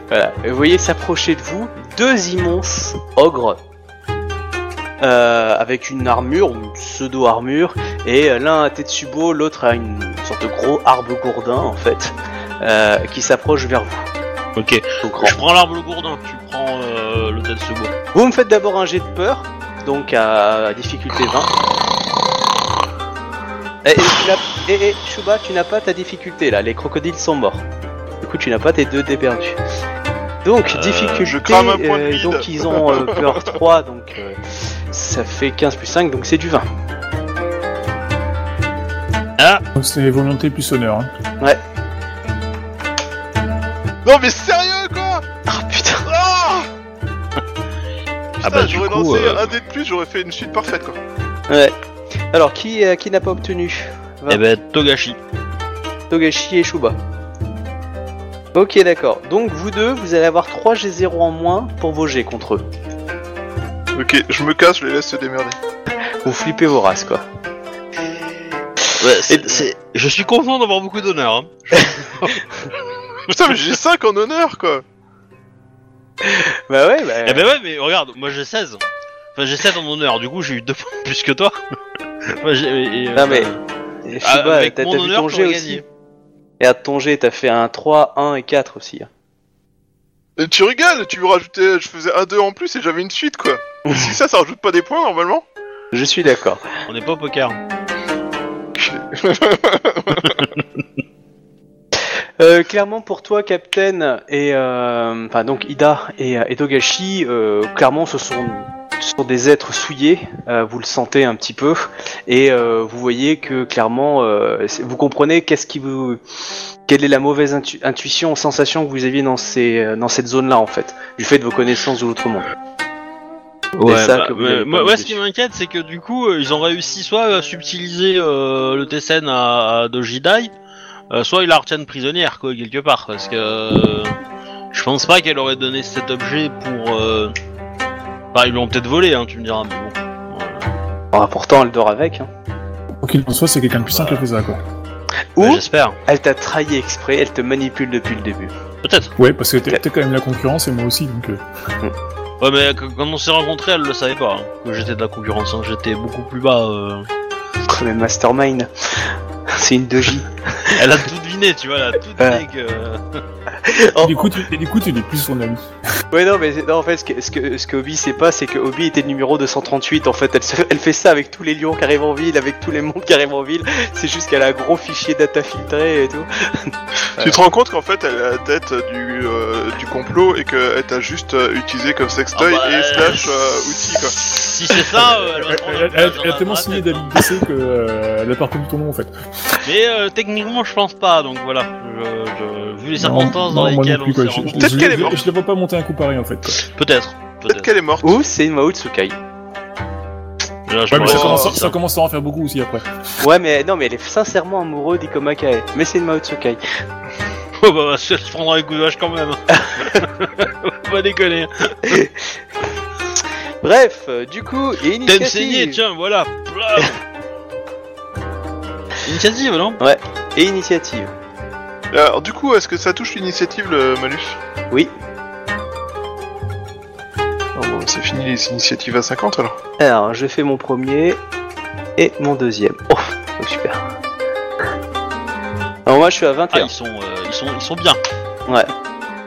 Speaker 2: Voilà. Vous voyez s'approcher de vous deux immenses ogres euh, avec une armure, une pseudo-armure, et euh, l'un a Tetsubo, l'autre a une sorte de gros arbre gourdin en fait, euh, qui s'approche vers vous.
Speaker 1: Ok. Je prends l'arbre gourdin, tu prends euh, le Tetsubo.
Speaker 2: Vous me faites d'abord un jet de peur, donc à, à difficulté 20. Et, et, tu n'as- et- et, Shuba, tu n'as pas ta difficulté là, les crocodiles sont morts. Du coup, tu n'as pas tes deux dés perdus. Donc,
Speaker 1: Euh,
Speaker 2: difficulté,
Speaker 4: je crame un point de
Speaker 2: euh,
Speaker 4: vide.
Speaker 2: donc ils ont euh, peur 3, donc euh, ça fait 15 plus 5, donc c'est du 20.
Speaker 3: Donc c'est volonté plus honneur. Hein.
Speaker 4: Non mais sérieux quoi
Speaker 2: Ah putain
Speaker 4: Ah
Speaker 1: Ah bah,
Speaker 4: Putain,
Speaker 1: du
Speaker 4: j'aurais
Speaker 1: coup,
Speaker 4: lancé
Speaker 1: euh,
Speaker 4: un dé de plus, j'aurais fait une suite parfaite quoi.
Speaker 2: Ouais. Alors, qui, euh, qui n'a pas obtenu.
Speaker 1: Eh ben, Togashi.
Speaker 2: Togashi et Shuba. Ok, d'accord. Donc, vous deux, vous allez avoir 3 G0 en moins pour vos G contre eux.
Speaker 4: Ok, je me casse, je les laisse se démerder.
Speaker 2: Vous flippez vos races, quoi.
Speaker 1: Ouais, c'est, c'est- Je suis content d'avoir beaucoup d'honneur. Hein.
Speaker 4: Putain mais j'ai 5 en honneur quoi
Speaker 2: Bah ouais, bah...
Speaker 1: Eh ben ouais, mais regarde, moi j'ai 16. Enfin, j'ai 7 en honneur, du coup j'ai eu 2 points plus que toi. J'ai- et, euh,
Speaker 2: Non, mais-
Speaker 1: euh,
Speaker 2: Et
Speaker 1: ah,
Speaker 2: Shuba,
Speaker 1: avec
Speaker 2: t'as
Speaker 1: mon
Speaker 2: t'as vu
Speaker 1: honneur,
Speaker 2: ton aussi
Speaker 1: gagné.
Speaker 2: Et à ton G, t'as fait un 3, 1 et 4 aussi. hein.
Speaker 4: Tu rigoles, tu me rajoutais, je faisais un 2 en plus et j'avais une suite quoi. si ça, ça rajoute pas des points normalement
Speaker 2: Je suis d'accord.
Speaker 1: On n'est pas au poker.
Speaker 2: Euh, clairement pour toi, Captain et euh, enfin donc Ida et, euh, et Togashi, euh, clairement ce sont, ce sont des êtres souillés. euh, vous le sentez un petit peu et euh, vous voyez que clairement euh, vous comprenez qu'est-ce qui vous, quelle est la mauvaise intu- intuition, sensation que vous aviez dans ces dans cette zone-là en fait, du fait de vos connaissances de l'autre monde.
Speaker 1: Ouais, bah, moi, ce qui m'inquiète, c'est que du coup, ils ont réussi soit à subtiliser euh, le Tessen à, à Dojidai, euh, soit ils la retiennent prisonnière, quoi, quelque part. Parce que euh, je pense pas qu'elle aurait donné cet objet pour. Euh... Enfin, ils l'ont peut-être volé, hein, tu me diras, mais bon.
Speaker 2: Bon, pourtant elle dort avec. Hein.
Speaker 3: Quoi qu'il en soit, c'est quelqu'un de puissant qui a fait ça, quoi.
Speaker 1: bah,
Speaker 2: Ou
Speaker 1: J'espère.
Speaker 2: elle t'a trahi exprès, elle te manipule depuis le début.
Speaker 1: Peut-être.
Speaker 3: Ouais, parce que t'es t'es quand même la concurrence et moi aussi, donc... euh,
Speaker 1: Ouais, mais qu- quand on s'est rencontrés, elle le savait pas, hein, que j'étais de la concurrence. hein, J'étais beaucoup plus bas. euh.
Speaker 2: Mais Mastermind, c'est une 2J.
Speaker 1: Elle a tout deviné, tu vois, elle a tout deviné que.
Speaker 2: Oh.
Speaker 3: Et du coup, tu, et du coup, tu n'es plus son ami.
Speaker 2: Ouais non mais non, en fait ce que ce que ce que Obi sait pas c'est que Obi était le numéro 238 en fait elle se- elle fait ça avec tous les lions qui arrivent en ville avec tous les mondes qui arrivent en ville c'est juste qu'elle a un gros fichier data filtré et tout
Speaker 4: Tu te rends compte qu'en fait elle est à la tête du, euh, du complot et qu'elle t'a juste euh, utilisé comme sextoy
Speaker 1: Ah bah,
Speaker 4: et slash euh, outil quoi.
Speaker 1: Si c'est ça, euh, elle
Speaker 3: a tellement signé DC que euh, elle a pas reconnu ton nom en fait.
Speaker 1: Mais euh, techniquement, je pense pas, donc voilà. Je, je- vu les circonstances dans lesquelles on s'est rencontrés.
Speaker 4: Peut-être qu'elle est morte.
Speaker 3: Je la vois pas monter un coup pareil en fait.
Speaker 1: Peut-être.
Speaker 4: Peut-être qu'elle est morte.
Speaker 2: ou c'est Mao Tsukai
Speaker 1: Là, je
Speaker 3: Ouais, mais ça commence,
Speaker 1: sorti
Speaker 3: ça commence à en faire beaucoup aussi après.
Speaker 2: ouais mais non mais elle est sincèrement amoureuse d'Ikoma Kae mais c'est une Mao Tsukai
Speaker 1: Oh bah, bah, elle se prendra un coup de vache quand même. Faut pas déconner.
Speaker 2: bref euh, du coup et
Speaker 1: T'aimes saigner,
Speaker 2: initiative
Speaker 1: tiens, voilà. Initiative, non
Speaker 2: et initiative
Speaker 4: Alors, du coup, est-ce que ça touche l'initiative, le malus?
Speaker 2: Oui.
Speaker 4: Oh, bon, C'est fini les initiatives à 50 alors
Speaker 2: Alors, je fais mon premier et mon deuxième. Oh, oh, super. Alors moi, je suis à
Speaker 1: Ah,
Speaker 2: 21.
Speaker 1: ils sont, euh, ils sont, ils sont bien.
Speaker 2: Ouais.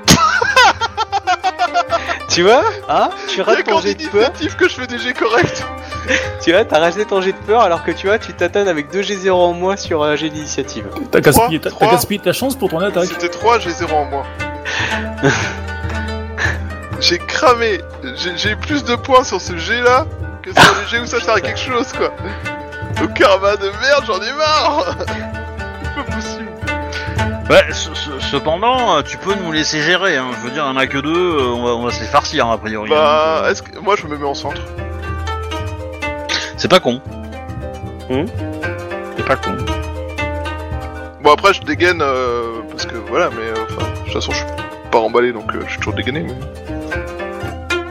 Speaker 2: tu vois? Hein Tu rates ton jet de peur.
Speaker 4: initiative que je fais des jets corrects
Speaker 2: Tu vois, t'as raté ton jet de peur alors que tu vois, tu t'atteins avec 2 G0 en moins sur un jet d'initiative.
Speaker 3: T'as gaspillé, t'as gaspillé ta chance pour ton attaque.
Speaker 4: C'était 3, j'ai 0 en moins. j'ai cramé J'ai j'ai plus de points sur ce jet là que sur les jets où ça sert à quelque chose quoi Au karma de merde, j'en ai marre C'est pas possible
Speaker 1: ce- ce- cependant, euh, tu peux nous laisser gérer. Hein. Je veux dire, il y en a que deux, euh, on, va, on va se les farcir a priori.
Speaker 4: Bah,
Speaker 1: Donc, euh,
Speaker 4: est-ce que... moi je me mets en centre.
Speaker 1: C'est pas con.
Speaker 2: Hmm
Speaker 1: C'est pas con.
Speaker 4: Bon après je dégaine euh, parce que voilà, mais euh, enfin, de toute façon je suis pas emballé donc euh, je suis toujours dégainé. Mais...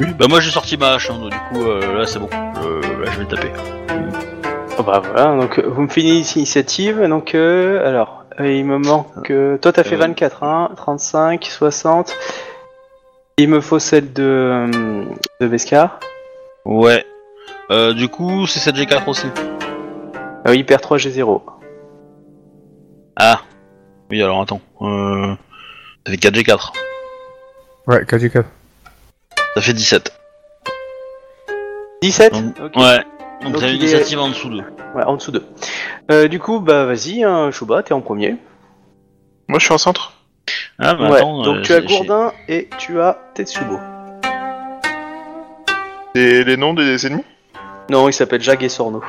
Speaker 1: Oui, bah moi j'ai sorti ma hache, hein, donc du coup euh, là c'est bon. Euh, là je vais taper.
Speaker 2: Oh bah voilà, donc vous me finissez l'initiative, donc euh, alors, il me manque... euh, toi t'as fait
Speaker 1: Euh.
Speaker 2: 24, hein 35, 60... Il me faut celle de, de Bescar.
Speaker 1: Ouais. Euh, du coup c'est 7G4 aussi.
Speaker 2: Ah oui, il perd 3 G0.
Speaker 1: Ah. Oui alors attends. Euh... Ça fait 4G4.
Speaker 5: Ouais, KG4.
Speaker 1: Ça fait 17.
Speaker 2: 17
Speaker 1: Donc-
Speaker 2: Ok.
Speaker 1: Ouais. Donc,
Speaker 2: Donc,
Speaker 1: t'as
Speaker 2: il
Speaker 1: une
Speaker 2: est-
Speaker 1: initiative en dessous d'eux.
Speaker 2: Ouais, en dessous d'eux. Euh, du coup, bah vas-y, hein, Chouba, t'es en premier.
Speaker 4: Moi je suis en centre.
Speaker 1: Ah mais
Speaker 2: ouais,
Speaker 1: attends.
Speaker 2: donc
Speaker 1: euh,
Speaker 2: tu as Gourdin et tu as Tetsubo.
Speaker 4: Et les noms des ennemis?
Speaker 2: Non, il s'appelle Jag et Sorno.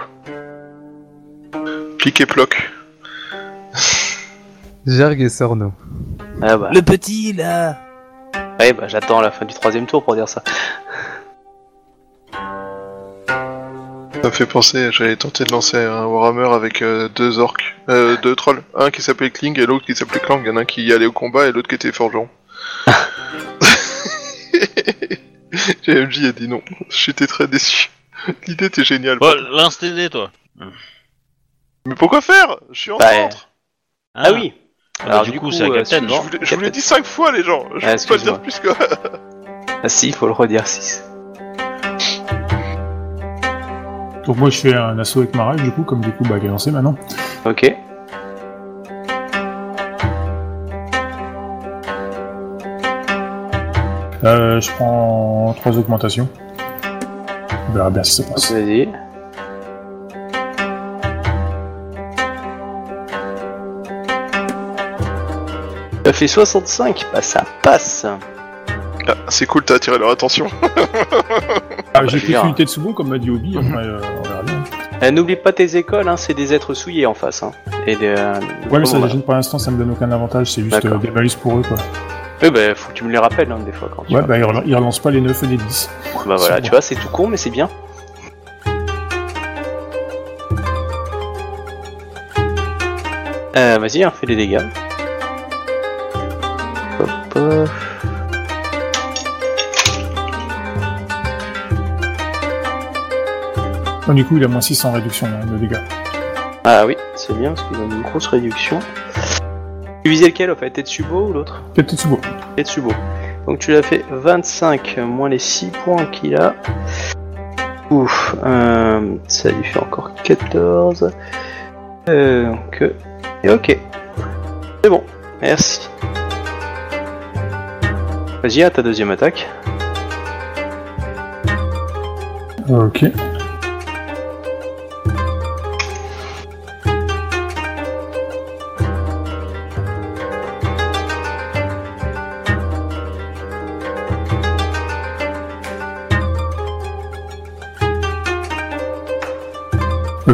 Speaker 4: Clic et ploc.
Speaker 5: Jerg et Sorno.
Speaker 2: Ah bah.
Speaker 5: Le petit, là
Speaker 2: Ouais, bah j'attends la fin du troisième tour pour dire ça.
Speaker 4: Ça me fait penser, j'avais tenté de lancer un Warhammer avec euh, deux orques, euh, deux trolls. Un qui s'appelait Kling et l'autre qui s'appelait Klang. Il y en a un qui allait au combat et l'autre qui était forgeron. GMJ a dit non. J'étais très déçu. L'idée était géniale.
Speaker 1: Oh, lance tes dés, toi.
Speaker 4: Mais pourquoi faire? Je suis en
Speaker 2: Bah,
Speaker 4: centre.
Speaker 2: Ah, oui
Speaker 1: Ah, bah, du coup, c'est la
Speaker 2: euh,
Speaker 1: capitaine.
Speaker 2: suivant.
Speaker 4: Je vous l'ai- je vous l'ai dit cinq fois les gens. Je
Speaker 2: Ah,
Speaker 4: peux pas le dire plus que...
Speaker 2: Ah si, il faut le redire 6.
Speaker 3: Donc moi je fais un assaut avec ma rage du coup, comme du coup bah elle est lancée maintenant.
Speaker 2: Ok.
Speaker 3: Euh, je prends trois augmentations. On verra bien si ça passe.
Speaker 2: Vas-y. Ça fait 65, bah ça passe.
Speaker 4: Ah, c'est cool, t'as attiré leur attention.
Speaker 3: Ah,
Speaker 2: bah,
Speaker 3: j'ai
Speaker 2: verrai.
Speaker 3: unité de Subo comme m'a dit Obi, après euh, on verra bien.
Speaker 2: Euh, N'oublie pas tes écoles, hein, c'est des êtres souillés en face. Hein. Et des, euh,
Speaker 3: Ouais mais ça j'imagine pour l'instant ça me donne aucun avantage, c'est juste
Speaker 2: D'accord.
Speaker 3: euh, des malus pour eux quoi.
Speaker 2: Oui, bah faut que tu me les rappelles hein, des fois quand tu
Speaker 3: Ouais
Speaker 2: vas-
Speaker 3: bah ils, rel- ils relancent pas les 9 et les 10.
Speaker 2: Bah voilà, tu vois, c'est tout con, mais c'est bien. Euh, vas-y, hein, fais les dégâts. Hop, hop.
Speaker 3: Donc, du coup il a moins 6 en réduction hein, de dégâts.
Speaker 2: Ah oui, c'est bien parce qu'il a une grosse réduction. Tu visais lequel en fait? Tetsubo ou l'autre?
Speaker 3: Tetsubo.
Speaker 2: Tetsubo. Donc tu l'as fait 25 moins les 6 points qu'il a. Ouf, euh, ça lui fait encore 14. Euh, donc, euh, et ok. C'est bon, merci. Vas-y, à ta deuxième attaque.
Speaker 3: Ok.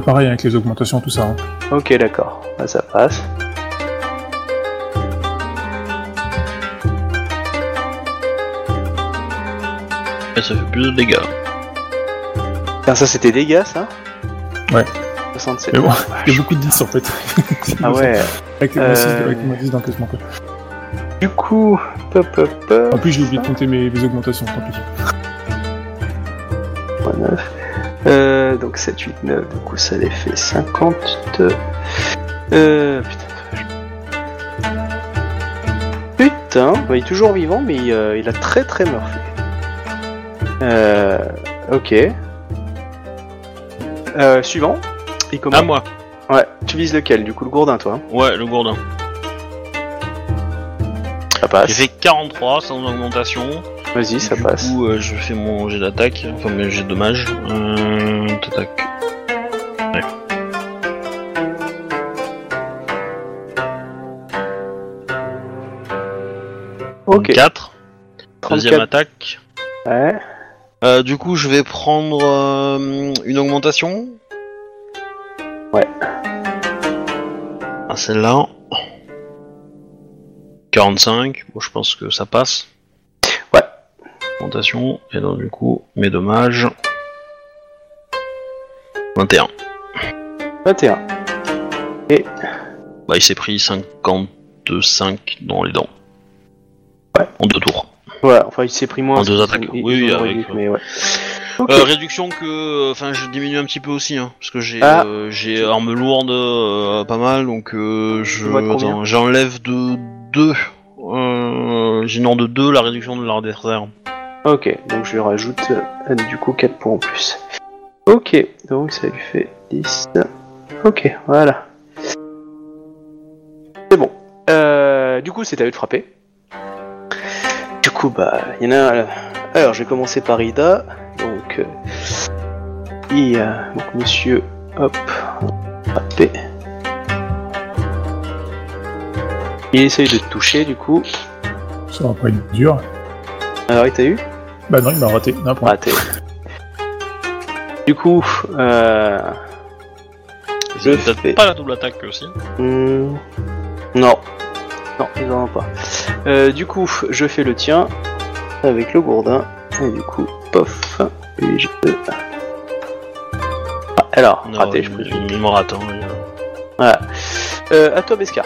Speaker 3: Pareil avec les augmentations, tout ça. hein.
Speaker 2: Ok, d'accord, Là, ça passe.
Speaker 1: Et ça fait plus de dégâts.
Speaker 2: Tiens, ça c'était dégâts ça?
Speaker 3: Ouais.
Speaker 2: 67.
Speaker 3: Mais bon, il y a beaucoup de 10 en fait.
Speaker 2: Ah ouais.
Speaker 3: avec moins 6
Speaker 2: Euh,
Speaker 3: 10 d'encaissement quoi.
Speaker 2: Du coup, pop pop pop.
Speaker 3: En plus j'ai oublié de compter mes, mes augmentations, tant pis.
Speaker 2: Point 9. Euh, donc 7, 8, 9, du coup ça les fait 52. Euh, putain. Bah, il est toujours vivant, mais euh, il a très très morflé. Euh, ok. Euh, suivant. Il
Speaker 1: À
Speaker 2: commence.
Speaker 1: moi.
Speaker 2: Ouais. Tu vises lequel Du coup, le gourdin, toi. hein?
Speaker 1: Ouais, le gourdin.
Speaker 2: Ça passe.
Speaker 1: J'ai fait 43 sans augmentation.
Speaker 2: Vas-y, ça
Speaker 1: du
Speaker 2: passe.
Speaker 1: coup, euh, je fais mon jet d'attaque, enfin mes jets de dommage. Euh, tac. Ouais.
Speaker 2: Ok.
Speaker 1: 4. Deuxième
Speaker 2: 34.
Speaker 1: attaque.
Speaker 2: Ouais.
Speaker 1: Euh, du coup, je vais prendre euh, une augmentation.
Speaker 2: Ouais.
Speaker 1: Ah, celle-là. 45. Bon, je pense que ça passe. Et donc, du coup, mes dommages. 21.
Speaker 2: 21.
Speaker 1: Bah, il s'est pris 55 dans les dents.
Speaker 2: Ouais.
Speaker 1: En deux tours.
Speaker 2: Ouais, enfin, il s'est pris moins.
Speaker 1: En deux attaques. Oui, oui, avec,
Speaker 2: mais ouais.
Speaker 1: Euh, réduction que, enfin, je diminue un petit peu aussi, hein, parce que j'ai,
Speaker 2: Ah.
Speaker 1: euh, j'ai arme lourde, euh, pas mal, donc euh, je, j'enlève de 2, euh, j'énore de 2 la réduction de l'adversaire.
Speaker 2: Ok, donc je lui rajoute euh, du coup 4 points en plus. Ok, donc ça lui fait 10. Ok, voilà. C'est bon. Euh, du coup, c'est à eux de frapper. Du coup, bah, il y en a un. Alors, je vais commencer par Ida. Donc, euh, il y a donc monsieur. Hop, frapper. Il essaye de te toucher, du coup.
Speaker 3: Ça va pas être dur.
Speaker 2: Alors, il t'a eu?
Speaker 3: Bah non, il m'a raté. D'un point.
Speaker 2: Raté. Du coup, euh, Je
Speaker 1: peut-être
Speaker 2: fais-
Speaker 1: pas la double attaque aussi.
Speaker 2: Hmm, Non. Non, ils en ont pas. Euh, du coup, je fais le tien avec le gourdin. Et du coup, pof. Et je... Ah, alors,
Speaker 1: Non,
Speaker 2: raté, je présume.
Speaker 1: il me rate, hein, il-
Speaker 2: Voilà. Euh, à toi, Bescar.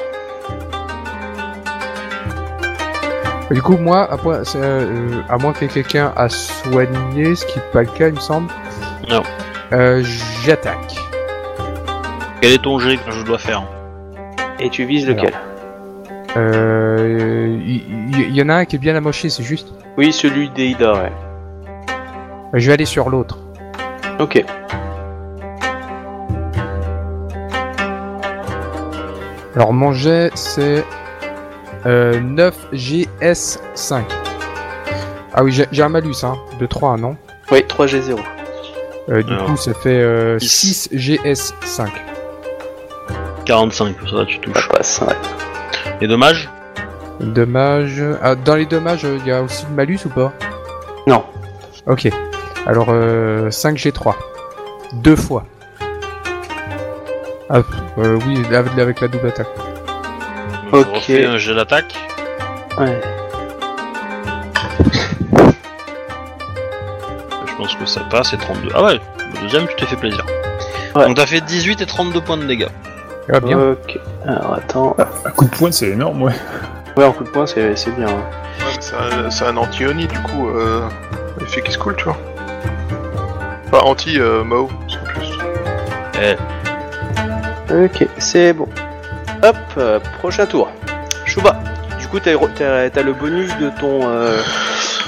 Speaker 5: Du coup, moi, à, moins- c'est, euh, à moins que quelqu'un a soigné, ce qui n'est pas le cas, il me semble.
Speaker 1: Non.
Speaker 5: Euh, J'attaque.
Speaker 1: Quel est ton jet que je dois faire
Speaker 2: Et tu vises lequel
Speaker 5: Euh, Il y, y- y en a un qui est bien amoché, c'est juste.
Speaker 2: Oui, celui d'Eida, ouais.
Speaker 5: Je vais aller sur l'autre.
Speaker 2: Ok.
Speaker 5: Alors mon jet c'est euh, 9GS5. Ah oui, j'ai un malus hein, de 3, non?
Speaker 2: Oui, 3G0.
Speaker 5: Euh, Du
Speaker 1: Alors,
Speaker 5: coup, ça fait euh,
Speaker 1: six.
Speaker 5: 6GS5.
Speaker 1: 45, ça va, tu
Speaker 2: Ça
Speaker 1: touches.
Speaker 2: passe, ouais.
Speaker 1: Et dommage
Speaker 5: Dommage. Ah, dans les dommages, il y a aussi le malus ou pas?
Speaker 2: Non.
Speaker 5: Ok. Alors euh, 5G3. Deux fois. Ah, euh, oui, avec la double attaque.
Speaker 1: Je
Speaker 2: Ok.
Speaker 1: refais un d'attaque.
Speaker 2: Ouais.
Speaker 1: Je pense que ça passe et 32. Ah ouais, le deuxième, tu t'es fait plaisir.
Speaker 2: Ouais.
Speaker 1: Donc t'as fait 18 et 32 points de dégâts.
Speaker 5: Ah, bien.
Speaker 2: Ok. Alors, attends.
Speaker 3: Un coup de poing, c'est énorme, ouais.
Speaker 2: Ouais, en coup de poing, c'est c'est bien. hein.
Speaker 4: Ouais, mais c'est un, c'est un anti-Oni, du coup, euh, effet qui se coule, tu vois. Enfin, anti-Mao, en plus.
Speaker 1: Eh,
Speaker 2: Ok, c'est bon. Hop, euh, prochain tour. Chouba. Du coup, t'as t'as- t'as le bonus de ton euh,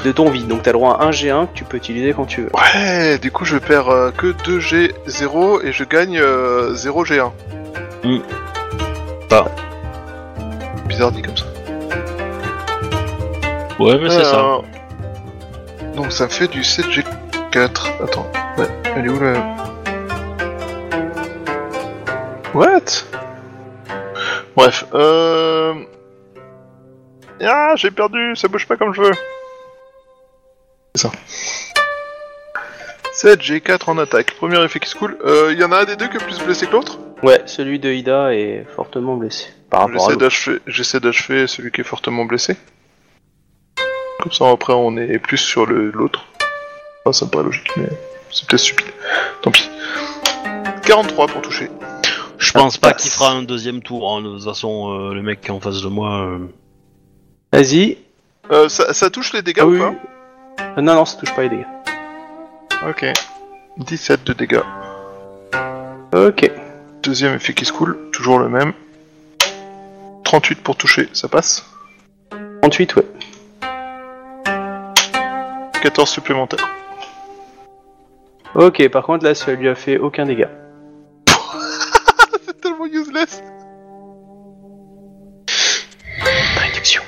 Speaker 2: de ton vie, donc t'as le droit à un G1 que tu peux utiliser quand tu veux.
Speaker 4: Ouais, du coup, je perds euh, que 2G0 et je gagne euh, 0G1.
Speaker 1: Hmm. Pas.
Speaker 4: Bizarre dit comme ça.
Speaker 1: ouais, mais c'est ça.
Speaker 4: Donc ça fait du 7G4. Attends, ouais, elle est où la... What? Bref, euh... Ah, j'ai perdu, ça bouge pas comme je veux. C'est ça. 7G4 en attaque. Premier effet qui se coule. Euh, Il y en a un des deux qui est plus blessé que l'autre?
Speaker 2: Ouais, celui de Ida est fortement blessé par rapport à
Speaker 4: J'essaie d'achever, j'essaie d'achever celui qui est fortement blessé. Comme ça après on est plus sur le l'autre. Enfin, ça me paraît logique, mais c'est peut-être stupide. Tant pis. 43 pour toucher.
Speaker 1: Je pense pas
Speaker 2: passe.
Speaker 1: qu'il fera un deuxième tour. hein. De toute façon, euh, le mec qui est en face de moi. euh,
Speaker 2: Vas-y.
Speaker 4: Euh, ça, ça touche les dégâts
Speaker 2: Ah
Speaker 4: ou
Speaker 2: oui.
Speaker 4: pas
Speaker 2: Euh, non, non, ça touche pas les dégâts.
Speaker 4: Ok. 17 de dégâts.
Speaker 2: Ok.
Speaker 4: Deuxième effet qui se coule, toujours le même. 38 pour toucher, ça passe
Speaker 2: 38, ouais.
Speaker 4: 14 supplémentaires.
Speaker 2: Ok, par contre là, ça lui a fait aucun dégât. Réduction.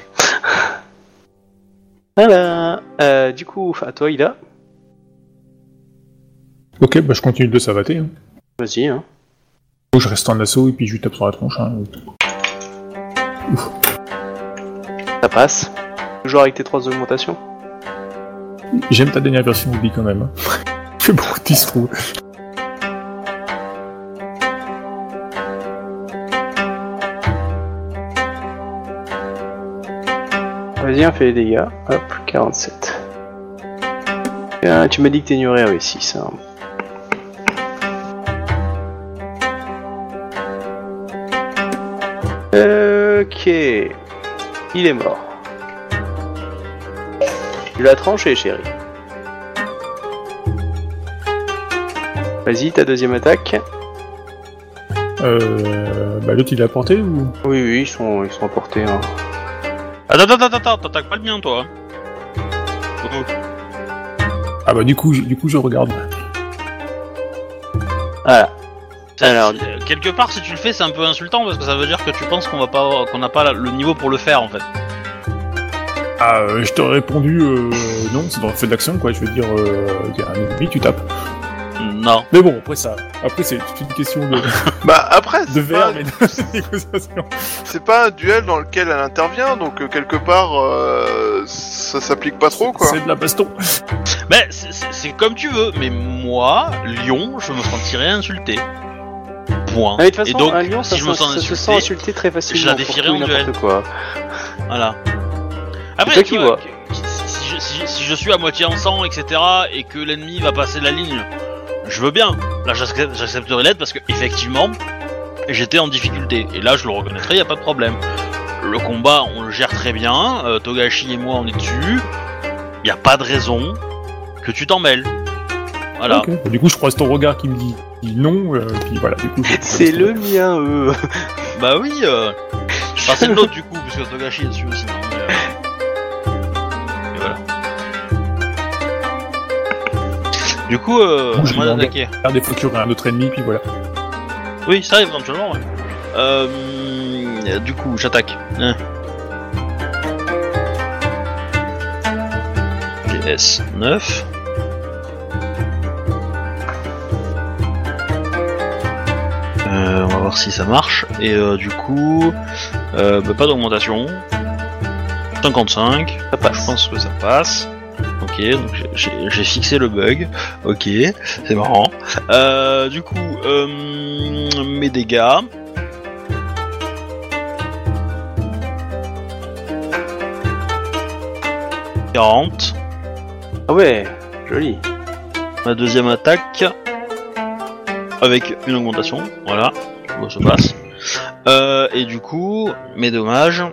Speaker 2: voilà. Euh, du coup, à toi, Ida.
Speaker 3: Ok, bah je continue de savater. Hein.
Speaker 2: Vas-y, hein.
Speaker 3: Je reste en assaut et puis je lui tape sur la tronche. Hein.
Speaker 2: Ça passe. Toujours avec tes trois augmentations.
Speaker 3: J'aime ta dernière version Obi quand même. hein. Fais beaucoup de trou.
Speaker 2: Vas-y, on fait les dégâts. Hop, 47. Ah, tu m'as dit que t'ignorais réussi, ça. Ok. Il est mort. Tu l'as tranché, chérie. Vas-y, ta deuxième attaque.
Speaker 3: Euh, bah l'autre il a porté ou?
Speaker 2: Oui, oui, ils sont, ils sont apportés. Hein.
Speaker 1: Attends, attends, attends, attends, t'attaques pas le mien, toi.
Speaker 3: Ah bah du coup, je- du coup je regarde.
Speaker 2: Voilà. Alors-
Speaker 1: quelque part, si tu le fais, c'est un peu insultant parce que ça veut dire que tu penses qu'on va pas, qu'on n'a pas le niveau pour le faire en fait.
Speaker 3: Ah, euh, je t'aurais répondu euh, non, c'est dans le feu d'action quoi. Je veux dire, euh, il y a un ennemi, tu tapes.
Speaker 1: Non.
Speaker 3: Mais bon, après ça, après c'est toute une question de,
Speaker 4: Bah après,
Speaker 3: de
Speaker 4: c'est
Speaker 3: verre,
Speaker 4: pas,
Speaker 3: mais de
Speaker 4: c'est pas un duel dans lequel elle intervient, donc euh, quelque part, euh, ça s'applique pas trop quoi.
Speaker 3: C'est de la baston.
Speaker 1: Mais c'est- comme tu veux. Mais moi, Lyon, je me sentirais insulté. Point.
Speaker 2: Ah, mais de toute
Speaker 1: Et donc,
Speaker 2: ça,
Speaker 1: si je me sens
Speaker 2: ça se sent
Speaker 1: insulté,
Speaker 2: très facilement.
Speaker 1: je la
Speaker 2: pour
Speaker 1: défierai
Speaker 2: tout et
Speaker 1: en duel.
Speaker 2: quoi.
Speaker 1: Voilà. Après,
Speaker 2: toi
Speaker 1: tu
Speaker 2: qui
Speaker 1: vois,
Speaker 2: vois.
Speaker 1: que- si, si je, si- si je suis à moitié en sang, etc., et que l'ennemi va passer la ligne, je veux bien. Là, j'accepte- j'accepterai l'aide parce que effectivement, j'étais en difficulté. Et là, je le reconnaîtrai, y a pas de problème. Le combat, on le gère très bien. euh, Togashi et moi, on est dessus. Y a pas de raison que tu t'en mêles. Voilà.
Speaker 3: Ok. Du coup, je croise ton regard qui me dit, dit non, euh, puis voilà. Du coup, je-
Speaker 2: C'est le mien, eux.
Speaker 1: Bah oui. Euh... Enfin, c'est le nôtre du coup, parce que Togashi est dessus aussi. Du coup, euh, d'attaquer.
Speaker 3: Faire des y aurait un autre ennemi, puis voilà.
Speaker 1: Oui, ça arrive éventuellement, ouais. Euh, du coup, j'attaque. Hein. GS 9. Euh, on va voir si ça marche. Et euh, du coup, euh, bah, pas d'augmentation. 55.
Speaker 2: Ça passe.
Speaker 1: Je pense que ça passe. Ok, donc j'ai- fixé le bug. Ok, c'est marrant. Euh, du coup, euh, mes dégâts. « 40.
Speaker 2: Ah ouais, joli.
Speaker 1: Ma deuxième attaque. Avec une augmentation. Voilà. Bon, ça passe. Euh, et du coup, mes dommages.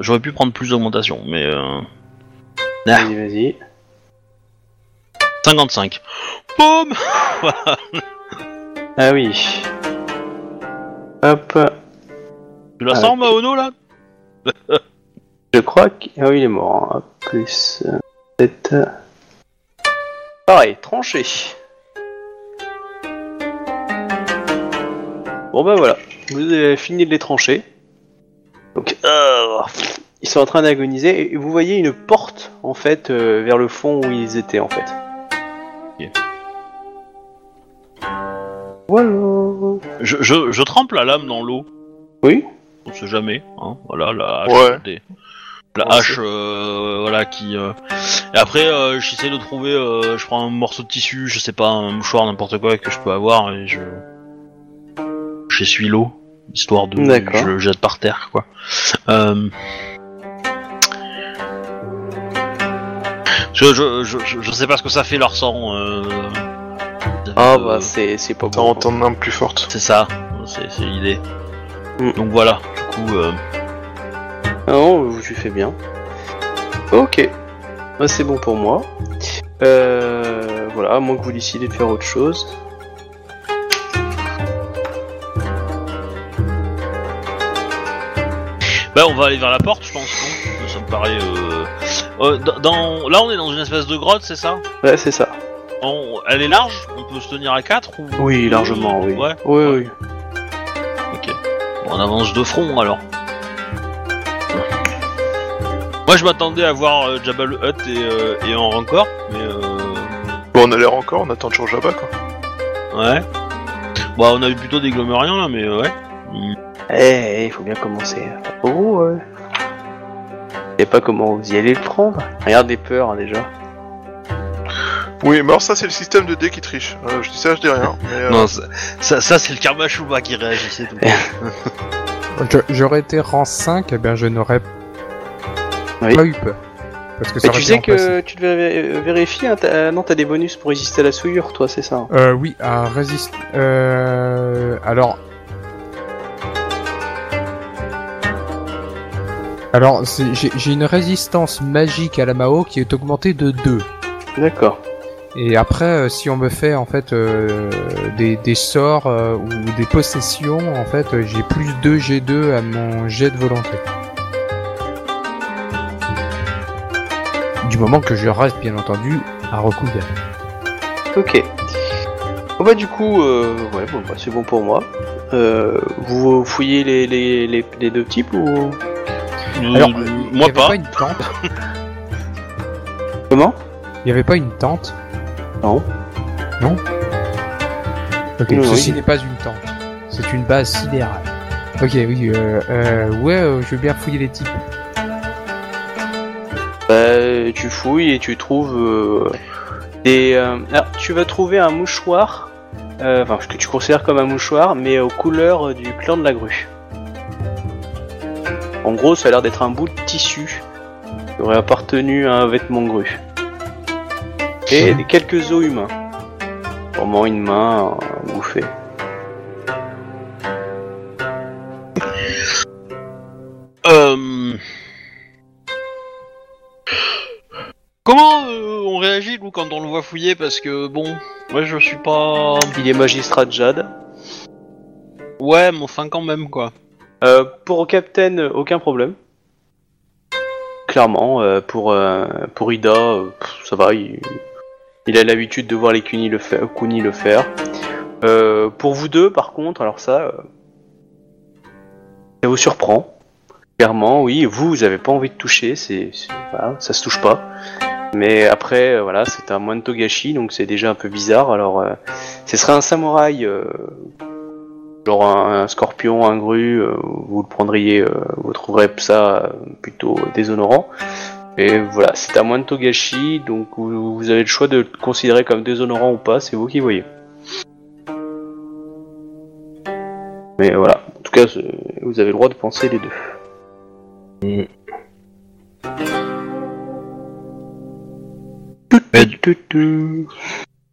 Speaker 1: J'aurais pu prendre plus d'augmentation, mais... Euh... Ah.
Speaker 2: Vas-y, vas-y.
Speaker 1: 55. Boum Voilà.
Speaker 2: Ah oui. Hop.
Speaker 1: Tu la
Speaker 2: Ah,
Speaker 1: sens,
Speaker 2: ok.
Speaker 1: Maono, là?
Speaker 2: Je crois que... Ah oui, il est mort. hein. Hop, Plus... euh, 7... Pareil, tranché. Bon bah voilà, vous avez fini de les trancher. Donc, euh, ils sont en train d'agoniser et vous voyez une porte en fait euh, vers le fond où ils étaient en fait.
Speaker 1: Ok.
Speaker 2: Voilà.
Speaker 1: je, je, je trempe la lame dans l'eau.
Speaker 2: Oui.
Speaker 1: On sait jamais. Hein. Voilà, la hache.
Speaker 4: Ouais.
Speaker 1: des- La
Speaker 4: Ouais,
Speaker 1: hache, euh, voilà, qui... euh, Et après, euh, j'essaie de trouver... euh, je prends un morceau de tissu, je sais pas, un mouchoir, n'importe quoi que je peux avoir, et je... J'essuie l'eau, histoire de... Je le jette par terre, quoi. Euh... Je, je, je, je- sais pas ce que ça fait leur sang. Euh...
Speaker 2: Ah bah c'est c'est pas bon.
Speaker 4: une plus forte.
Speaker 1: C'est ça, c'est c'est l'idée.
Speaker 2: Mm.
Speaker 1: Donc voilà, du coup, euh,
Speaker 2: Non, tu fais bien. Ok. Bah, c'est bon pour moi. Euh, voilà, à moins que vous décidez de faire autre chose.
Speaker 1: bah on va aller vers la porte, je pense. non? Ça me paraît. Euh... euh, dans-. Là, on est dans une espèce de grotte, c'est ça?
Speaker 2: Ouais, c'est ça.
Speaker 1: On- Elle est large? On peut se tenir à 4 ou...
Speaker 2: Oui, largement, oui.
Speaker 1: Ouais,
Speaker 2: Oui, oui.
Speaker 1: ok. Bon, on avance de front alors. Moi, je m'attendais à voir euh, Jabba le Hutt et, euh, et en rancor, mais euh...
Speaker 4: Bon, on a l'air encore, on attend toujours Jabba, quoi.
Speaker 1: Ouais. Bon, on a eu plutôt des glomériens là, mais euh, ouais. Hmm.
Speaker 2: Eh, il faut bien commencer. Vous, ouais. Je sais pas comment vous y allez le prendre. Regardez peur, hein, déjà.
Speaker 4: Oui, mais alors ça, c'est le système de dés qui triche. Euh, je dis ça, je dis rien. Mais, euh,
Speaker 1: Non, ça, ça, ça, c'est le karma Shuba qui réagit, c'est tout.
Speaker 5: Je- J'aurais été rang 5, eh bien je n'aurais
Speaker 2: Oui.
Speaker 5: pas eu peur. Parce que ça
Speaker 2: Mais
Speaker 5: aurait
Speaker 2: tu sais que tu devais vé- vérifier, hein, t'as- euh, non, t'as des bonus pour résister à la souillure, toi, c'est ça hein?
Speaker 5: Euh, oui, à résister. Euh, alors. Alors, j'ai une résistance magique à la Mao qui est augmentée de 2.
Speaker 2: D'accord.
Speaker 5: Et après, euh, si on me fait en fait euh, des, des sorts euh, ou des possessions, en fait, j'ai plus 2 G2 à mon jet de volonté. Du moment que je reste bien entendu à recouvert.
Speaker 2: Ok. Bon bah du coup, euh, ouais, bon bah c'est bon pour moi. Euh, vous fouillez les, les, les, les deux types ou?
Speaker 5: Alors,
Speaker 1: Euh,
Speaker 5: il y
Speaker 1: moi
Speaker 5: avait
Speaker 1: pas.
Speaker 5: une tente.
Speaker 2: comment?
Speaker 5: Il n'y avait pas une tente?
Speaker 2: Non.
Speaker 5: Non? Ok,
Speaker 2: Non,
Speaker 5: ceci
Speaker 2: oui.
Speaker 5: n'est pas une tente. C'est une base sidérale. Ok, oui, euh, euh, ouais, euh, je veux bien fouiller les types.
Speaker 2: Bah, tu fouilles et tu trouves euh, des. euh, alors, tu vas trouver un mouchoir, euh, enfin ce que tu considères comme un mouchoir, mais aux couleurs du clan de la grue. En gros, ça a l'air d'être un bout de tissu qui aurait appartenu à un vêtement grue. Et des quelques os humains. Sûrement une main euh, bouffée.
Speaker 1: Euh... Comment euh, on réagit nous quand on le voit fouiller? Parce que bon, moi je suis pas.
Speaker 2: Il est magistrat de Jade.
Speaker 1: Ouais, mais enfin quand même quoi.
Speaker 2: Euh, pour Captain, euh, aucun problème. Clairement, euh, pour, pour Ida, ça va, il, il a l'habitude de voir les Kuni le, Kuni le faire. Pour vous deux, par contre, alors ça, ça vous surprend. Clairement, oui, vous, vous avez pas envie de toucher, c'est, voilà, ça se touche pas. Mais après, voilà, c'est un moine Togashi, donc c'est déjà un peu bizarre. Alors, ce serait un samouraï genre un, un scorpion, un grue, euh, vous le prendriez, euh, vous trouverez ça euh, plutôt déshonorant. Et voilà, c'est à moins de Togashi, donc vous, vous avez le choix de le considérer comme déshonorant ou pas, c'est vous qui voyez. Mais voilà, en tout cas, vous avez le droit de penser les deux.
Speaker 1: Mais-.
Speaker 2: Hmm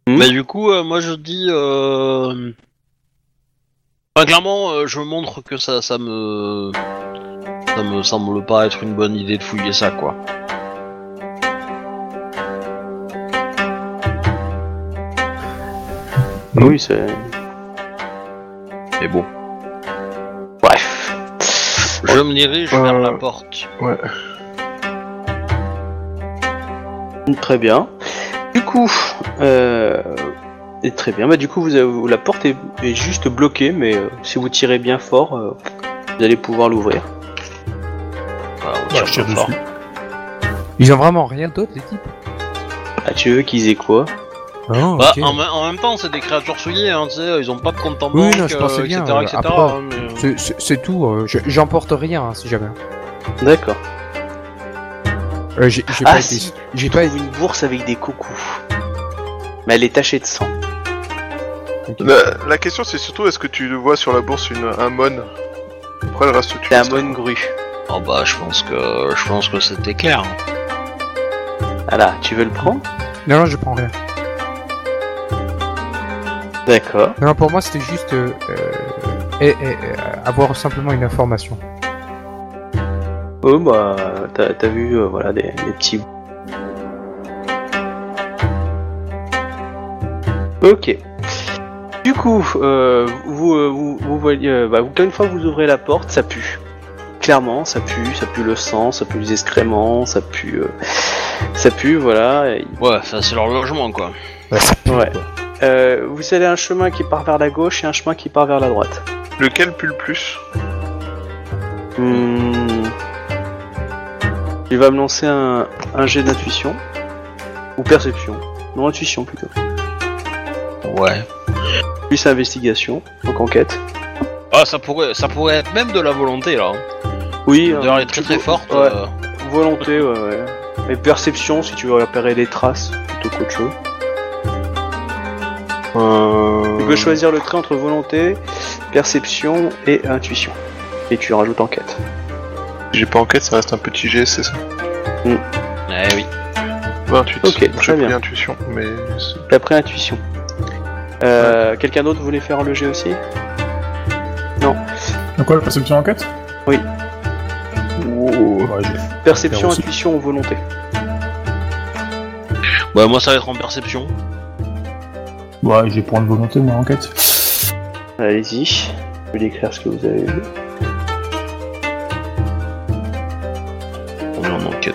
Speaker 1: Mais du coup, euh, moi je dis. Euh... Enfin, clairement, euh, je montre que ça, ça me. Ça me semble pas être une bonne idée de fouiller ça quoi.
Speaker 2: Oui, c'est.
Speaker 1: Mais bon.
Speaker 2: Bref.
Speaker 1: Je me dirige
Speaker 4: Euh,
Speaker 1: vers la porte.
Speaker 4: Ouais.
Speaker 2: Très bien. Du coup, euh, et très bien. Bah du coup, vous avez, la porte est, est juste bloquée, mais euh, si vous tirez bien fort, euh, vous allez pouvoir l'ouvrir.
Speaker 1: Voilà, on tire
Speaker 3: je tire
Speaker 1: pas fort.
Speaker 3: dessus.
Speaker 5: Ils ont vraiment rien d'autre, les types
Speaker 2: Ah, tu veux qu'ils aient quoi?
Speaker 5: Oh,
Speaker 1: Bah, en, me- en même temps, c'est des créatures souillées, hein, tu sais, ils ont pas de compte en
Speaker 5: Oui,
Speaker 1: banque,
Speaker 5: non, je pensais
Speaker 1: euh,
Speaker 5: bien,
Speaker 1: etc., hein, mais,
Speaker 5: C'est- tout, euh, je- j'emporte rien, hein, si jamais.
Speaker 2: D'accord.
Speaker 5: Euh, j'ai
Speaker 2: Ah
Speaker 5: pas
Speaker 2: si,
Speaker 5: été... J'ai
Speaker 2: J'ai
Speaker 5: pas
Speaker 2: trouvé une bourse avec des coucous. Mais elle est tachée de sang.
Speaker 4: La, la question, c'est surtout est-ce que tu vois sur la bourse une, un mon? Après, le reste, tu
Speaker 2: un mon grue.
Speaker 1: Oh bah, je pense que je pense que c'était clair. hein.
Speaker 2: Voilà, tu veux le prendre?
Speaker 5: Non, non, je prends rien.
Speaker 2: D'accord.
Speaker 5: Non, non, pour moi, c'était juste euh, euh, et, et, euh, avoir simplement une information.
Speaker 2: Oh bah, t'as t'as vu, euh, voilà, des, des petits... Ok. Du coup, euh, vous, euh, vous, vous voyez, euh, bah, vous- une fois que vous ouvrez la porte, ça pue. clairement, ça pue, ça pue le sang, ça pue les excréments, ça pue, euh, ça pue, voilà. et-
Speaker 1: Ouais, ça c'est leur logement quoi.
Speaker 5: Ouais, ça pue,
Speaker 2: Ouais.
Speaker 5: quoi.
Speaker 2: Euh, vous avez un chemin qui part vers la gauche et un chemin qui part vers la droite.
Speaker 4: Lequel pue le plus?
Speaker 2: Hmm. Il va me lancer un, un jet d'intuition ou perception. Non, intuition plutôt.
Speaker 1: Ouais.
Speaker 2: Plus investigation, donc enquête.
Speaker 1: Ah, ça pourrait, ça pourrait être même de la volonté là.
Speaker 2: Oui,
Speaker 1: D'ailleurs,
Speaker 2: euh,
Speaker 1: elle est très très forte.
Speaker 2: Ouais.
Speaker 1: euh,
Speaker 2: Volonté, ouais, ouais. Et perception, si tu veux repérer des traces plutôt qu'autre chose. Tu peux choisir le trait entre volonté, perception et intuition. Et tu rajoutes enquête.
Speaker 4: J'ai pas enquête, ça reste un petit G, c'est ça?
Speaker 1: Eh oui.
Speaker 4: 28.
Speaker 2: Ok,
Speaker 4: J'ai
Speaker 2: très
Speaker 4: pris
Speaker 2: bien.
Speaker 4: intuition, mais c'est-
Speaker 2: Et après intuition. Euh, Quelqu'un d'autre voulait faire le jet aussi
Speaker 3: Donc quoi, la perception enquête?
Speaker 2: Oui.
Speaker 3: Ouais,
Speaker 2: Perception, intuition ou volonté?
Speaker 1: Bah, moi ça va être en perception.
Speaker 3: ouais, j'ai pour une volonté, moi, enquête.
Speaker 2: Allez-y. Je vais décrire ce que vous avez vu.
Speaker 1: On est en enquête.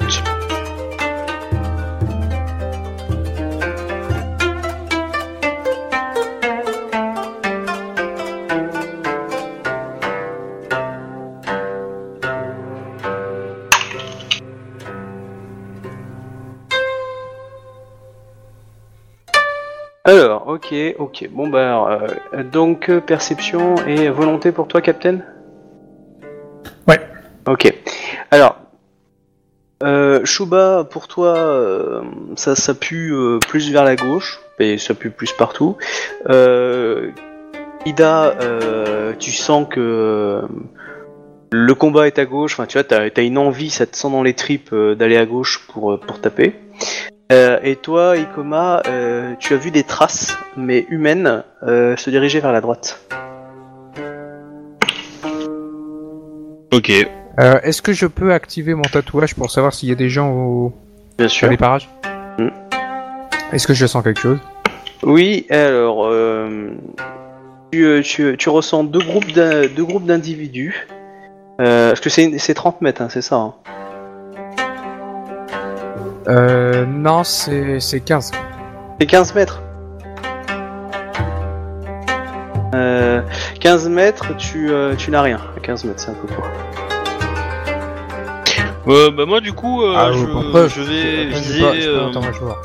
Speaker 2: Ok, ok. Bon bah, alors, euh, donc euh, perception et volonté pour toi, Captain?
Speaker 3: Ouais.
Speaker 2: Ok. Alors, euh, Shuba, pour toi, euh, ça, ça pue euh, plus vers la gauche, et ça pue plus partout. Ida, tu sens que le combat est à gauche. Enfin, tu vois, t'as as une envie, ça te sent dans les tripes d'aller à gauche pour pour taper. Euh, et toi, Ikoma, euh, tu as vu des traces, mais humaines, euh, se diriger vers la droite.
Speaker 1: Ok.
Speaker 5: Euh, Est-ce que je peux activer mon tatouage pour savoir s'il y a des gens au...
Speaker 2: Bien
Speaker 5: sur les parages
Speaker 2: Hmm.
Speaker 5: Est-ce que je sens quelque chose
Speaker 2: Oui, alors, euh, tu, euh, tu, tu ressens deux groupes d'in- deux groupes d'individus. Euh, parce que c'est c'est 30 mètres, hein, c'est ça. hein.
Speaker 5: Euh, non, c'est c'est 15.
Speaker 2: C'est 15 mètres. Euh, 15 mètres, tu, euh, tu n'as rien. À 15 mètres, c'est un peu court.
Speaker 1: Euh, bah moi du coup, euh,
Speaker 5: Ah,
Speaker 1: je,
Speaker 5: pourquoi
Speaker 1: je vais
Speaker 5: je
Speaker 1: viser,
Speaker 5: je
Speaker 1: euh,
Speaker 5: attends, moi, je vois.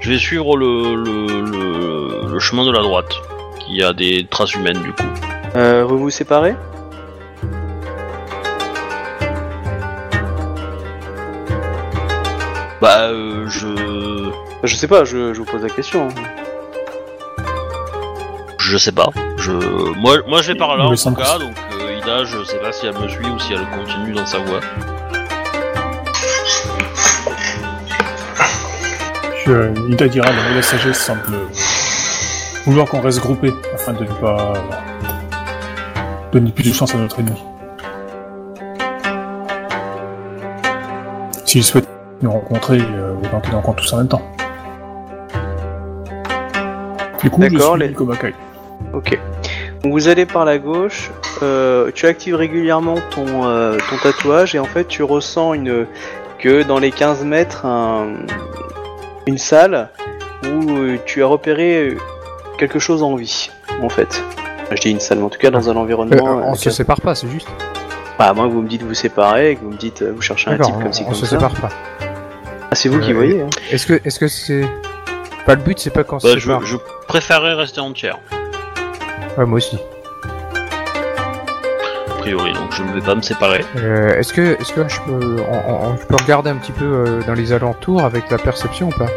Speaker 1: je vais suivre le, le, le, le chemin de la droite, qui a des traces humaines du coup.
Speaker 2: Euh, vous vous séparez?
Speaker 1: Bah, euh, je,
Speaker 2: Je sais pas, je, je vous pose la question. hein.
Speaker 1: je sais pas. Je, moi, moi je vais par là
Speaker 3: Il
Speaker 1: en tout
Speaker 3: semble
Speaker 1: cas, donc euh, Ida, je sais pas si elle me suit ou si elle continue dans sa voie.
Speaker 3: Je, Ida dira, de la sagesse semble vouloir qu'on reste groupés afin de ne pas donner plus de chance à notre ennemi. S'il souhaite nous rencontrer, euh, rencontre tous en même temps. Du coup, je
Speaker 2: D'accord,
Speaker 3: suis
Speaker 2: les-. Ok. Donc vous allez par la gauche, euh, tu actives régulièrement ton, euh, ton tatouage et en fait tu ressens une que dans les 15 mètres un- une salle où euh, tu as repéré quelque chose en vie en fait. Je dis une salle, mais en tout cas dans un
Speaker 5: Euh,
Speaker 2: environnement.
Speaker 5: on
Speaker 2: euh,
Speaker 5: se sépare pas, c'est juste.
Speaker 2: Bah moi vous me dites vous séparez, et que vous me dites vous cherchez un
Speaker 5: D'accord,
Speaker 2: type
Speaker 5: on,
Speaker 2: comme ci
Speaker 5: on
Speaker 2: comme
Speaker 5: se
Speaker 2: ça.
Speaker 5: sépare pas.
Speaker 2: Ah c'est vous qui voyez. Hein.
Speaker 5: Est-ce que est-ce que c'est pas le but, c'est pas quand
Speaker 1: Bah,
Speaker 5: se
Speaker 1: je, je préférerais rester entière,
Speaker 5: Ouais, moi aussi.
Speaker 1: a priori, donc je ne vais pas me séparer.
Speaker 5: Euh, est-ce que est-ce que je peux on, on- je peux regarder un petit peu euh, dans les alentours avec la perception ou pas?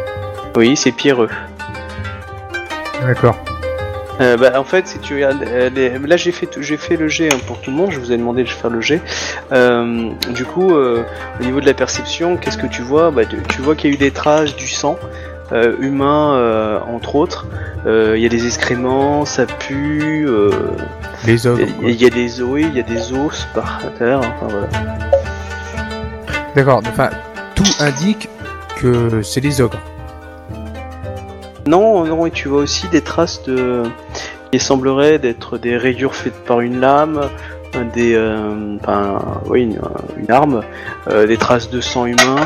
Speaker 2: Oui c'est pierreux.
Speaker 5: D'accord.
Speaker 2: Euh, bah, en fait, si tu regardes, euh, les- là j'ai fait, j'ai fait le G hein, pour tout le monde. Je vous ai demandé de faire le G. Euh, du coup, au niveau de la perception, qu'est-ce que tu vois? Bah, tu, tu vois qu'il y a eu des traces du sang humain, entre autres. Il y a des excréments, ça pue.
Speaker 5: Les ogres.
Speaker 2: Il y, a- des os, il y a des os par terre. Enfin voilà.
Speaker 5: D'accord. Enfin, tout indique que c'est les ogres.
Speaker 2: Non, non, et tu vois aussi des traces de qui sembleraient d'être des rayures faites par une lame, des, euh, enfin, oui, une, une arme, euh, des traces de sang humain,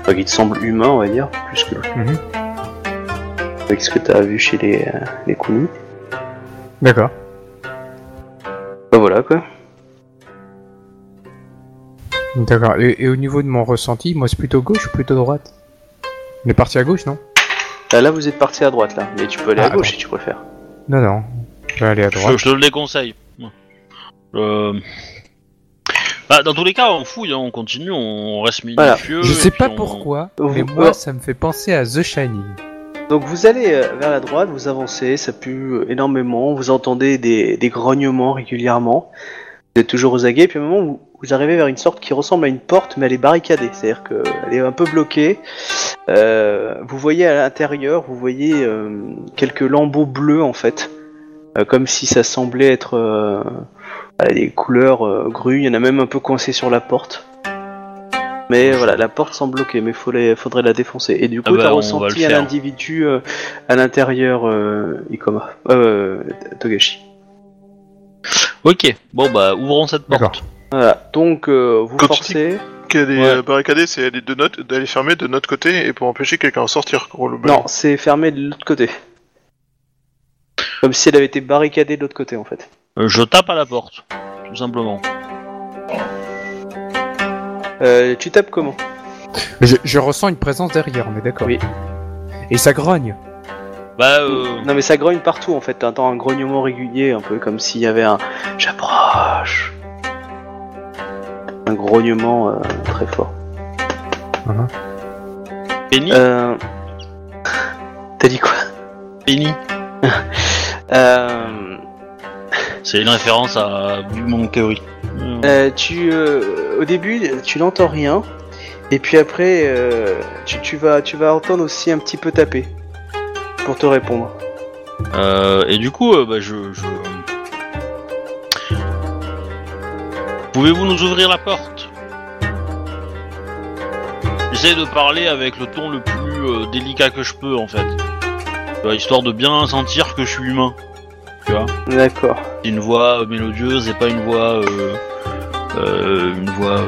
Speaker 2: enfin, qui te semble humain, on va dire, plus que
Speaker 5: Mhm.
Speaker 2: avec ce que t'as vu chez les euh, les Kuni.
Speaker 5: D'accord.
Speaker 2: Bah voilà quoi.
Speaker 5: D'accord. Et, et au niveau de mon ressenti, moi c'est plutôt gauche ou plutôt droite? On est parti à gauche, non
Speaker 2: Ah, là, vous êtes parti à droite là, mais tu peux aller
Speaker 5: Ah,
Speaker 2: à gauche
Speaker 5: attends.
Speaker 2: si tu préfères.
Speaker 5: Non, non. Je vais aller à droite.
Speaker 1: je te le déconseille. Euh... Bah, dans tous les cas, on fouille, hein, on continue, on reste
Speaker 2: Voilà.
Speaker 1: minutieux.
Speaker 5: Je sais pas
Speaker 1: on-
Speaker 5: pourquoi, mais
Speaker 2: vous-
Speaker 5: moi ça me fait penser à The Shining.
Speaker 2: Donc vous allez euh, vers la droite, vous avancez, ça pue euh, énormément, vous entendez des, des grognements régulièrement, vous êtes toujours aux aguets, puis à un moment vous, vous arrivez vers une sorte qui ressemble à une porte, mais elle est barricadée, c'est-à-dire qu'elle est un peu bloquée. Euh, vous voyez à l'intérieur, vous voyez euh, quelques lambeaux bleus en fait, Euh, comme si ça semblait être euh, voilà, des couleurs euh, grues, il y en a même un peu coincé sur la porte. Mais voilà, la porte semble bloquée, mais faudrait, faudrait la défoncer. Et du
Speaker 1: Ah
Speaker 2: coup,
Speaker 1: bah,
Speaker 2: t'as
Speaker 1: on va
Speaker 2: ressenti un individu euh, à l'intérieur euh, Ikoma, euh, Togashi.
Speaker 1: Ok, bon bah, ouvrons cette
Speaker 5: D'accord.
Speaker 1: porte.
Speaker 2: Voilà, donc euh, vous
Speaker 4: Quand tu
Speaker 2: forcez.
Speaker 4: Qu'elle est
Speaker 2: Ouais.
Speaker 4: euh, barricadée, c'est elle est de notre, d'aller fermer de notre côté et pour empêcher quelqu'un d'en sortir. globalement.
Speaker 2: Non, c'est fermé de l'autre côté. Comme si elle avait été barricadée de l'autre côté en fait.
Speaker 1: Euh, je tape à la porte, tout simplement.
Speaker 2: Euh, tu tapes comment?
Speaker 5: Je, je ressens une présence derrière, on est d'accord
Speaker 2: Oui.
Speaker 5: Et ça grogne.
Speaker 1: Bah, euh...
Speaker 2: Non mais ça grogne partout en fait, t'entends un grognement régulier, un peu comme s'il y avait un j'approche. Un grognement euh, très fort.
Speaker 1: Penny
Speaker 2: Euh... T'as dit quoi?
Speaker 1: Penny
Speaker 2: euh...
Speaker 1: C'est une référence à Big.
Speaker 2: Euh, tu, euh, au début, tu n'entends rien, et puis après, euh, tu, tu vas, tu vas entendre aussi un petit peu taper pour te répondre.
Speaker 1: Euh, et du coup, euh, bah, je... je... Pouvez-vous nous ouvrir la porte? J'essaie de parler avec le ton le plus euh, délicat que je peux, en fait. Histoire de bien sentir que je suis humain. Tu vois
Speaker 2: D'accord.
Speaker 1: C'est une voix euh, mélodieuse et pas une voix... euh, une voix...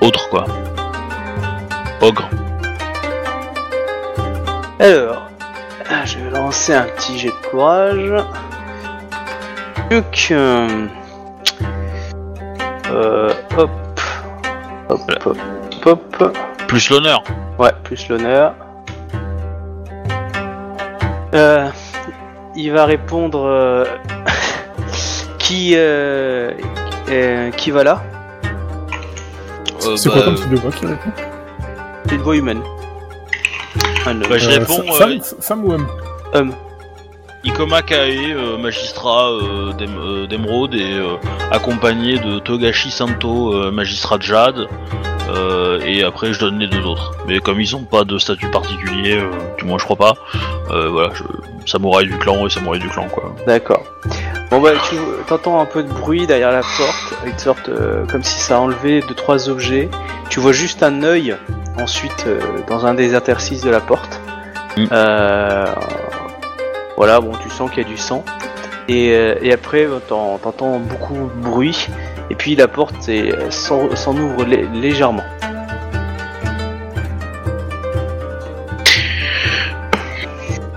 Speaker 1: autre, quoi. Ogre.
Speaker 2: Alors, je vais lancer un petit jet de courage. Tuc, euh, euh, hop, hop, hop, hop.
Speaker 1: Plus l'honneur.
Speaker 2: Ouais, plus l'honneur. Euh, il va répondre euh, qui euh, euh, qui va là?
Speaker 1: Euh,
Speaker 3: C'est
Speaker 1: bah,
Speaker 3: quoi comme type de voix qui répond?
Speaker 2: C'est une voix humaine. Un homme.
Speaker 1: Bah, je
Speaker 3: Euh,
Speaker 1: réponds, euh,
Speaker 3: femme, femme ou homme?
Speaker 2: Homme.
Speaker 1: Ikoma Kae, euh, magistrat euh, euh, d'Emeraude et accompagné de Togashi Santo, magistrat de Jade. euh, et après, je donne les deux autres. Mais comme ils ont pas de statut particulier, euh, du moins je crois pas, euh, voilà, je, samouraï du clan et samouraï du clan quoi.
Speaker 2: D'accord. Bon bah tu entends un peu de bruit derrière la porte, une sorte comme si ça enlevait deux trois objets. Tu vois juste un œil ensuite dans un des interstices de la porte.
Speaker 1: Mm.
Speaker 2: Voilà, bon tu sens qu'il y a du sang. Et, euh, et après t'en- t'entends beaucoup de bruit. Et puis la porte s'en ouvre lé- légèrement.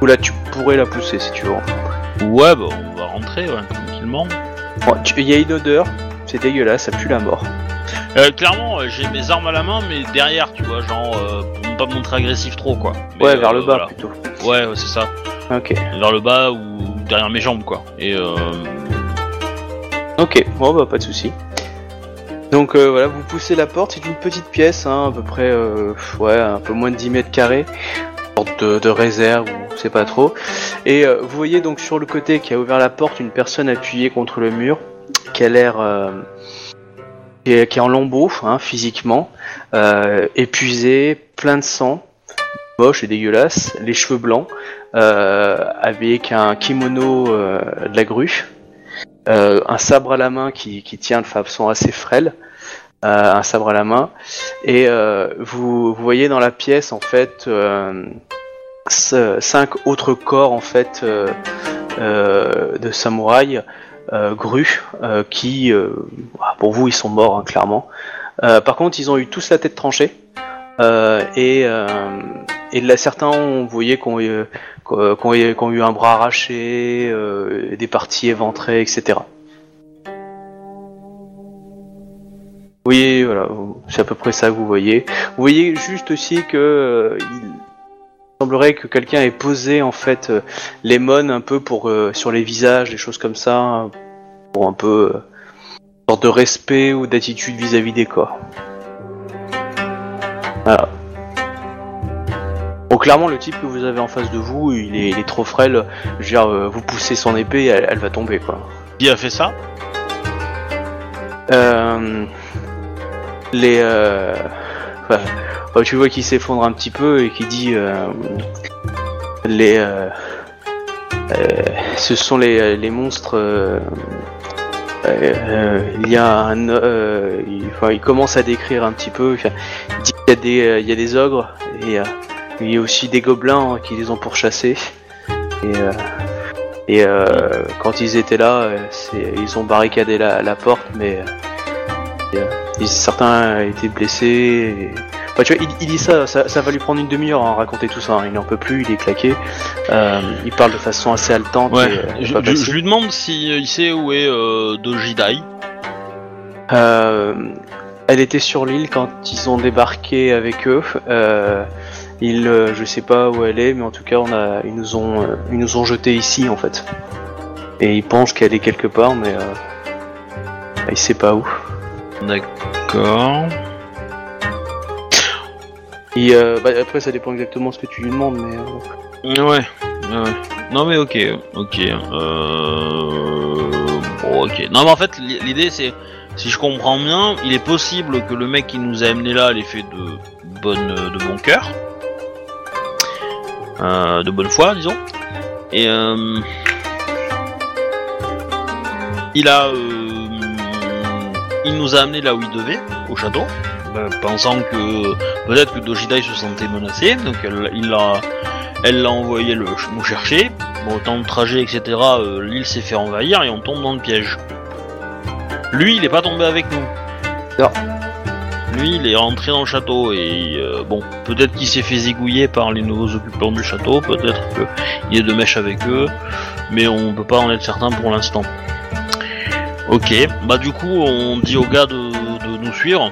Speaker 2: Ou là tu pourrais la pousser si tu veux.
Speaker 1: Ouais, bah on va rentrer ouais, tranquillement.
Speaker 2: Bon, Il y a une odeur, c'est dégueulasse, ça pue la mort.
Speaker 1: Euh, clairement, euh, j'ai mes armes à la main, mais derrière, tu vois, genre euh, pour ne pas me montrer agressif trop quoi. Mais,
Speaker 2: Ouais, vers le bas
Speaker 1: voilà.
Speaker 2: plutôt.
Speaker 1: Ouais, c'est ça.
Speaker 2: Ok.
Speaker 1: Vers le bas ou derrière mes jambes quoi. Et euh,
Speaker 2: Ok, bon bah pas de souci. Donc euh, voilà, vous poussez la porte, c'est une petite pièce, hein, à peu près, euh, ouais, un peu moins de 10 mètres carrés, sorte de, de réserve ou c'est pas trop. Et euh, vous voyez donc sur le côté qui a ouvert la porte une personne appuyée contre le mur, qui a l'air, qui, est, qui est en lambeaux, hein, physiquement, euh, épuisé, plein de sang, moche et dégueulasse, les cheveux blancs, avec un kimono euh, de la grue. Euh, un sabre à la main qui, qui tient de façon assez frêle, euh, un sabre à la main, et euh, vous, vous voyez dans la pièce en fait euh, cinq autres corps en fait euh, euh, de samouraïs euh, grus euh, qui, euh, pour vous, ils sont morts hein, clairement. Euh, par contre, ils ont eu tous la tête tranchée euh, et euh, et là, certains, on voyait qu'on qu'on eu, un bras arraché, euh, des parties éventrées, etc. Oui, voilà, c'est à peu près ça que vous voyez. Vous voyez juste aussi que euh, il semblerait que quelqu'un ait posé en fait euh, les mônes un peu euh, sur les visages, des choses comme ça, pour un peu euh, sorte de respect ou d'attitude vis-à-vis des corps. Voilà. Bon, clairement, le type que vous avez en face de vous, il est, il est trop frêle. Je veux dire, euh, vous poussez son épée, elle, elle va tomber, quoi.
Speaker 1: Qui a fait ça?
Speaker 2: Euh, les euh, enfin, euh, tu vois qu'il s'effondre un petit peu et qui dit euh, les euh, euh, ce sont les, les monstres euh, euh, il y a un euh, il, il commence à décrire un petit peu il dit qu'il y a des euh, ogres et euh, il y a aussi des gobelins hein, qui les ont pourchassés et euh, euh, quand ils étaient là, euh, ils ont barricadé la, porte, mais euh, euh, certains étaient blessés. Enfin, tu vois, il, il dit ça, ça, ça va lui prendre une demi-heure à raconter tout ça. hein, Il n'en peut plus, il est claqué. Euh, il parle de façon assez haletante.
Speaker 1: Ouais,
Speaker 2: et, euh,
Speaker 1: je, lui demande si il sait où est euh, Dojidai.
Speaker 2: Euh, elle était sur l'île quand ils ont débarqué avec eux. Euh, ils, euh, je sais pas où elle est, mais en tout cas, on a, ils nous ont, euh, ils nous ont jeté ici en fait. Et ils pensent qu'elle est quelque part, mais euh, il sait pas où.
Speaker 1: D'accord.
Speaker 2: Et euh, bah, après, ça dépend exactement ce que tu lui demandes, mais euh,
Speaker 1: Ouais, ouais. Non mais ok, ok. Euh... Bon, ok. Non mais en fait, l'idée c'est, si je comprends bien, il est possible que le mec qui nous a amené là l'ait fait de bonne, de bon cœur, euh, de bonne foi, disons. Et euh... il a, euh... il nous a amené là où il devait, au château, euh, pensant que peut-être que Dojidai se sentait menacé, donc elle, il l'a elle l'a envoyé le, nous chercher. Bon, temps de trajet, etc., euh, l'île s'est fait envahir et on tombe dans le piège. Lui, il est pas tombé avec nous.
Speaker 2: Non.
Speaker 1: Lui, il est rentré dans le château et euh, bon, peut-être qu'il s'est fait zigouiller par les nouveaux occupants du château, peut-être qu'il est de mèche avec eux, mais on peut pas en être certain pour l'instant. Ok, bah du coup, on dit aux gars de, de nous suivre.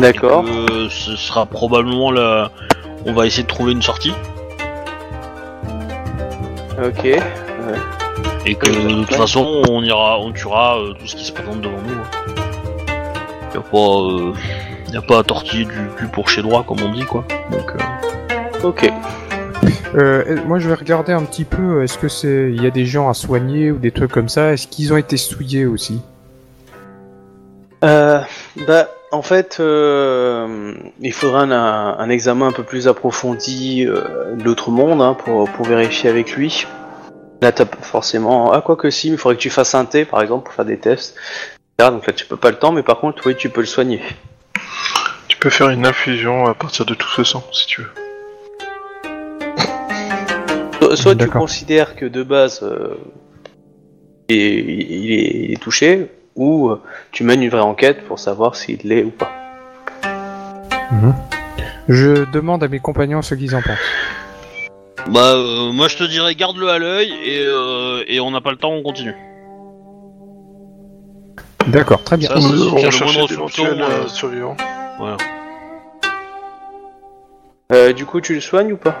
Speaker 2: D'accord.
Speaker 1: Euh, ce sera probablement la. On va essayer de trouver une sortie.
Speaker 2: Ok.
Speaker 1: Et que de toute façon, on ira, on tuera euh, tout ce qui se présente devant nous. hein. Y a pas, euh, y a pas à tortiller du cul pour chez droit, comme on dit, quoi. Donc, euh,
Speaker 2: Ok.
Speaker 5: Euh, moi, je vais regarder un petit peu. Est-ce que c'est, il y a des gens à soigner ou des trucs comme ça? Est-ce qu'ils ont été souillés aussi?
Speaker 2: Euh, bah, en fait, euh, il faudra un, un examen un peu plus approfondi euh, de l'autre monde hein, pour, pour vérifier avec lui. Là, t'as pas forcément. Ah, quoi que si, mais il faudrait que tu fasses un thé, par exemple, pour faire des tests. Là, donc là, tu peux pas le temps, mais par contre, oui, tu peux le soigner.
Speaker 4: Tu peux faire une infusion à partir de tout ce sang, si tu veux.
Speaker 2: So- Soit tu considères que de base, euh, il, est, il est- il est touché, ou euh, tu mènes une vraie enquête pour savoir s'il l'est ou pas.
Speaker 5: Je demande à mes compagnons ce qu'ils en pensent.
Speaker 1: bah, euh, moi je te dirais, garde-le à l'œil et, euh, et on n'a pas le temps, on continue.
Speaker 5: D'accord, très bien.
Speaker 1: Ça, c'est-
Speaker 4: Nous
Speaker 1: s'il y a
Speaker 4: allons
Speaker 1: le
Speaker 4: chercher d'éventuels
Speaker 1: soupçon, euh,
Speaker 4: euh, survivants.
Speaker 1: Voilà.
Speaker 2: Euh, du coup, tu le soignes ou pas?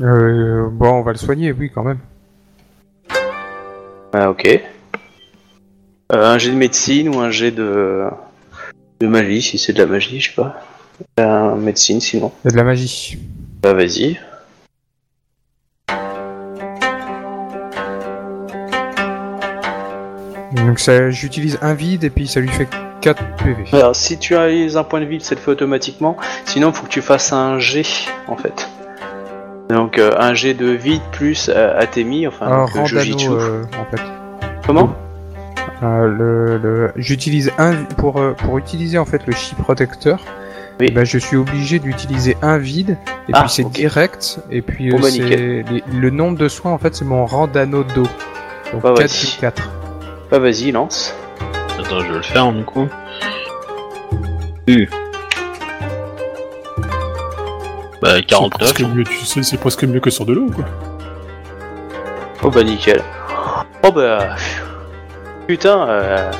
Speaker 5: Euh, bon, on va le soigner, oui, quand même.
Speaker 2: Ah, ok. Euh, un jet de médecine ou un jet de, de magie, si c'est de la magie, je sais pas. Un médecine sinon.
Speaker 5: Il y a de la magie.
Speaker 2: Bah vas-y.
Speaker 5: Donc ça, j'utilise un vide et puis ça lui fait 4 PV.
Speaker 2: Alors si tu as un point de vide, ça le fait automatiquement. Sinon, faut que tu fasses un jet en fait. Donc euh, un jet de vide plus euh, Atemi, enfin
Speaker 5: Un
Speaker 2: donc, euh, Jujitsu.
Speaker 5: euh, en fait.
Speaker 2: Comment
Speaker 5: Euh, le, le- J'utilise un pour euh, pour utiliser en fait le chi protecteur.
Speaker 2: Oui.
Speaker 5: bah, je suis obligé d'utiliser un vide, et
Speaker 2: Ah,
Speaker 5: puis c'est direct, et puis
Speaker 2: Bon,
Speaker 5: euh,
Speaker 2: bah,
Speaker 5: les- le nombre de soins en fait c'est mon rang d'anneau d'eau. Donc
Speaker 2: Bah,
Speaker 5: 4
Speaker 2: vas-y.
Speaker 5: sur 4.
Speaker 2: Bah vas-y, lance.
Speaker 1: Attends, je vais le faire du coup. U. Bah,
Speaker 3: C'est
Speaker 1: 49.
Speaker 3: presque mieux, tu sais, c'est presque mieux que sur de l'eau, quoi.
Speaker 2: Oh bah nickel. Oh bah... Putain, euh,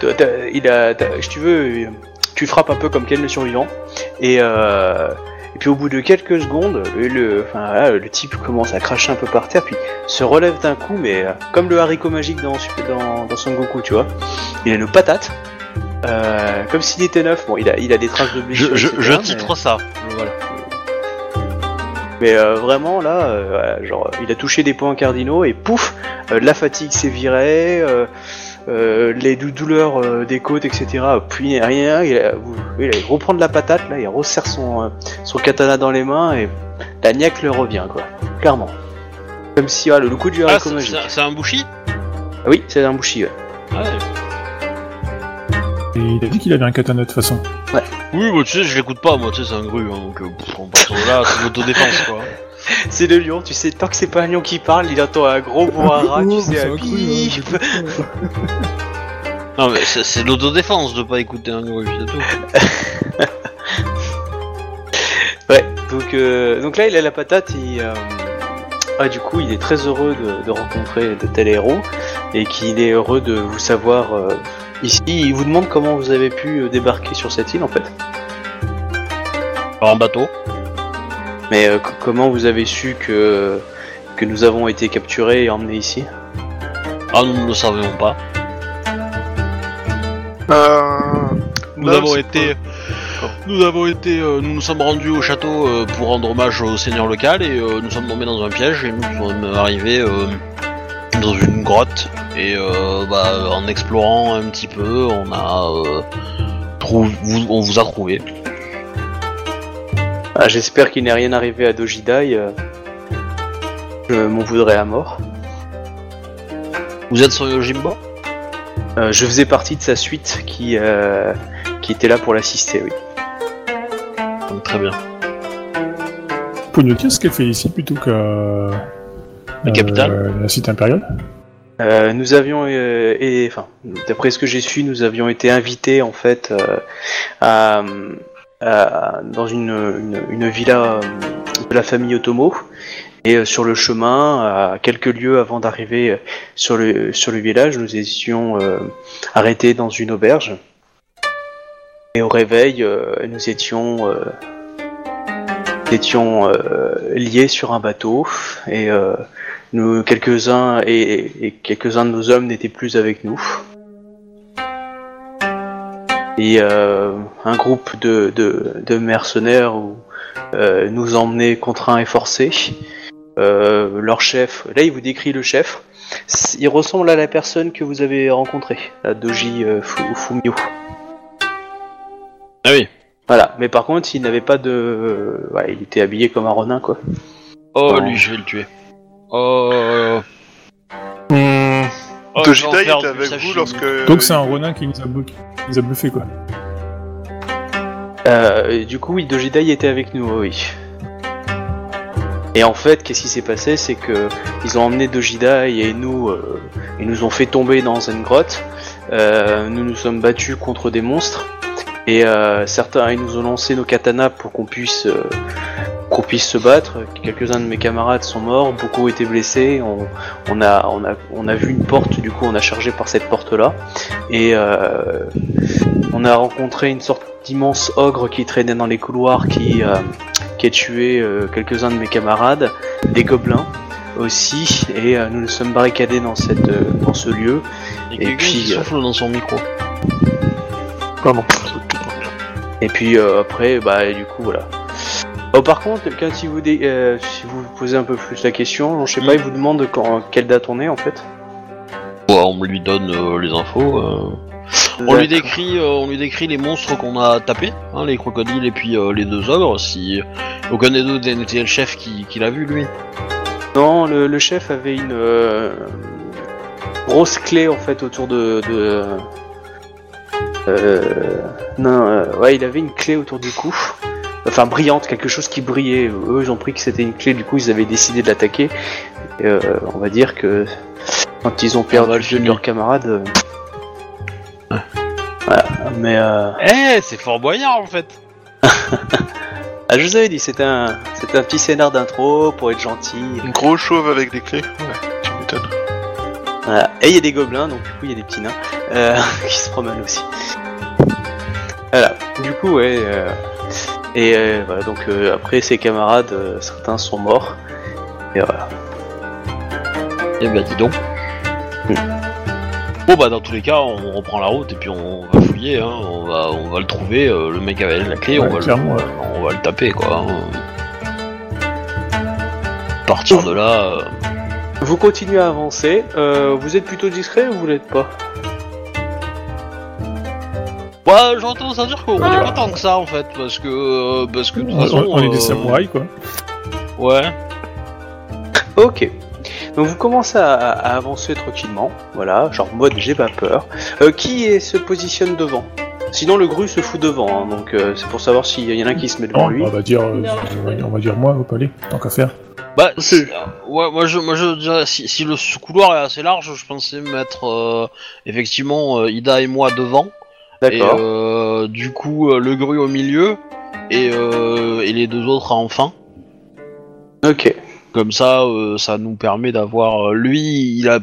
Speaker 2: t'as- t'as- il a... t'as- Si tu veux, euh, tu frappes un peu comme Ken le survivant, et, euh, et puis au bout de quelques secondes, euh, le, enfin, voilà, le type commence à cracher un peu par terre, puis se relève d'un coup, mais euh, comme le haricot magique dans, dans, dans Son Goku, tu vois. Il a une patate, euh, comme s'il était neuf. Bon, il a, il a des traces de blessure.
Speaker 1: Je, titre ça. Voilà.
Speaker 2: Mais euh, vraiment là, euh, voilà, genre il a touché des points cardinaux et pouf, euh, la fatigue s'est virée, les dou- douleurs des côtes, etc. Puis rien, il, a- il, il reprend de la patate là, il resserre son, son katana dans les mains et la niaque le revient quoi, clairement. Comme si ah, le, coup du
Speaker 1: Ah,
Speaker 2: haricot
Speaker 1: c'est- un bouchi
Speaker 2: Ah oui, c'est un bouchi. ouais.
Speaker 1: Ouais.
Speaker 3: Et il a dit qu'il avait un katana de toute façon.
Speaker 1: Oui, bah, tu sais, je l'écoute pas, moi, tu sais, c'est un gru, hein, donc euh, pff, partant de là, c'est l'autodéfense, quoi.
Speaker 2: C'est le lion, tu sais, tant que c'est pas un lion qui parle, il entend un gros bourrara, tu sais, un bip.
Speaker 1: Non, mais c'est c'est l'autodéfense de pas écouter un gru, c'est tout.
Speaker 2: Ouais, donc, euh, donc là il a la patate et euh, ah, du coup il est très heureux de, de rencontrer de tels héros et qu'il est heureux de vous savoir euh, ici. Il vous demande comment vous avez pu euh, débarquer sur cette île en fait,
Speaker 1: Par un bateau.
Speaker 2: mais euh, comment vous avez su que, que nous avons été capturés et emmenés ici?
Speaker 1: Ah, nous ne le savions pas.
Speaker 4: Euh...
Speaker 1: Nous avons été... Nous avons été... euh, nous nous sommes rendus au château euh, pour rendre hommage au seigneur local, et euh, nous sommes tombés dans un piège, et nous sommes arrivés euh, dans une grotte, et euh, bah, en explorant un petit peu, on a... euh, trouv- vous- on vous a trouvé.
Speaker 2: Ah, J'espère qu'il n'est rien arrivé à Dojidai. euh, je m'en voudrais à mort.
Speaker 1: Vous êtes sur Yojimbo?
Speaker 2: Euh, je faisais partie de sa suite qui, euh, qui était là pour l'assister, oui.
Speaker 1: Donc, Très bien.
Speaker 3: Dire ce qu'elle fait ici plutôt qu'à.
Speaker 1: La capitale
Speaker 3: euh, La cité impériale
Speaker 2: Euh, nous avions, euh, et, enfin, d'après ce que j'ai su, nous avions été invités en fait euh, à, à- dans une, une, une villa euh, de la famille Otomo. Et euh, sur le chemin, à quelques lieues avant d'arriver euh, sur le, sur le village, nous étions euh, arrêtés dans une auberge. Et au réveil, euh, nous étions, euh, nous étions euh, liés sur un bateau. Et euh, nous, quelques-uns et, et quelques-uns de nos hommes n'étaient plus avec nous. Et euh, un groupe de, de, de mercenaires où, euh, nous emmenait contraints et forcés. Euh, leur chef, là il vous décrit le chef. Il ressemble à la personne que vous avez rencontrée, la Doji Fu- Fumio.
Speaker 1: Ah oui.
Speaker 2: Voilà, mais par contre il n'avait pas de, ouais, il était habillé comme un ronin quoi.
Speaker 1: Oh, lui, je vais le tuer. Oh... Oh,
Speaker 4: Dojida il
Speaker 1: faire
Speaker 4: était avec vous lorsque.
Speaker 3: Donc c'est un Ronin qui nous a, bu- qui nous a bluffé quoi.
Speaker 2: Euh, et du coup, oui, Dojidai était avec nous, oui. Et en fait, qu'est-ce qui s'est passé? C'est que ils ont emmené Dojidai et nous, euh, ils nous ont fait tomber dans une grotte. Euh, nous nous sommes battus contre des monstres. Et euh, certains, ils nous ont lancé nos katanas pour qu'on puisse, euh, qu'on puisse se battre. Quelques-uns de mes camarades sont morts, beaucoup ont été blessés. On, on a, on a, on a vu une porte. Du coup, on a chargé par cette porte-là. Et euh, on a rencontré une sorte d'immense ogre qui traînait dans les couloirs, qui, euh, qui a tué euh, quelques-uns de mes camarades, des gobelins aussi, et euh, nous nous sommes barricadés dans, cette, euh, dans ce lieu. Et
Speaker 1: quelqu'un
Speaker 2: puis,
Speaker 1: souffle dans son micro.
Speaker 6: Pardon.
Speaker 2: Et puis euh, après, bah du coup voilà. Oh, par contre, quand si vous, dé- euh, si vous vous posez un peu plus la question, je sais pas, il vous demande quand, quelle date on est en fait.
Speaker 1: Ouais, on lui donne euh, les infos. euh. On lui décrit, euh, on lui décrit les monstres qu'on a tapés, hein, les crocodiles et puis euh, les deux ogres. Si aucun des deux n'était le chef qui, qui l'a vu lui.
Speaker 2: Non, le, le chef avait une euh, grosse clé en fait autour de, de Euh, non, euh, ouais, il avait une clé autour du cou. Enfin, brillante, quelque chose qui brillait. Eux, ils ont pris que c'était une clé, du coup, ils avaient décidé de l'attaquer. Et, euh, on va dire que quand ils ont perdu
Speaker 1: mal
Speaker 2: le jeu de leurs camarades. euh, Voilà, mais. Euh...
Speaker 1: Eh, c'est Fort Boyard en fait.
Speaker 2: Ah, je vous avais dit, c'était un, c'était un petit scénar d'intro pour être gentil.
Speaker 4: Une grosse chauve avec des clés. Ouais, tu m'étonnes.
Speaker 2: Voilà. Et il y a des gobelins, donc du coup il y a des petits nains euh, qui se promènent aussi. Voilà. Du coup, ouais. Et euh, voilà, donc euh, après ses camarades, euh, certains sont morts. Et voilà.
Speaker 1: Eh ben dis donc. Bon bah dans tous les cas on reprend la route et puis on va fouiller, hein. on, va, on va le trouver, euh, le mec avec la clé,
Speaker 3: Ouais,
Speaker 1: on, va le,
Speaker 3: ouais.
Speaker 1: on va le taper quoi. hein. À partir de là, euh,
Speaker 2: Vous continuez à avancer. Euh, vous êtes plutôt discret ou vous l'êtes pas?
Speaker 1: Bah tendance à dire qu'on est pas tant que ça en fait, parce que euh, parce que de toute
Speaker 3: On,
Speaker 1: façon,
Speaker 3: on est des
Speaker 1: euh,
Speaker 3: samouraïs, quoi.
Speaker 1: Ouais.
Speaker 2: Ok. Donc vous commencez à, à avancer tranquillement, voilà, genre mode j'ai pas peur. Euh, qui est, se positionne devant? Sinon le gru se fout devant, hein, donc euh, c'est pour savoir s'il y en a qui se met devant lui.
Speaker 3: on va dire, euh, on va dire moi, au palais, tant qu'à faire.
Speaker 1: Bah si- ouais, moi je, moi je dirais si, si le couloir est assez large, je pensais mettre euh, effectivement euh, Ida et moi devant. Et
Speaker 2: D'accord.
Speaker 1: euh, du coup, euh, le gru au milieu et, euh, et les deux autres en fin.
Speaker 2: Ok.
Speaker 1: Comme ça, euh, ça nous permet d'avoir. Lui, il a,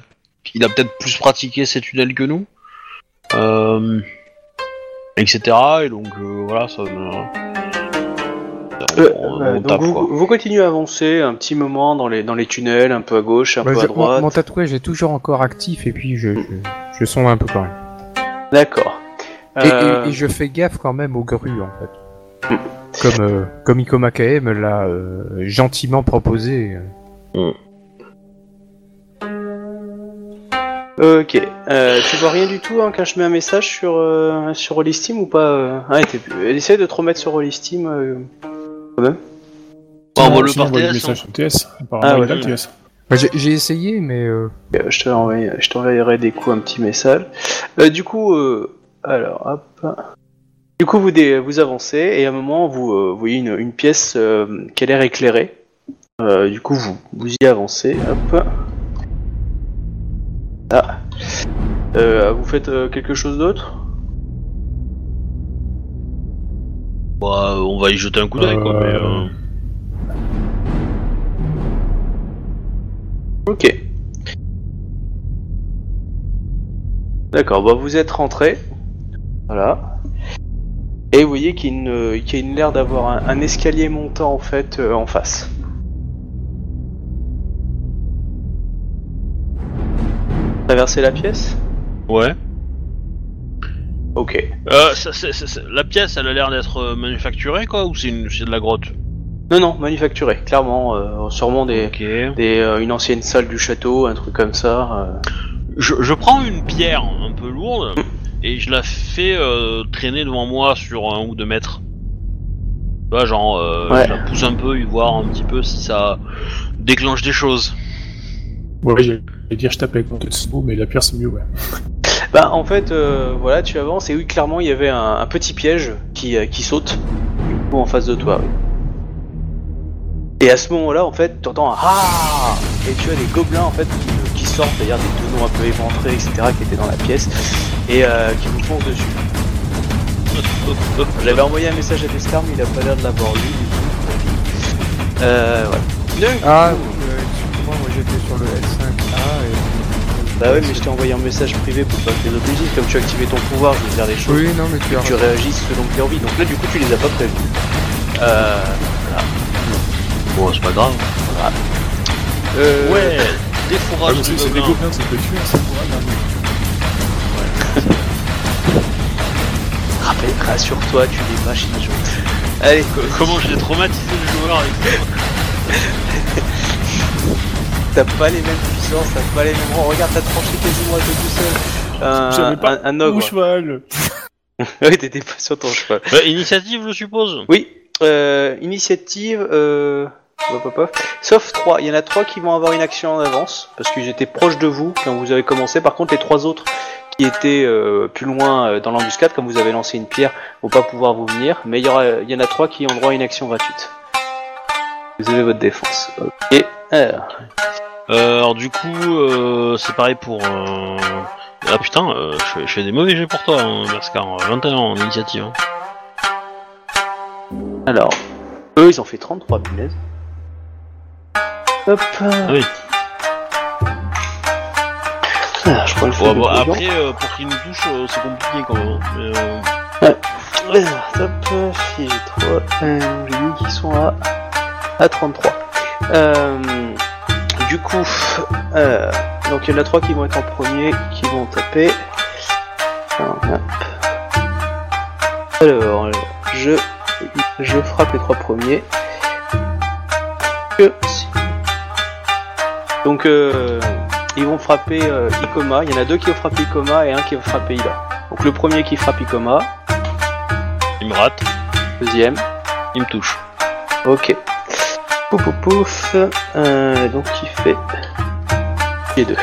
Speaker 1: il a peut-être plus pratiqué ces tunnels que nous, euh, etc. Et donc euh, voilà, ça. me-
Speaker 2: Euh,
Speaker 1: on,
Speaker 2: euh,
Speaker 1: on
Speaker 2: donc
Speaker 1: tape
Speaker 2: vous,
Speaker 1: quoi.
Speaker 2: vous continuez à avancer un petit moment dans les, dans les tunnels, un peu à gauche, un
Speaker 5: Bah,
Speaker 2: peu
Speaker 5: je-
Speaker 2: à droite.
Speaker 5: mon, mon tatouage est toujours encore actif et puis je, je, je sonde un peu quand même.
Speaker 2: D'accord.
Speaker 5: Et, et-
Speaker 2: Euh,
Speaker 5: et je fais gaffe quand même aux grues en fait. Comme, euh, comme Ikomakae me l'a euh, gentiment proposé. euh.
Speaker 2: Ok. Euh, tu vois rien du tout hein, quand je mets un message sur, euh, sur Rollistim ou pas euh? Ah, essaye de te remettre sur Rollistim euh, quand même.
Speaker 1: Bon, on le par TS,
Speaker 3: message sur TS. Apparemment,
Speaker 2: Ah, ouais.
Speaker 3: TS.
Speaker 5: J'ai essayé mais euh,
Speaker 2: je t'enverrai des coups un petit message. Euh, du coup, euh, alors hop. Du coup, vous, dé- vous avancez et à un moment, vous, euh, vous voyez une, une pièce euh, qui a l'air éclairée. Euh, du coup, vous, vous y avancez. Hop. Ah. Vous faites quelque chose d'autre?
Speaker 1: Bah, on va y jeter un coup d'œil quoi. Mais, euh,
Speaker 2: Ok. D'accord, bah vous êtes rentré. Voilà. Et vous voyez qu'il y a une, qu'il y a une l'air d'avoir un, un escalier montant en fait euh, en face. Traverser la pièce?
Speaker 1: Ouais.
Speaker 2: Ok.
Speaker 1: Euh, ça- c'est- c'est- c'est- la pièce, elle a l'air d'être euh, manufacturée, quoi, ou c'est une- c'est de la grotte?
Speaker 2: Non, non, manufacturé, clairement. euh, sûrement des, des, euh, une ancienne salle du château, un truc comme ça. euh.
Speaker 1: Je, je prends une pierre un peu lourde et je la fais euh, traîner devant moi sur un ou deux mètres. Tu vois, genre, euh,
Speaker 2: Ouais.
Speaker 1: je la pousse un peu, voir un petit peu si ça déclenche des choses.
Speaker 3: Ouais, j'allais dire je tape avec mon Tetsubo, mais la pierre c'est mieux, ouais.
Speaker 2: Bah en fait, euh, voilà, tu avances et oui, clairement, il y avait un, un petit piège qui, euh, qui saute du coup, en face de toi. oui. Et à ce moment-là, en fait, tu entends un ah et tu as des gobelins en fait qui, qui sortent, c'est-à-dire des tonneaux un peu éventrés, etc., qui étaient dans la pièce et euh, qui vous foncent dessus. J'avais envoyé un message à Descar, mais il a pas l'air de l'avoir lu. du coup. Euh, voilà.
Speaker 5: Ah, euh, excuse-moi, moi j'étais sur le L5A et...
Speaker 2: bah ouais, mais je t'ai envoyé un message privé pour pas que les obligés. Comme tu as activé ton pouvoir, je vais dire des choses.
Speaker 5: Oui, non mais tu as
Speaker 2: tu réagis selon tes envies. Donc là, du coup, tu les as pas prévenus. Euh,
Speaker 1: Bon, c'est pas grave.
Speaker 2: euh,
Speaker 1: Ouais, défourrage de
Speaker 3: c'est des
Speaker 1: gobelins.
Speaker 3: ça peut tuer,
Speaker 2: rappelle- Rassure-toi, tu les un jour. Allez,
Speaker 1: Co- Comment j'ai traumatisé le joueur avec ça
Speaker 2: t'as pas les mêmes puissances, t'as pas les mêmes rangs. Regarde, t'as tranché quasiment à toi tout seul. Un,
Speaker 3: J'avais pas
Speaker 2: un, un
Speaker 3: Mon
Speaker 2: ogre.
Speaker 3: cheval
Speaker 2: oui, t'étais pas sur ton cheval.
Speaker 1: Bah, Initiative, je suppose.
Speaker 2: Oui, euh, initiative. Euh... Sauf trois. Il y en a trois qui vont avoir une action en avance parce qu'ils étaient proches de vous quand vous avez commencé. Par contre, les trois autres qui étaient euh, plus loin euh, dans l'embuscade, comme vous avez lancé une pierre, vont pas pouvoir vous venir. Mais il y, aura, il y en a trois qui ont droit à une action gratuite. Vous avez votre défense. Ok. Alors,
Speaker 1: Euh, alors du coup, c'est pareil pour... Ah putain, je, fais, je fais des mauvais jets pour toi, hein, Berskar. 21 en initiative. hein.
Speaker 2: alors, eux, ils ont fait 33 punaises. Hop.
Speaker 1: Oui.
Speaker 2: Ah, je le
Speaker 1: Bon, après, euh, pour qu'il nous touche, euh, c'est compliqué quand même. Mais, euh,
Speaker 2: Alors, top, euh, si j'ai 3, euh, j'ai mis qu'ils sont à, à 33. Euh, du coup, euh, donc il y en a 3 qui vont être en premier, qui vont taper. Alors. Alors, je, je frappe les 3 premiers. Que si- Donc, euh, ils vont frapper euh, Ikoma. Il y en a deux qui vont frapper Ikoma et un qui va frapper Ida. Donc le premier qui frappe Ikoma,
Speaker 1: il me rate,
Speaker 2: deuxième,
Speaker 1: il me touche.
Speaker 2: Ok. Pouf pouf pouf. Euh, donc il fait les deux.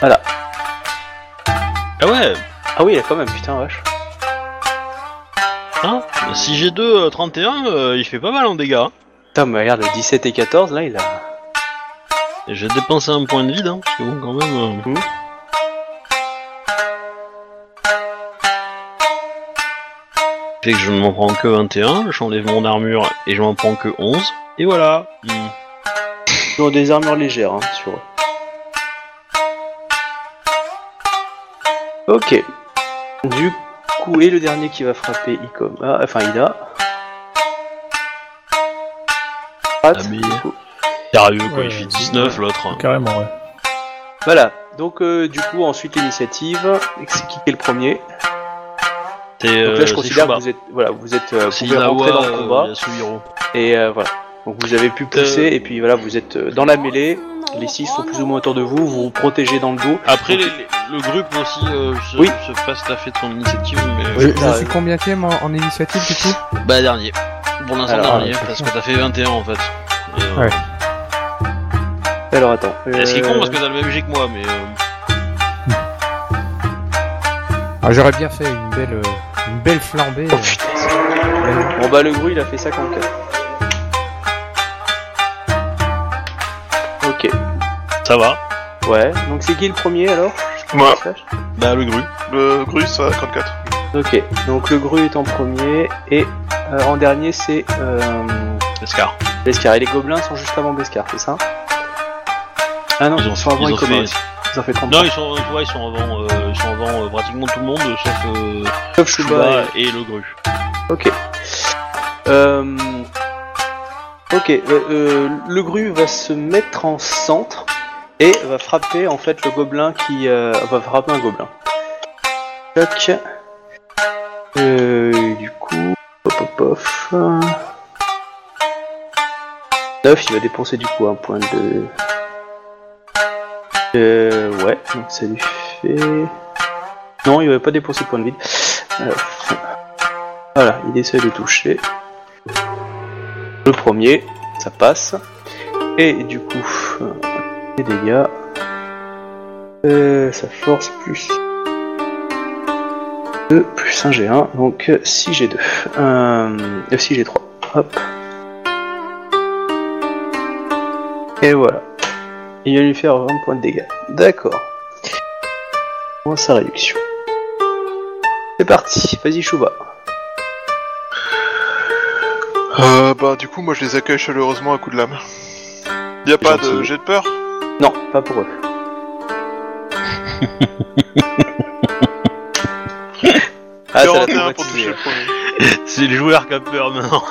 Speaker 2: Voilà.
Speaker 1: Ah ouais
Speaker 2: Ah oui, il a quand même, putain vache.
Speaker 1: Hein? Si j'ai 2 31, euh, il fait pas mal en dégâts. hein.
Speaker 2: Putain, mais regarde, le 17 et 14, là, il a.
Speaker 1: Et j'ai dépensé un point de vide, hein, parce que bon, quand même... euh, fait que je ne m'en prends que 21, j'enlève mon armure et je m'en prends que 11. Et voilà.
Speaker 2: Ils ont des armures légères, hein, sur eux. Ok. Du coup, et le dernier qui va frapper Ikoma, enfin Ida.
Speaker 1: Ah, mais-
Speaker 2: du coup.
Speaker 1: Sérieux, quoi,
Speaker 3: Ouais,
Speaker 1: il fait
Speaker 3: ouais.
Speaker 1: 19 l'autre.
Speaker 3: Carrément, ouais.
Speaker 2: Voilà. Donc, euh, du coup, ensuite l'initiative. C'est qui qui est le premier
Speaker 1: C'est
Speaker 2: Donc
Speaker 1: euh,
Speaker 2: là, je
Speaker 1: c'est
Speaker 2: considère que vous êtes, voilà, vous êtes, euh, vous
Speaker 1: C'est
Speaker 2: pouvez rentrer
Speaker 1: Inawa,
Speaker 2: dans le
Speaker 1: euh,
Speaker 2: combat et euh, voilà. Donc vous avez pu pousser et puis voilà, vous êtes euh, dans la mêlée. Les six sont plus ou moins autour de vous, vous vous protégez dans le dos.
Speaker 1: Après, les- les- le groupe aussi euh, se,
Speaker 2: Oui.
Speaker 1: se passe à fait de son initiative, mais...
Speaker 5: Je,
Speaker 2: Oui,
Speaker 5: je suis combien en, en initiative du coup?
Speaker 1: Bah, dernier. Pour l'instant, dernier,
Speaker 5: euh,
Speaker 1: parce que t'as fait 21 en fait. Et, euh,
Speaker 5: Ouais.
Speaker 2: Alors attends.
Speaker 1: et Ce qui est con,
Speaker 2: euh,
Speaker 1: parce que t'as le même jet que moi, mais... euh,
Speaker 5: Ah, J'aurais bien fait une belle, euh, une belle flambée.
Speaker 2: Oh
Speaker 5: euh,
Speaker 2: putain. Bon bah le bruit il a fait 54. Ok.
Speaker 1: Ça va.
Speaker 2: Ouais. Donc c'est qui le premier alors?
Speaker 4: Moi,
Speaker 1: Bah, le gru.
Speaker 4: le Grus à 54.
Speaker 2: Ok. Donc le gru est en premier et euh, en dernier c'est euh,
Speaker 1: Escar.
Speaker 2: Beskar. Et les gobelins sont juste avant Beskar, c'est ça? Ah non,
Speaker 1: Ils
Speaker 2: ils,
Speaker 1: ont
Speaker 2: sont avant
Speaker 1: ils fait-
Speaker 2: aussi. Ils ont fait 33.
Speaker 1: Non, ils sont, tu vois, ils sont avant, euh, ils sont avant euh, pratiquement tout le monde, sauf euh,
Speaker 2: Sauf Shuba et-
Speaker 1: et le gru.
Speaker 2: Ok. Euh... Ok, euh, euh, le gru va se mettre en centre et va frapper en fait le gobelin qui euh, va frapper un gobelin. Euh, du coup, pop pof. 9, il va dépenser du coup un point de. Euh, ouais, donc ça lui fait. Non, il va pas dépenser de point de vide. Euh, voilà, il essaie de toucher. Le premier, ça passe. Et du coup, euh, les dégâts. Euh, sa force plus 2 plus 1 G1, donc 6 G2. Euh, 6 G3. Hop. Et voilà. Il va lui faire 20 points de dégâts. D'accord. Moins sa réduction? C'est parti, vas-y Chouba.
Speaker 4: Euh, bah, du coup, moi, je les accueille chaleureusement à coups de lame. Y a pas de jet de peur?
Speaker 2: Non, pas pour eux. Ah, ça l'a
Speaker 4: 41 pour toucher le premier.
Speaker 1: C'est le joueur qui a peur maintenant.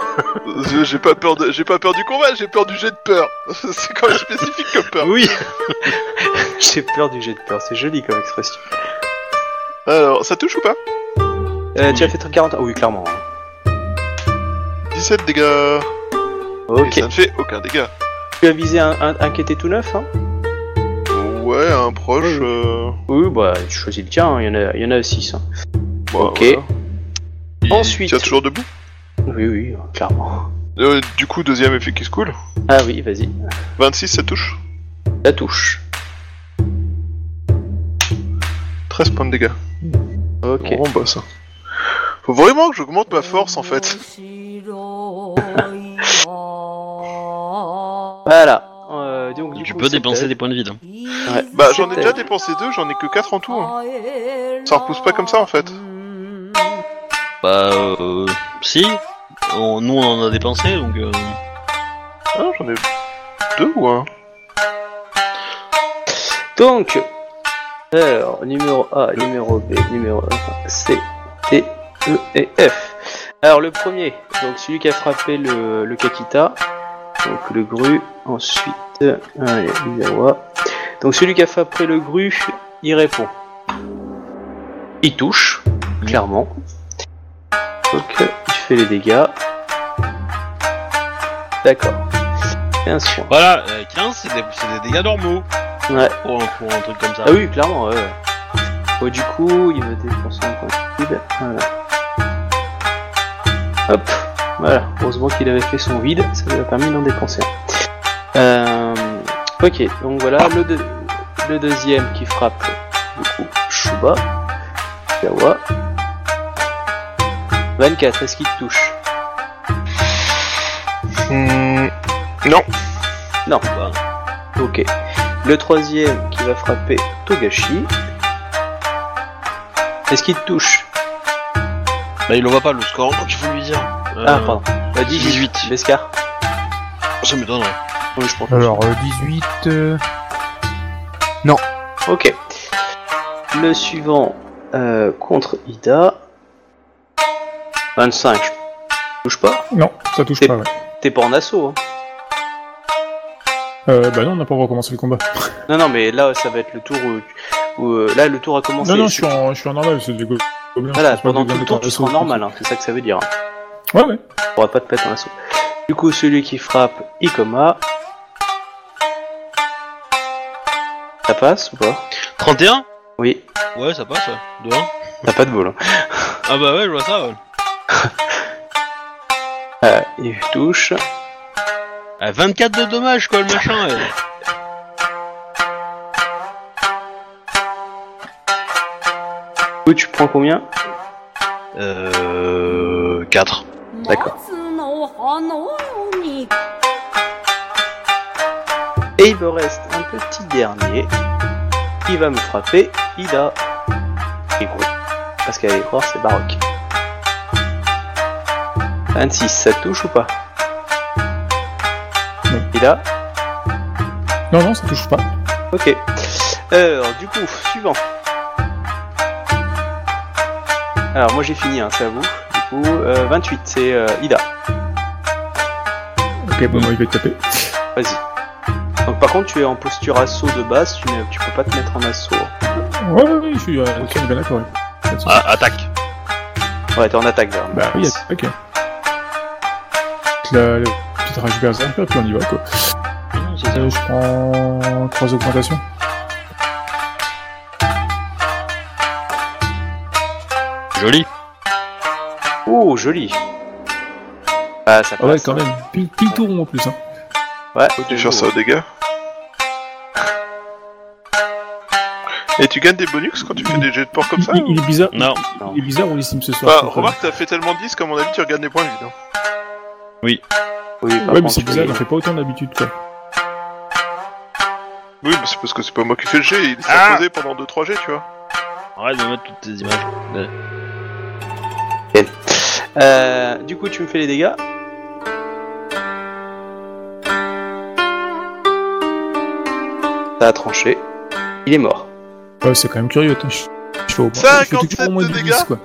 Speaker 4: J'ai pas peur de, j'ai pas peur du combat, j'ai peur du jet de peur. C'est quand même spécifique comme peur.
Speaker 1: Oui.
Speaker 2: J'ai peur du jet de peur, c'est joli comme expression.
Speaker 4: Alors, ça touche ou pas?
Speaker 2: Euh, tu as fait 40 Ah oui, clairement. hein.
Speaker 4: 17 dégâts. Et
Speaker 2: Ok.
Speaker 4: ça ne fait aucun dégât.
Speaker 2: Tu as visé un, un, un qui était tout neuf, hein?
Speaker 4: Ouais, un proche.
Speaker 2: Oui.
Speaker 4: Euh...
Speaker 2: Oui, bah, tu choisis le tien, hein, il y en a, il y en a 6. Hein.
Speaker 4: bah,
Speaker 2: Ok.
Speaker 4: voilà.
Speaker 2: Ensuite.
Speaker 4: Tiens toujours debout.
Speaker 2: Oui, oui, clairement.
Speaker 4: Euh, du coup, deuxième effet qui se coule.
Speaker 2: Ah oui, vas-y.
Speaker 4: 26, ça touche.
Speaker 2: La touche.
Speaker 4: 13 points de dégâts.
Speaker 2: Ok.
Speaker 4: Bon, bah ça. Faut vraiment que j'augmente ma force en fait.
Speaker 2: Voilà. Euh, donc, du
Speaker 1: Tu
Speaker 2: coup,
Speaker 1: peux dépenser des points de vide.
Speaker 2: Ouais.
Speaker 4: Bah j'en ai déjà dépensé deux, j'en ai que 4 en tout. hein. Ça repousse pas comme ça en fait.
Speaker 1: Bah, euh, si. On- nous, on en a dépensé, donc. Euh...
Speaker 4: Ah, j'en ai deux ou un
Speaker 2: Donc, alors, numéro A, numéro B, numéro C, D, E et F. Alors, le premier, donc celui qui a frappé le, le Kakita, donc le gru, ensuite, allez, Izawa. Donc, celui qui a frappé le gru, il répond. Il touche, clairement. Donc, il fait les dégâts. D'accord. 15 points.
Speaker 1: Voilà, euh, 15, c'est des, c'est des dégâts normaux.
Speaker 2: Ouais.
Speaker 1: Pour, un- pour un truc comme ça.
Speaker 2: Ah oui, clairement, ouais. Bon, du coup, il va dépenser un point de vide. Voilà. Hop. Voilà. Heureusement qu'il avait fait son vide, ça lui a permis d'en dépenser. Euh, ok, donc voilà, le, le deuxième qui frappe, du coup, Shuba. Yawa. 24, est-ce qu'il te touche
Speaker 4: Hmm, Non.
Speaker 2: Non.
Speaker 1: Bah,
Speaker 2: Ok. Le troisième qui va frapper Togashi. Est-ce qu'il te touche?
Speaker 1: Bah, il le voit pas le score, donc il faut lui dire? Euh,
Speaker 2: Ah, pardon. Euh, 18.
Speaker 1: 18.
Speaker 2: Beskar.
Speaker 1: Ça m'étonnerait.
Speaker 2: Oui, je pense.
Speaker 5: Alors, euh, 18... euh,
Speaker 2: Ok. Le suivant euh, contre Ida. 25. je Touche pas?
Speaker 3: Non, ça touche pas, ouais.
Speaker 2: T'es pas en assaut. Hein.
Speaker 3: Euh, bah non, on n'a pas recommencé le combat.
Speaker 2: Non, non, mais là, ça va être le tour où. où, euh, là, le tour a commencé.
Speaker 3: Non, non, je suis en, je suis en normal, c'est des go- gobelins.
Speaker 2: Voilà, pendant
Speaker 3: que
Speaker 2: tout le tour, tu seras en normal. Hein. C'est ça que ça veut dire. Hein.
Speaker 3: Ouais, ouais.
Speaker 2: On pourra pas te mettre en assaut. Du coup, celui qui frappe Ikoma. Ça passe ou pas?
Speaker 1: 31
Speaker 2: Oui.
Speaker 1: Ouais, ça passe, ouais. De 1.
Speaker 2: T'as pas de bol. Hein.
Speaker 1: Ah bah ouais, je vois ça, ouais.
Speaker 2: euh, et je touche.
Speaker 1: Ah, 24 de dommages, quoi, le machin. ouais.
Speaker 2: Du coup, tu prends combien?
Speaker 1: Euh. 4.
Speaker 2: D'accord. Et il me reste un petit dernier. qui va me frapper. Il a. Il est gros. Parce qu'à c'est baroque. 26, ça touche ou pas?
Speaker 3: Non.
Speaker 2: Ida
Speaker 3: Non, non, ça touche pas.
Speaker 2: Ok. Alors, du coup, suivant. Alors, moi j'ai fini, hein, c'est à vous. Du coup, euh, 28, c'est euh, Ida.
Speaker 3: Ok, bon, moi, il va te taper.
Speaker 2: Vas-y. Donc, par contre, tu es en posture assaut de base, tu, ne- tu peux pas te mettre en assaut.
Speaker 3: Ouais, ouais, ouais, je suis, euh, je suis bien d'accord. ouais.
Speaker 1: Ah, attaque.
Speaker 2: Ouais, t'es en attaque là.
Speaker 3: Bah oui, ok. La, la petite berserker, puis on y va, quoi. Euh, je prends 3 augmentations.
Speaker 1: Joli.
Speaker 2: Oh, joli. Ah, ça passe.
Speaker 3: Ah ouais, quand même. Pile, pile tout rond en plus. Hein.
Speaker 2: Ouais,
Speaker 4: Tu faire ça au dégâts. Et tu gagnes des bonus quand tu fais des jets de porc comme ça
Speaker 3: il,
Speaker 4: ou-
Speaker 3: il est bizarre.
Speaker 1: Non.
Speaker 2: Non.
Speaker 3: Il est bizarre, Olissim, ce soir.
Speaker 4: Bah, remarque, t'as fait tellement de 10 qu'à mon avis, tu regagnes des points vides. hein.
Speaker 2: Oui, par
Speaker 3: Ouais, mais c'est
Speaker 2: tu
Speaker 3: bizarre, on fait pas autant d'habitude, quoi.
Speaker 4: Oui, mais c'est parce que c'est pas moi qui fais le jet, il s'est
Speaker 1: Ah
Speaker 4: imposé pendant 2-3 jets, tu vois.
Speaker 1: Arrête de mettre toutes tes images. Ouais.
Speaker 2: Euh, du coup, tu me fais les dégâts. Ça a tranché. Il est mort.
Speaker 3: Ouais, c'est quand même curieux, attends. Je, je fais au moins, je fais
Speaker 4: 57
Speaker 3: toujours au moins
Speaker 4: de
Speaker 3: du
Speaker 4: dégâts.
Speaker 3: 10, quoi.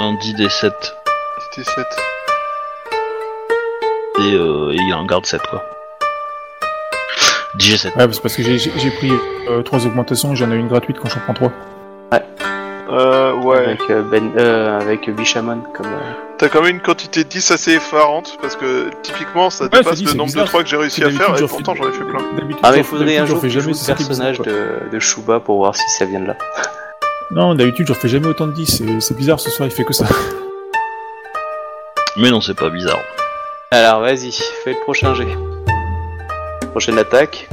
Speaker 1: Un 10 des 7.
Speaker 4: 10 des 7.
Speaker 1: Et euh, il en garde 7, quoi. 10 G7.
Speaker 3: Ouais, c'est parce que j'ai- j'ai j'ai pris 3 augmentations, j'en ai une gratuite quand j'en prends 3.
Speaker 4: Euh, ouais.
Speaker 2: Avec, euh, ben, euh, avec Bishamon comme. euh,
Speaker 4: T'as quand même une quantité de 10 assez effarante, parce que typiquement ça dépasse
Speaker 3: c'est dit,
Speaker 4: le
Speaker 3: c'est
Speaker 4: nombre de
Speaker 3: bizarre.
Speaker 4: 3 que j'ai réussi à faire,
Speaker 3: d'habitude,
Speaker 4: et pourtant j'en ai fait plein.
Speaker 3: D'habitude,
Speaker 2: Ah, mais faudrait un jour que
Speaker 3: c'est ça
Speaker 2: le personnage de, de Shuba pour voir si ça vient de là.
Speaker 3: Non, d'habitude, j'en fais jamais autant de 10. C'est bizarre, ce soir, il fait que ça.
Speaker 1: Mais non, c'est pas bizarre.
Speaker 2: Alors vas-y, fais le prochain jet. Prochaine attaque.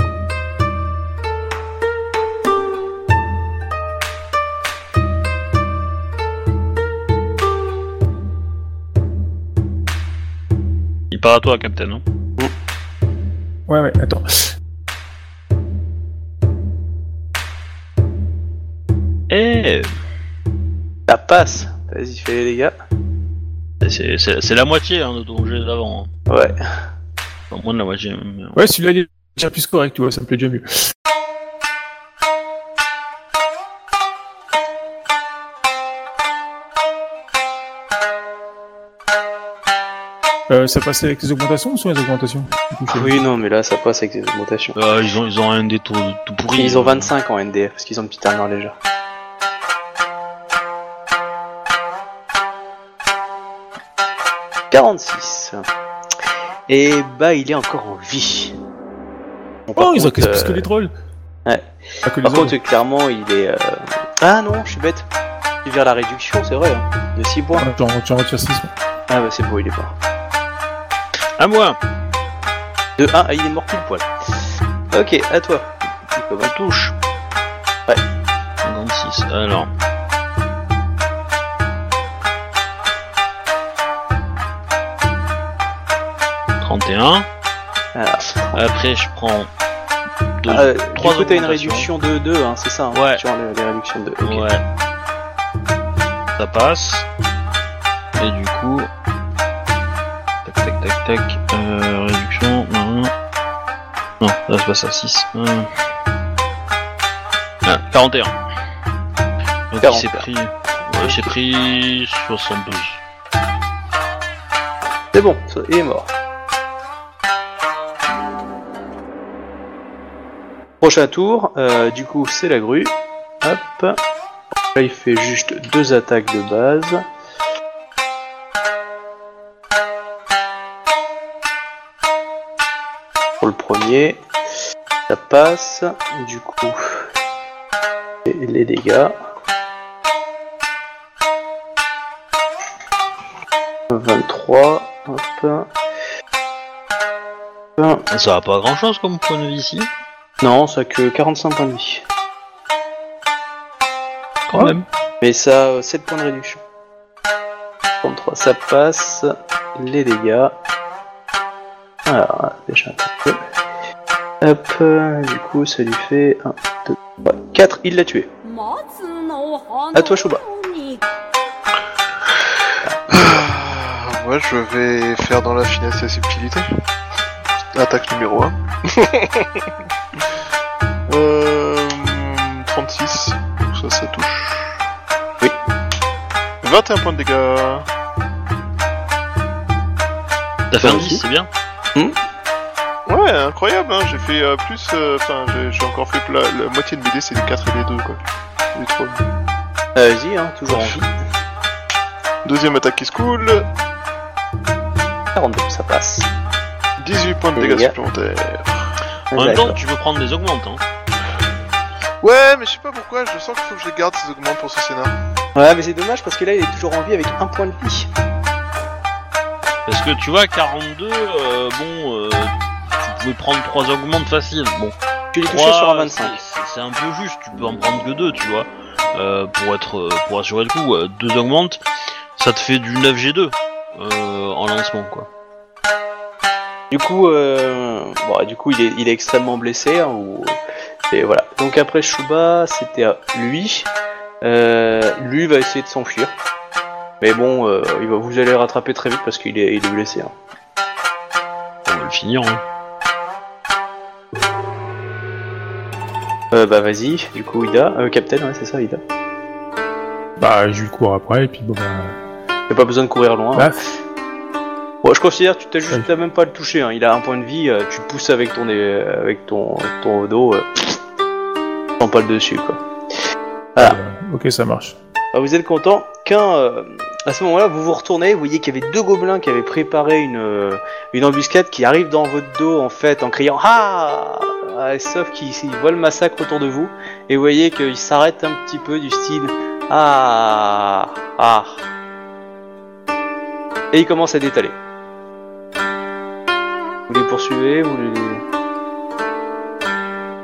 Speaker 1: Il part à toi, Captain, non
Speaker 3: Ouais, ouais, attends.
Speaker 2: Passe. Vas-y, fais les dégâts.
Speaker 1: c'est- c'est c'est la moitié hein, de ton jet d'avant. hein.
Speaker 2: Ouais.
Speaker 1: Enfin, moins de la moitié.
Speaker 3: Ouais, celui-là, il est déjà plus correct, tu vois, ça me plaît déjà mieux. Euh, ça passe avec les augmentations ou sans les augmentations? Du coup, je-
Speaker 2: Oui, non, mais là, ça passe avec des augmentations.
Speaker 1: Euh, ils, ont, ils ont un des taux tout pourri.
Speaker 2: Ils ont
Speaker 1: euh.
Speaker 2: 25 en NDF, parce qu'ils ont une petite armure légère. « 46. Et bah, il est encore en vie. Bon,
Speaker 3: Oh, ils
Speaker 2: contre,
Speaker 3: encaissent plus
Speaker 2: euh,
Speaker 3: que les trolls
Speaker 2: ouais.
Speaker 3: Pas que les
Speaker 2: Par contre, clairement, il est... euh, Ah non, je suis bête. Il vire la réduction, c'est vrai, hein, de 6 points.
Speaker 3: Ah, J'en j'en retire 6.
Speaker 2: Ah bah c'est beau, il est pas.
Speaker 1: À moi
Speaker 2: De 1, ah, il est mort pile poil. Ok, à toi. Tu peux
Speaker 1: touche.
Speaker 2: Ouais.
Speaker 1: 56. Alors. « 31.
Speaker 2: Alors,
Speaker 1: Après, je prends deux,
Speaker 2: ah, du
Speaker 1: trois
Speaker 2: coup, t'as une réduction de 2, hein, c'est ça hein,
Speaker 1: Ouais.
Speaker 2: Sur les, les réductions de 2. ok.
Speaker 1: Ouais. Ça passe. Et du coup. Tac, tac, tac, tac. Euh, réduction. Non, non. Non, là, c'est pas ça. 6. Euh... Ah, 41. Donc, il s'est
Speaker 2: 41.
Speaker 1: pris. Ouais, il s'est pris 72.
Speaker 2: C'est bon, il est mort. Prochain tour, euh, du coup c'est la grue. Hop. Là il fait juste deux attaques de base. Pour le premier, ça passe. Du coup, les dégâts. 23, hop.
Speaker 1: Ça va pas grand chose comme point de ici.
Speaker 2: Non, ça a que 45 points de vie.
Speaker 1: Quand même.
Speaker 2: Mais ça euh, a 7 points de réduction. 33, ça passe. Les dégâts. Alors, déjà un peu. Hop, euh, du coup, ça lui fait 1, 2, 3, 4. Il l'a tué. À toi,
Speaker 7: Shuba.
Speaker 4: Ah, ouais, je vais faire dans la finesse et subtilité. Attaque numéro 1. euh, 36. Donc ça, ça touche.
Speaker 2: Oui.
Speaker 4: 21 points de dégâts.
Speaker 1: T'as fait un
Speaker 2: Merci.
Speaker 1: 10, c'est bien.
Speaker 4: Ouais, incroyable, hein. J'ai fait euh, plus. euh, Enfin, j'ai- j'ai encore fait la, la moitié de mes dés, c'est des 4 et des 2, quoi. Les trois.
Speaker 2: Euh, Vas-y, hein, toujours en vie.
Speaker 4: Deuxième attaque qui se coule.
Speaker 2: 42, ça passe.
Speaker 4: 18 points de dégâts
Speaker 2: les
Speaker 4: supplémentaires.
Speaker 1: En même temps, tu peux prendre des augmentes. Hein.
Speaker 4: Ouais, mais je sais pas pourquoi, je sens qu'il faut que je les garde ces augmentes pour ce scénar.
Speaker 2: Ouais, mais c'est dommage parce que là, il est toujours en vie avec un point de vie.
Speaker 1: Parce que tu vois, 42, euh, bon, euh, tu pouvais prendre 3 augmentes faciles. Bon,
Speaker 2: Tu l'as touché
Speaker 1: trois,
Speaker 2: sur un 25.
Speaker 1: c'est- un peu juste, tu peux en prendre que 2, tu vois. Euh, pour être pour assurer le coup, 2 augmentes, ça te fait du 9G2 euh, en lancement, quoi.
Speaker 2: Du coup, euh, bon, du coup, il est, il est extrêmement blessé. hein, ou... Et voilà. Donc après Shuba, c'était à lui. Euh, lui va essayer de s'enfuir. Mais bon, euh, il va, vous allez le rattraper très vite parce qu'il est, il est blessé. hein.
Speaker 1: On va le finir, hein.
Speaker 2: Euh, bah vas-y. Du coup, Ida, euh, Captain, ouais, c'est ça, Ida.
Speaker 3: Bah, je lui cours après, et puis bon, bah.
Speaker 2: Pas besoin de courir loin.
Speaker 3: bah,
Speaker 2: Bon, je considère que tu t'as juste
Speaker 3: Ouais.
Speaker 2: même pas à le toucher. Hein. Il a un point de vie. tu pousses avec ton avec ton ton dos. Prends pas le dessus quoi. Voilà.
Speaker 3: euh, ok, ça marche.
Speaker 2: Ah, vous êtes content qu'un euh, à ce moment-là vous vous retournez, vous voyez qu'il y avait deux gobelins qui avaient préparé une euh, une embuscade qui arrive dans votre dos en fait en criant ah Ah, sauf qu'ils ils voient le massacre autour de vous et vous voyez qu'ils s'arrêtent un petit peu du style ah ah et ils commencent à détaler. Vous les poursuivez, vous les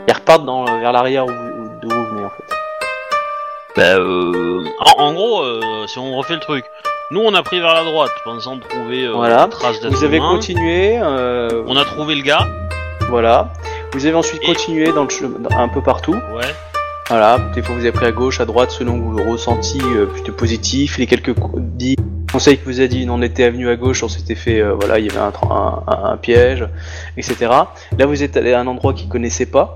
Speaker 2: ils repartent dans, vers l'arrière où,
Speaker 1: Bah, euh, en, en gros, euh, si on refait le truc, Nous, on a pris vers la droite, pensant trouver euh,
Speaker 2: Voilà.
Speaker 1: une trace d'être
Speaker 2: Vous avez
Speaker 1: humain.
Speaker 2: continué, euh,
Speaker 1: On a trouvé le gars.
Speaker 2: voilà. Vous avez ensuite
Speaker 1: Et-
Speaker 2: continué dans le chemin, un peu partout.
Speaker 1: Ouais.
Speaker 2: Voilà, des fois vous avez pris à gauche, à droite, selon vos ressentis euh, plutôt positifs. Les quelques co- dix conseils que vous a dit, on était venu à gauche, on s'était fait, euh, voilà, il y avait un, tra- un, un- un piège, etc. Là, vous êtes allé à un endroit qu'ils connaissaient pas.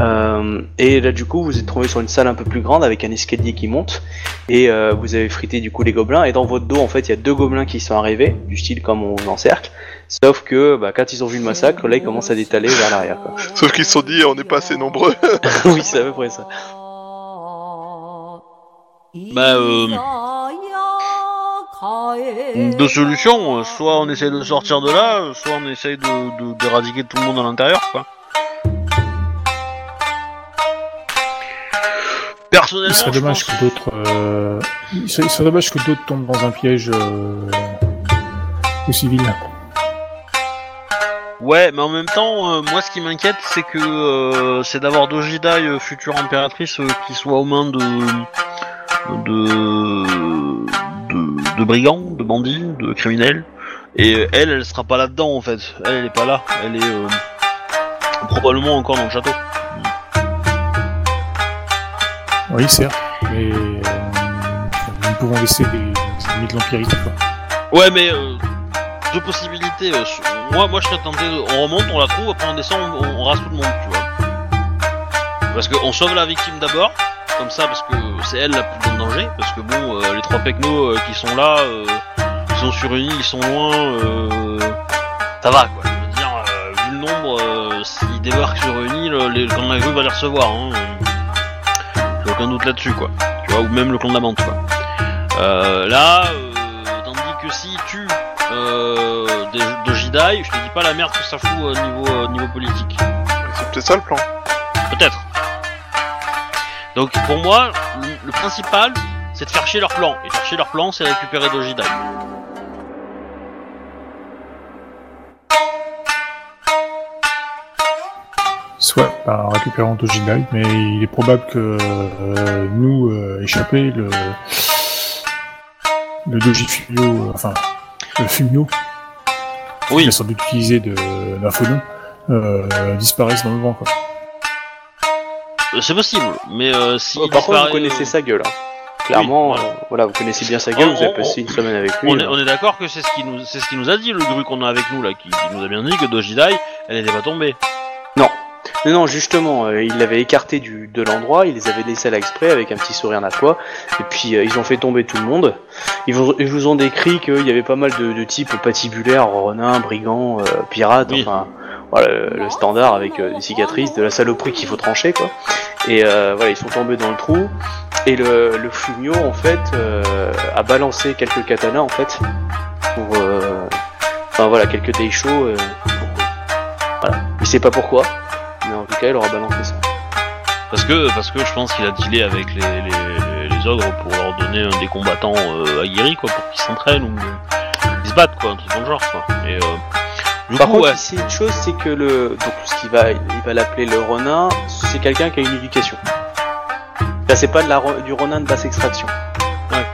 Speaker 2: Euh, et là, du coup, vous êtes trouvé sur une salle un peu plus grande avec un escalier qui monte. Et euh, vous avez frité du coup les gobelins. Et dans votre dos, en fait, il y a deux gobelins qui sont arrivés, du style comme on encercle. Sauf que bah, quand ils ont vu le massacre, là, ils commencent à détaler vers l'arrière. quoi.
Speaker 4: Sauf qu'ils se sont dit, on n'est pas assez nombreux.
Speaker 2: oui, c'est à peu près ça.
Speaker 1: Bah, euh, Deux solutions, soit on essaye de sortir de là, soit on essaye de, de- d'éradiquer tout le monde à l'intérieur, quoi. Personnellement,
Speaker 3: Il serait dommage
Speaker 1: pense-
Speaker 3: que d'autres. euh, Il serait, il serait dommage que d'autres tombent dans un piège euh, aux civils.
Speaker 1: Ouais, mais en même temps, euh, moi ce qui m'inquiète, c'est que euh, c'est d'avoir Dojidai, euh, future impératrice, qui soit aux mains de de, de de brigands, de bandits, de criminels. Et elle, elle sera pas là-dedans en fait. Elle, elle est pas là. Elle est probablement encore dans le château.
Speaker 3: Oui, certes, mais euh, nous pouvons laisser des, des ennemis de.
Speaker 1: Ouais, mais euh, deux possibilités. euh, moi, moi, je serais tenté. De... On remonte, on la trouve, après on descend, on, on rase tout le monde, tu vois. Parce qu'on sauve la victime d'abord, comme ça, parce que c'est elle la plus en danger. Parce que bon, euh, les trois pecnos euh, qui sont là, euh, ils sont sur une île, ils sont loin. Euh, ça va, quoi. Je veux dire, euh, vu le nombre, euh, s'ils débarquent sur une île, les, de la grue va les recevoir. Hein. Aucun doute là-dessus, quoi. Tu vois, ou même le clan de la menthe, quoi. Euh, là, euh, tandis que si tu euh, de, de Jidai, je te dis pas la merde que ça fout au niveau, niveau politique.
Speaker 4: C'est peut-être ça le plan.
Speaker 1: Peut-être. Donc pour moi, le, le principal, c'est de faire chier leur plan. Et faire chier leur plan, c'est récupérer Dojidai.
Speaker 3: Soit par récupérant Dojidai, mais il est probable que euh, nous, euh, échappés, le, le Doji Fumio, enfin, le Fumio, qu'il
Speaker 1: Oui,
Speaker 3: a sans doute utilisé de l'infonom, euh, disparaissent dans le vent, quoi.
Speaker 1: euh, c'est possible, mais euh, si
Speaker 2: Oh, par contre, vous connaissez sa gueule. hein. Clairement,
Speaker 1: voilà.
Speaker 2: euh, voilà, vous connaissez bien sa gueule,
Speaker 1: On-
Speaker 2: vous avez
Speaker 1: on-
Speaker 2: passé une semaine avec lui.
Speaker 1: On est, on est d'accord que c'est ce qui nous, c'est ce qui nous a dit le gru qu'on a avec nous là, qui, qui nous a bien dit que Dojidai, elle n'était pas tombée.
Speaker 2: Non, non, justement, euh, ils l'avaient écarté du, de l'endroit, ils les avaient laissés là exprès avec un petit sourire narquois, et puis euh, ils ont fait tomber tout le monde. Ils vous, ils vous ont décrit qu'il y avait pas mal de, de types patibulaires, renins, brigands, euh, pirates,
Speaker 1: Oui.
Speaker 2: enfin, voilà, le, standard avec euh, des cicatrices, de la saloperie qu'il faut trancher, quoi. Et euh, voilà, ils sont tombés dans le trou, et le, le Fumio, en fait, euh, a balancé quelques katanas, en fait, pour... euh, Enfin voilà, quelques daisho, euh, voilà. Il sait pas pourquoi, cas, il aura balancé ça.
Speaker 1: Parce que, parce que je pense qu'il a dealé avec les, les, les, les ogres pour leur donner un des combattants euh, aguerris, quoi, pour qu'ils s'entraînent ou qu'ils se battent, quoi, un truc dans le genre, quoi. Et, euh,
Speaker 2: Par
Speaker 1: coup,
Speaker 2: contre,
Speaker 1: ouais.
Speaker 2: ici, une chose, c'est que le, donc ce qu'il va, il va l'appeler le Ronin, c'est quelqu'un qui a une éducation. Là, c'est pas de la, du Ronin de basse extraction.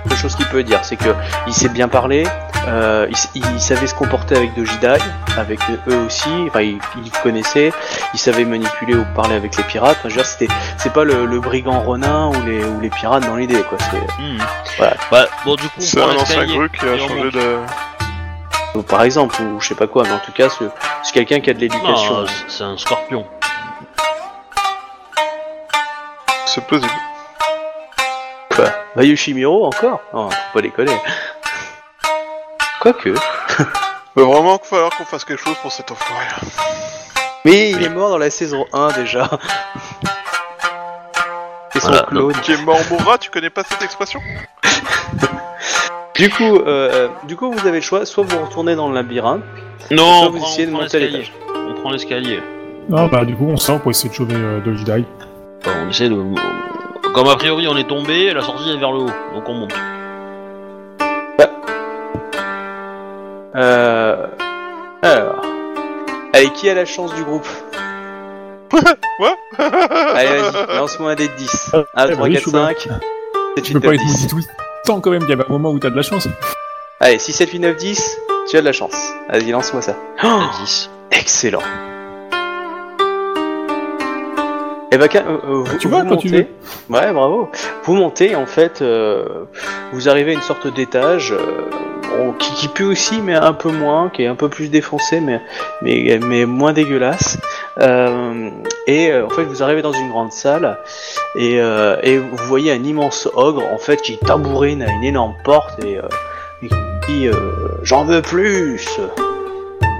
Speaker 2: Quelque chose qu'il peut dire, c'est que il sait bien parler, euh, il, savait se comporter avec Dojidai, avec eux aussi, enfin, il, il connaissait, il savait manipuler ou parler avec les pirates. Enfin, je veux dire, c'était, c'est pas le, le brigand Ronin ou les, ou les pirates dans l'idée, quoi. C'est. Voilà.
Speaker 1: Bah, bon, du coup,
Speaker 4: C'est un ancien gru qui a changé de.
Speaker 2: par exemple, ou je sais pas quoi, mais en tout cas, c'est, c'est quelqu'un qui a de l'éducation.
Speaker 1: Non, c'est un scorpion.
Speaker 4: C'est possible.
Speaker 2: Bah Yoshimiro encore Non, faut pas déconner. Quoique.
Speaker 4: Va vraiment falloir qu'on fasse quelque chose pour cet enfoiré.
Speaker 2: Mais il est mort dans la saison 1 déjà. Et son
Speaker 1: Voilà,
Speaker 2: clone.
Speaker 4: Qui est mort mourra, tu connais pas cette expression?
Speaker 2: Du coup, euh, du coup, vous avez le choix, soit vous retournez dans le labyrinthe,
Speaker 1: Non, on
Speaker 2: vous
Speaker 1: prend,
Speaker 2: essayez de
Speaker 1: on prend
Speaker 2: monter à
Speaker 1: l'escalier.
Speaker 2: l'étage.
Speaker 1: On prend l'escalier.
Speaker 3: Non, bah du coup, on sort pour essayer de sauver euh, Dojidai.
Speaker 1: Enfin, on essaie de. Comme a priori on est tombé, la sortie est vers le haut, donc on monte.
Speaker 2: Euh... Alors... Allez, qui a la chance du groupe
Speaker 4: Quoi
Speaker 2: Allez, vas-y, lance-moi un dé de 10. 1,
Speaker 3: Eh
Speaker 2: 3,
Speaker 3: oui,
Speaker 2: 4,
Speaker 3: Chouba.
Speaker 2: 5. C'est
Speaker 3: Tu
Speaker 2: une
Speaker 3: peux pas
Speaker 2: top
Speaker 3: être
Speaker 2: 10.
Speaker 3: maudit tout temps quand même, il y a un moment où t'as de la chance.
Speaker 2: Allez, 6, 7, 8, 9, 10, tu as de la chance. Vas-y, lance-moi ça. Oh,
Speaker 1: À 10.
Speaker 2: excellent. Et bah, quand- euh, euh, vous,
Speaker 3: Tu vois,
Speaker 2: vous
Speaker 3: quand tu
Speaker 2: montez. Ouais, bravo. Vous montez, en fait, euh, vous arrivez à une sorte d'étage euh, qui, qui pue aussi, mais un peu moins, qui est un peu plus défoncé, mais, mais, mais moins dégueulasse. Euh, et en fait, vous arrivez dans une grande salle et, euh, et vous voyez un immense ogre, en fait, qui tabourine à une énorme porte et, euh, et qui dit euh, J'en veux plus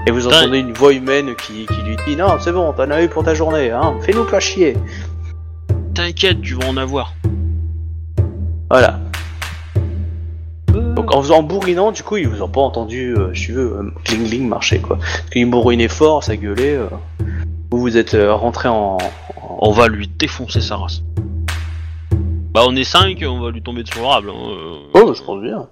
Speaker 2: Et vous entendez une voix humaine qui, qui lui dit Non, c'est bon, t'en as eu pour ta journée, hein, fais-nous pas chier.
Speaker 1: T'inquiète, tu vas en avoir.
Speaker 2: Voilà. Donc en faisant en bourrinant, du coup, ils vous ont pas entendu, euh, si tu veux, euh, cling cling marcher quoi. Parce qu'ils bourrinaient fort, ça gueulait. euh, vous vous êtes euh, rentré en, en-
Speaker 1: On va lui défoncer sa race. Bah on est 5, on va lui tomber dessus au rable. hein, euh.
Speaker 2: Oh, je pense bien.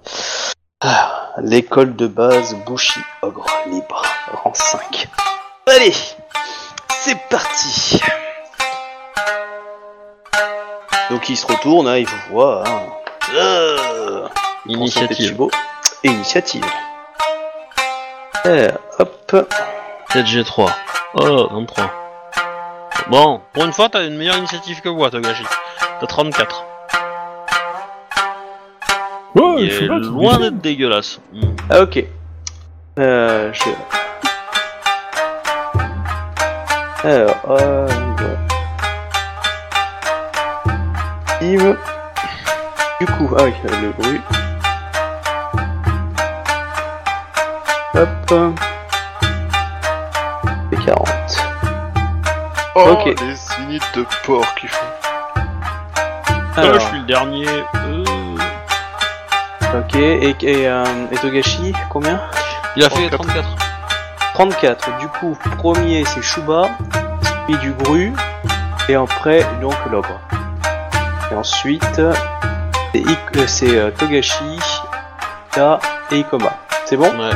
Speaker 2: Ah, L'école de base Bushi Ogre libre, rang 5. Allez, c'est parti. Donc il se retourne, hein, il vous voit. Hein. Euh,
Speaker 1: Initiative.
Speaker 2: Et initiative. Eh, hop.
Speaker 1: 7G3. Oh, 23. Bon, pour une fois, t'as une meilleure initiative que moi, Togashi. T'as 34.
Speaker 3: Ouais,
Speaker 1: Il est
Speaker 3: là,
Speaker 1: loin d'être dégueulasse. Hmm.
Speaker 2: Ah, ok. Euh, je... Alors, euh... bon. Yves. Du coup, ah oui, euh, le bruit. Hop. C'est 40.
Speaker 4: Oh,
Speaker 2: Ok.
Speaker 4: les unités de porc qui font.
Speaker 1: Euh,
Speaker 2: Alors,
Speaker 1: je suis le dernier. Euh,
Speaker 2: ok, et, et, euh, et Togashi, combien?
Speaker 1: Il a fait
Speaker 4: 34.
Speaker 1: 34.
Speaker 2: 34. Du coup, premier c'est Shuba, puis du Gru, et après donc l'ogre. Et ensuite, c'est Ik- euh, c'est, euh, Togashi, Ta et Ikoma. C'est bon?
Speaker 1: Ouais.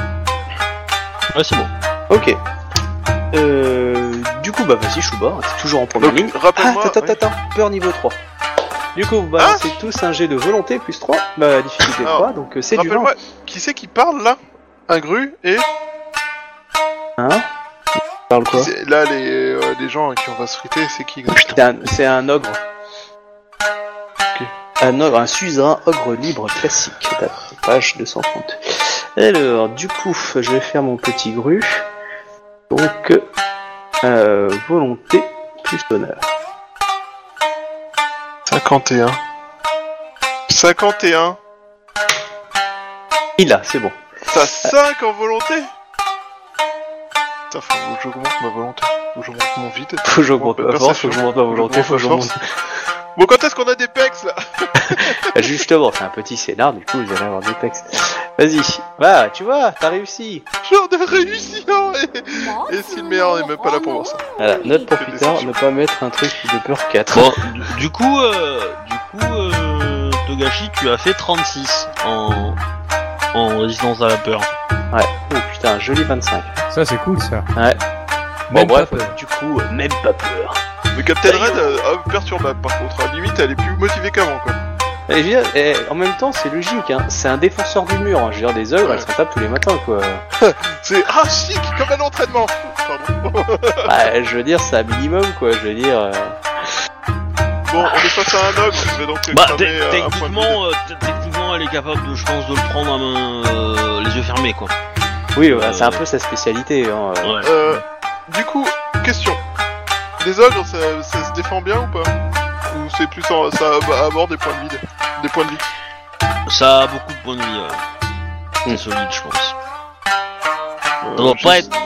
Speaker 1: Ouais, c'est bon.
Speaker 2: Ok. Euh, du coup, bah vas-y Shuba, t'es toujours en première
Speaker 4: Donc,
Speaker 2: ligne. Ah, attends,
Speaker 4: ouais.
Speaker 2: attends, attends, peur niveau 3. Du coup, vous balancez tous un jet de volonté plus 3, bah difficulté
Speaker 4: Alors,
Speaker 2: 3, donc euh, c'est du vent.
Speaker 4: Qui c'est qui parle là? Un gru et
Speaker 2: Hein? Parle quoi?
Speaker 4: C'est- là les, euh, les gens qui on va se friter, c'est qui
Speaker 2: C'est un, c'est un ogre. Un ogre, un suzerain ogre libre classique, d'après page 230. Alors, du coup, je vais faire mon petit gru. Donc, euh, volonté plus honneur.
Speaker 4: 51. 51
Speaker 2: Il a, c'est bon.
Speaker 4: T'as 5 en volonté Putain, faut que j'augmente ma volonté. Faut que j'augmente mon vide.
Speaker 2: Faut que j'augmente ma force, faut que j'augmente ma volonté, faut que j'augmente...
Speaker 4: Bon, quand est-ce qu'on a des pecs là
Speaker 2: Bah, Justement, c'est un petit scénar, du coup, vous allez avoir des textes. Vas-y, va, tu vois, t'as réussi.
Speaker 4: J'en ai réussi hein Et, et si le meilleur n'est même pas là pour voir ça.
Speaker 2: Voilà, note pour plus tard, ne pas mettre un truc de peur 4.
Speaker 1: Bon, du, coup, euh, du coup, euh, Togashi, tu as fait 36 en, en résistance à la peur.
Speaker 2: Ouais, oh putain, joli 25.
Speaker 5: Ça, c'est cool, ça.
Speaker 2: Ouais. Bon,
Speaker 5: Même
Speaker 2: bref, du coup, même pas peur.
Speaker 4: Mais Captain Red, euh, ah, perturbable par contre. À la limite, elle est plus motivée qu'avant quoi.
Speaker 2: Et je veux dire, et en même temps, c'est logique, hein. c'est un défenseur du mur. hein. Je veux dire, des œuvres,
Speaker 4: Ouais.
Speaker 2: elles s'en tapent tous les matins, quoi.
Speaker 4: C'est ah chic comme un entraînement Pardon.
Speaker 2: Bah, je veux dire, c'est un minimum, quoi. Je veux dire. euh,
Speaker 4: Bon, on est face à un ogre, je vais donc
Speaker 1: Bah,
Speaker 4: cramer, euh, un point de vide.
Speaker 1: techniquement, euh, te- techniquement, elle est capable, de, je pense, de le prendre à main, euh, les yeux fermés, quoi.
Speaker 2: Oui, voilà,
Speaker 1: Euh,
Speaker 2: c'est un peu sa spécialité. Hein. euh.
Speaker 1: Ouais.
Speaker 4: Euh, du coup, question. Les ogres, ça, ça se défend bien ou pas Ou c'est plus en, ça aborde des points de vide Des points de vie
Speaker 1: Ça a beaucoup de points de vie. C'est solide, je pense.
Speaker 4: Euh,
Speaker 1: Ça doit
Speaker 4: je-
Speaker 1: pas être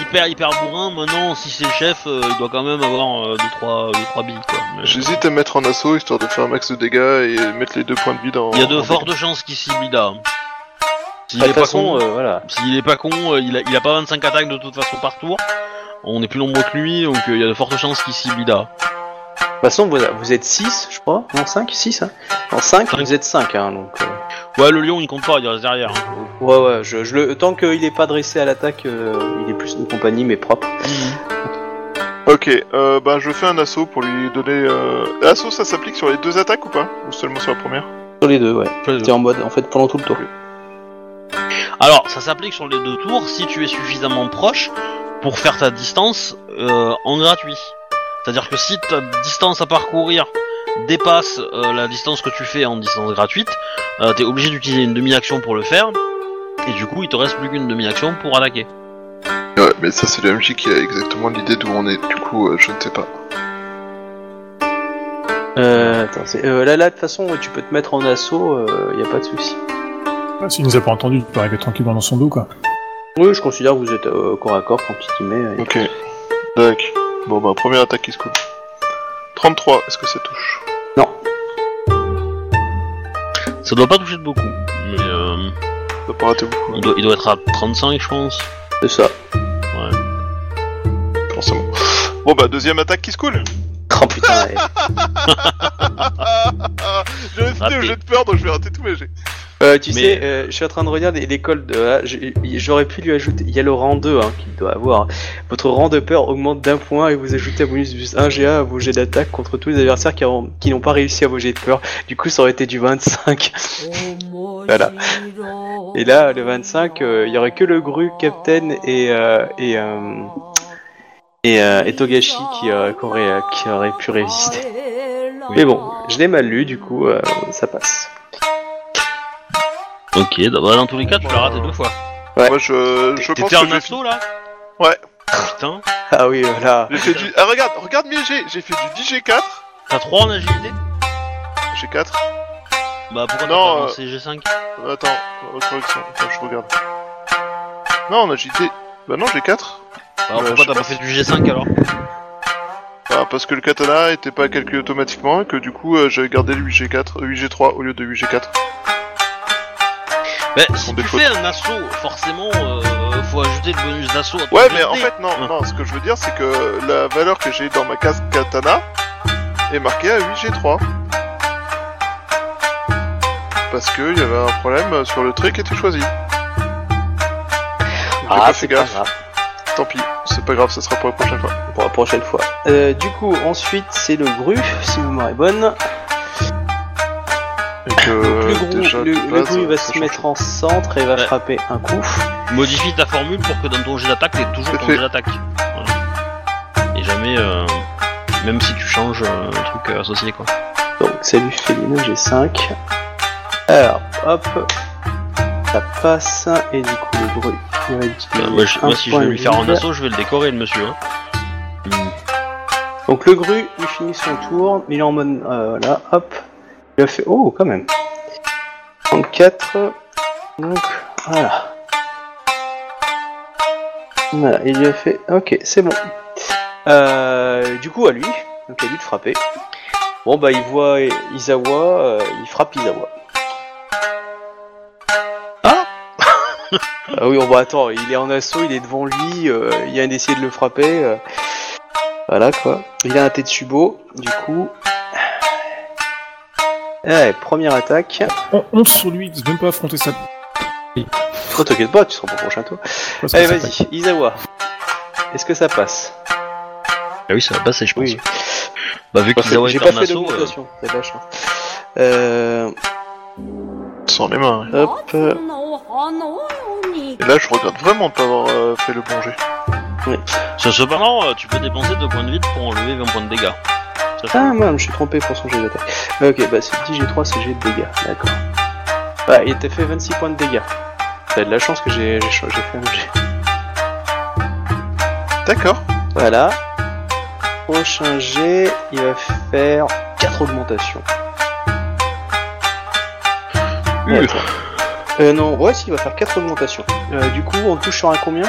Speaker 1: hyper hyper bourrin. Maintenant, si c'est le chef, euh, il doit quand même avoir 2-3 deux, trois billes, quoi. Mais-
Speaker 4: J'hésite à mettre en assaut histoire de faire un max de dégâts et mettre les deux points de vide en.
Speaker 1: Il y a de fortes chances qu'il cible Ida. S'il
Speaker 2: de
Speaker 1: est pas con,
Speaker 2: euh, voilà.
Speaker 1: s'il est pas con, euh, il a, il a pas 25 attaques de toute façon par tour. On est plus nombreux que lui, donc euh, il y a de fortes chances qu'il cible Ida.
Speaker 2: De toute façon, vous, vous êtes 6, je crois. Non, 5 6, hein. En 5,
Speaker 1: Cinq.
Speaker 2: vous êtes 5, hein, donc. euh,
Speaker 1: Ouais, le lion il compte pas, il reste derrière. hein.
Speaker 2: Ouais, ouais, je, je le... tant qu'il est pas dressé à l'attaque, euh, il est plus une compagnie, mais propre.
Speaker 4: Ok, euh, bah je fais un assaut pour lui donner. Euh... Assaut, ça s'applique sur les deux attaques ou pas? Ou seulement sur la première?
Speaker 2: Sur les deux, ouais.
Speaker 1: Sur les deux.
Speaker 2: T'es en mode, en fait, pendant tout le tour.
Speaker 1: Alors, ça s'applique sur les deux tours si tu es suffisamment proche pour faire ta distance euh, en gratuit. C'est-à-dire que si ta distance à parcourir dépasse euh, la distance que tu fais en distance gratuite, euh, t'es obligé d'utiliser une demi-action pour le faire, et du coup il te reste plus qu'une demi-action pour attaquer.
Speaker 4: Ouais, mais ça c'est le MJ qui a exactement l'idée d'où on est, du coup euh, je ne sais pas.
Speaker 2: Euh, attends, c'est- euh, là, là, de toute façon, tu peux te mettre en assaut, euh, y a pas de souci.
Speaker 3: Ah, S'il nous a pas entendu, il peut arriver tranquillement dans son dos, quoi.
Speaker 2: Oui, je considère que vous êtes euh, corps à corps quand mets. euh,
Speaker 4: Ok. Tac. Bon bah première attaque qui se coule. 33, est-ce que ça touche?
Speaker 2: Non.
Speaker 1: Ça doit pas toucher de beaucoup, mais euh,
Speaker 4: Ça peut rater beaucoup,
Speaker 1: il, doit, il doit être à 35 je pense.
Speaker 2: C'est ça.
Speaker 4: forcément. Bon bah deuxième attaque qui se coule
Speaker 2: Oh putain, ouais.
Speaker 4: Je vais au jeu de peur donc je vais rater tous mes jets.
Speaker 2: Euh, tu
Speaker 1: Mais-
Speaker 2: sais, euh, je suis en train de regarder l'école de. ah, j'ai- J'aurais pu lui ajouter. Il y a le rang 2 hein, qu'il doit avoir. Votre rang de peur augmente d'un point et vous ajoutez un bonus plus 1 GA à vos jets d'attaque contre tous les adversaires qui ont- qui n'ont pas réussi à vos jets de peur. Du coup, ça aurait été du 25.
Speaker 7: Voilà.
Speaker 2: Et là, le 25, euh, il y aurait que le Gru, Captain et. Euh, et, euh, et, euh, et Togashi qui, euh, qui, aurait, euh, qui aurait pu résister. Mais bon, je l'ai mal lu, du coup, euh, ça passe.
Speaker 1: Ok, bah, dans tous les cas tu l'as raté deux fois.
Speaker 2: Ouais.
Speaker 4: Moi je, je pense
Speaker 1: T'étais
Speaker 4: que
Speaker 1: en
Speaker 4: j'ai
Speaker 1: assaut là
Speaker 4: Ouais.
Speaker 1: Putain,
Speaker 2: Ah oui, voilà.
Speaker 4: J'ai fait du... Ah regarde, regarde mes jets, j'ai fait du 10 G4,
Speaker 1: t'as 3 en agilité
Speaker 4: G4,
Speaker 1: Bah pourquoi t'as
Speaker 4: Non,
Speaker 1: pas
Speaker 4: euh,
Speaker 1: lancé G5
Speaker 4: attends, correction, attends je regarde. Non on a JT, bah non G4,
Speaker 1: Alors
Speaker 4: bah,
Speaker 1: pourquoi
Speaker 4: je
Speaker 1: t'as pas fait du G5 alors
Speaker 4: bah, parce que le katana était pas calculé automatiquement et que du coup euh, j'avais gardé le 8G4, euh, 8G3 au lieu de 8G4.
Speaker 1: Bah si
Speaker 4: des
Speaker 1: tu
Speaker 4: fautes.
Speaker 1: fais un assaut, forcément euh, faut ajouter le bonus d'assaut à ton
Speaker 4: Ouais mais en fait non,
Speaker 1: Ouais.
Speaker 4: non, ce que je veux dire c'est que la valeur que j'ai dans ma case katana est marquée à 8G3. Parce que il y avait un problème sur le trait qui était choisi.
Speaker 2: Ah,
Speaker 4: pas fait
Speaker 2: c'est pas
Speaker 4: gaffe,
Speaker 2: grave.
Speaker 4: tant pis, c'est pas grave, ça sera pour la prochaine fois.
Speaker 2: pour la prochaine fois. Euh, du coup, ensuite, c'est le gru, si vous m'aurez bonne. Le gru,
Speaker 4: déjà,
Speaker 2: le,
Speaker 4: de
Speaker 2: le
Speaker 4: base,
Speaker 2: gru va se mettre en centre et va
Speaker 1: Ouais.
Speaker 2: frapper un coup.
Speaker 1: Modifie ta formule pour que dans ton jet d'attaque t'aies toujours ton jet d'attaque. Voilà. Et jamais, euh, même si tu changes euh, un truc euh, associé quoi.
Speaker 2: Donc, salut féline, j'ai 5. Alors, hop. Ça passe. Et du coup, le gru, il
Speaker 1: moi, je-
Speaker 2: un
Speaker 1: moi, si je
Speaker 2: point
Speaker 1: vais lui faire un
Speaker 2: vide.
Speaker 1: assaut, je vais le décorer le monsieur. Hein.
Speaker 2: Donc, le gru, il finit son tour. Il est en mode. Euh, là, hop. Il a fait. Oh, quand même. 34. Donc, voilà. Voilà, il lui a fait. Ok, c'est bon. Euh, du coup, à lui. Donc, à lui de frapper. Bon, bah, il voit Izawa. euh, il frappe Izawa. Ah oui, bon, bah, attends, il est en assaut, il est devant lui. euh, il y a un d'essayer de le frapper. euh, voilà, quoi. Il a un Tetsubo, du coup. Ouais, première attaque.
Speaker 3: On, on sur lui, il ne même pas affronter ça.
Speaker 2: Oh, t'inquiète pas, tu seras pour le prochain tour. Allez, vas-y, Izawa. Est-ce que ça passe?
Speaker 1: Ah oui, ça va passer, je pense.
Speaker 2: Oui.
Speaker 1: Bah vu qu'ils
Speaker 2: J'ai
Speaker 1: été
Speaker 2: pas
Speaker 1: en
Speaker 2: fait
Speaker 1: assaut, euh,
Speaker 2: d'augmentation, t'as de la chance. Euh,
Speaker 4: Sans les mains.
Speaker 2: hop. euh,
Speaker 4: Et là, je regrette vraiment de pas avoir euh, fait le bon jet.
Speaker 1: ce- cependant, euh, tu peux dépenser 2 points de vie pour enlever 20 points de dégâts. Ça fait-
Speaker 2: Ah, man, je me suis trompé pour son jet d'attaque. Ok, bah c'est 10 G3, c'est jet de dégâts, d'accord. Bah, il t'a fait 26 points de dégâts. T'as de la chance que j'ai j'ai ch- j'ai fait un jet.
Speaker 4: D'accord.
Speaker 2: Voilà. Prochain jet, il va faire 4 augmentations. Attends. Euh, non, ouais, si, il va faire 4 augmentations. Euh, du coup, on touche sur un combien?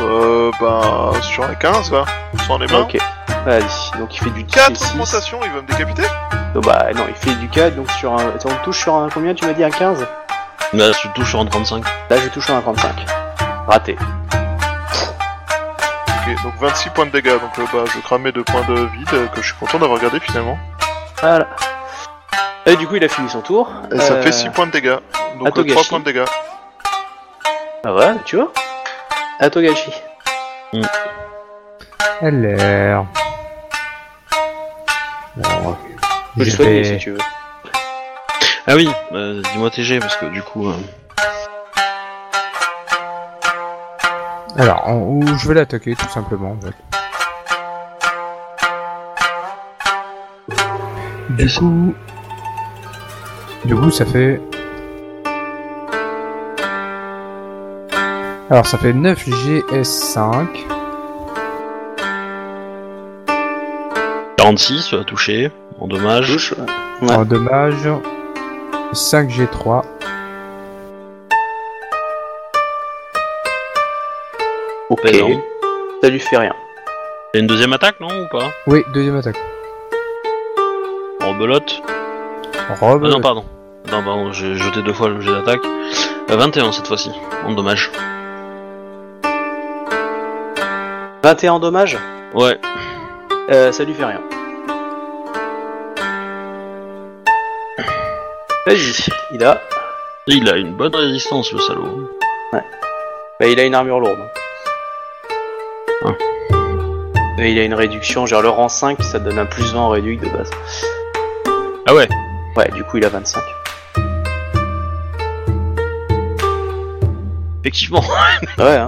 Speaker 4: Euh, bah, sur un 15, va. Sans les mains.
Speaker 2: Ok. Vas-y, donc il fait du 10
Speaker 4: 4
Speaker 2: et 6.
Speaker 4: augmentations, il va me décapiter?
Speaker 2: Donc, bah non, il fait du 4, donc sur un... Attends, on touche sur un combien? Tu m'as dit un 15
Speaker 1: Là, tu touches sur un 35.
Speaker 2: Là, je touche sur un 35. Raté.
Speaker 4: Ok, donc 26 points de dégâts, donc euh, bah, je crame mes deux points de vide euh, que je suis content d'avoir gardé finalement.
Speaker 2: Voilà. Et du coup, il a fini son tour.
Speaker 4: Et ça
Speaker 2: Euh,
Speaker 4: fait 6 points de dégâts. Donc euh,
Speaker 2: Togashi.
Speaker 4: 3 points de dégâts.
Speaker 2: Ah ouais, tu vois À Togashi.
Speaker 5: Alors. Bon,
Speaker 2: Je peux
Speaker 5: je
Speaker 2: soigner
Speaker 5: vais-
Speaker 2: si tu veux.
Speaker 1: Ah oui, euh, dis-moi TG parce que du coup. euh,
Speaker 5: Alors, en- je vais l'attaquer tout simplement. En fait. Du coup, du coup, ça fait. Alors, ça fait 9 GS5.
Speaker 1: 46, tu vas toucher. En dommage.
Speaker 2: Touche. Ouais.
Speaker 5: En dommage, 5 G3.
Speaker 2: Ok.
Speaker 1: Présent.
Speaker 2: Ça lui fait rien.
Speaker 1: T'as une deuxième attaque, non Ou pas?
Speaker 5: Oui, deuxième attaque.
Speaker 1: Rebelote.
Speaker 5: Robe.
Speaker 1: Ah non, pardon. Non, pardon, j'ai jeté deux fois le jet d'attaque. Euh, 21 cette fois-ci, en dommage.
Speaker 2: 21 dommages
Speaker 1: Ouais,
Speaker 2: euh, Ça lui fait rien. Vas-y, il a.
Speaker 1: il a une bonne résistance, le salaud.
Speaker 2: Bah, il a une armure lourde.
Speaker 1: Ah.
Speaker 2: Et il a une réduction, genre le rang 5, ça donne un plus 20 en réduit de base.
Speaker 1: Ah ouais
Speaker 2: Ouais, du coup il a 25.
Speaker 1: Effectivement.
Speaker 2: Ouais, hein.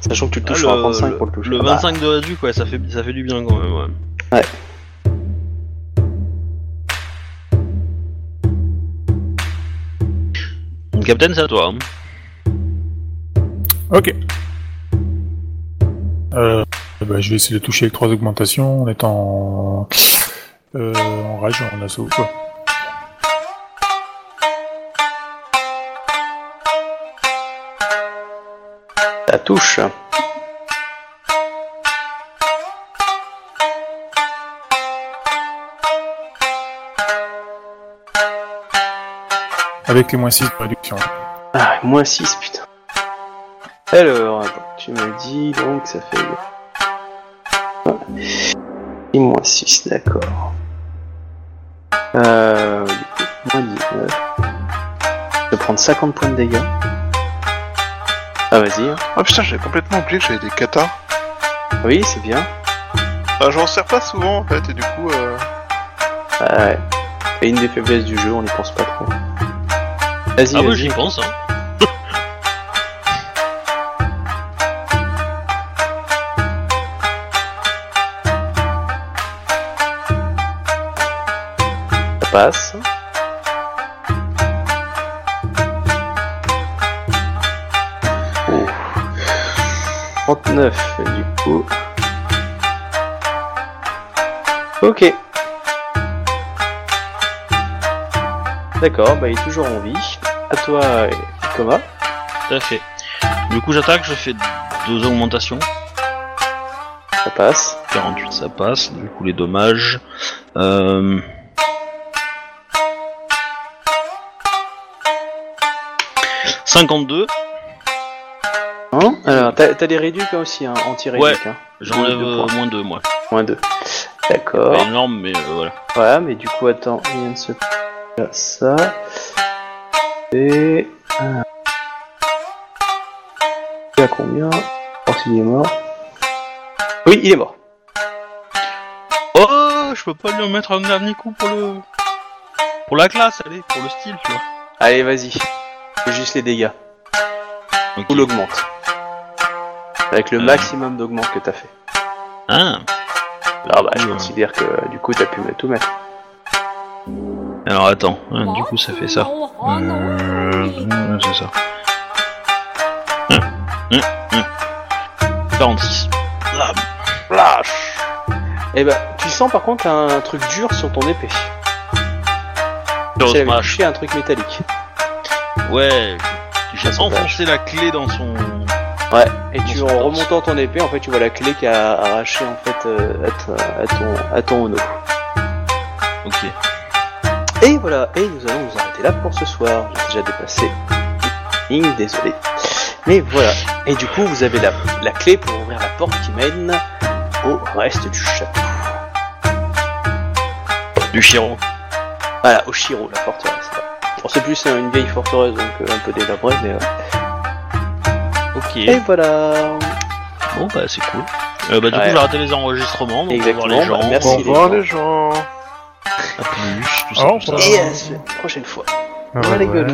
Speaker 2: Sachant que tu le touches
Speaker 1: Ah,
Speaker 2: à
Speaker 1: le,
Speaker 2: 35
Speaker 1: le-
Speaker 2: pour le toucher.
Speaker 1: le
Speaker 2: Bah,
Speaker 1: 25 de réduit, quoi, ça fait, ça fait du bien quand même, ouais.
Speaker 2: Ouais.
Speaker 1: Donc, Captain, c'est à toi. hein.
Speaker 3: Ok. Euh, bah, je vais essayer de toucher avec trois augmentations en étant euh, en rage, en assaut. Quoi.
Speaker 2: Touche.
Speaker 3: Avec les moins 6 de réduction.
Speaker 2: Ah, moins 6, putain. Alors, attends, tu me dis donc ça fait. Et moins 6, d'accord. Euh. Moins 19. Je vais prendre 50 points de dégâts. Ah, vas-y. hein.
Speaker 4: Ah putain, j'avais complètement oublié que j'avais des katas.
Speaker 2: Oui, c'est bien.
Speaker 4: Ah, J'en sers pas souvent en fait, et du coup, euh...
Speaker 2: Ah, ouais. C'est une des faiblesses du jeu, on n'y pense pas trop. Vas-y,
Speaker 1: Ah oui, j'y pense, hein.
Speaker 2: ça passe. 39, du coup. Ok. D'accord, bah il est toujours en vie. À toi, Ikoma.
Speaker 1: Tout à fait. Du coup, j'attaque, je fais deux augmentations.
Speaker 2: Ça passe.
Speaker 1: 48, ça passe. Du coup, les dommages. Euh... « 52,
Speaker 2: Hein Alors, t'as des réducs hein, aussi, hein, anti-réducs. Hein.
Speaker 1: j'enlève euh, moins 2, moi.
Speaker 2: Moins 2.
Speaker 1: Pas
Speaker 2: D'accord.
Speaker 1: énorme, mais euh, voilà.
Speaker 2: Voilà, mais du coup, attends, il vient de se faire ça. Et. Il a combien? Oh, s'il est mort. Oui, il est mort.
Speaker 1: Oh, je peux pas lui en mettre un dernier coup pour le... Pour la classe, allez, pour le style, tu vois.
Speaker 2: Allez, vas-y. Fais juste les dégâts.
Speaker 1: Ok.
Speaker 2: Ou l'augmente. Avec le
Speaker 1: Euh.
Speaker 2: maximum d'augmente que t'as fait.
Speaker 1: Ah,
Speaker 2: Là, bah, je considère que du coup, t'as pu tout mettre.
Speaker 1: alors attends, hein, du coup ça fait ça. Euh, c'est ça. Hum, hum, hum. 46. Là,
Speaker 2: Flash Et bah, tu sens par contre un truc dur sur ton épée. Tu touché un truc métallique.
Speaker 1: Ouais, j'ai
Speaker 2: Ah, c'est
Speaker 1: enfoncé la clé dans son...
Speaker 2: Ouais, et tu en remontant ton épée, en fait, tu vois la clé qui a arraché en fait euh, à, ton à ton Ono.
Speaker 1: Ok.
Speaker 2: Et voilà, et nous allons nous arrêter là pour ce soir. J'ai déjà dépassé. Ligne, désolé. Mais voilà. Et du coup, vous avez la, la clé pour ouvrir la porte qui mène au reste du château.
Speaker 1: Du Chiro.
Speaker 2: Voilà, au Shiro, la forteresse. Bon, c'est plus euh, une vieille forteresse, donc euh, un peu délabrée, mais... euh,
Speaker 1: Ok.
Speaker 2: Et voilà
Speaker 1: Bon bah c'est cool. Euh, bah du
Speaker 2: Ouais.
Speaker 1: coup j'ai raté les enregistrements, donc on va voir les
Speaker 2: Exactement,
Speaker 1: gens.
Speaker 2: bah, merci.
Speaker 4: Au
Speaker 2: les gens.
Speaker 4: les gens.
Speaker 1: À plus, tout ça, tout ça.
Speaker 2: Et à la prochaine fois.
Speaker 5: Ah,
Speaker 2: les
Speaker 5: ouais.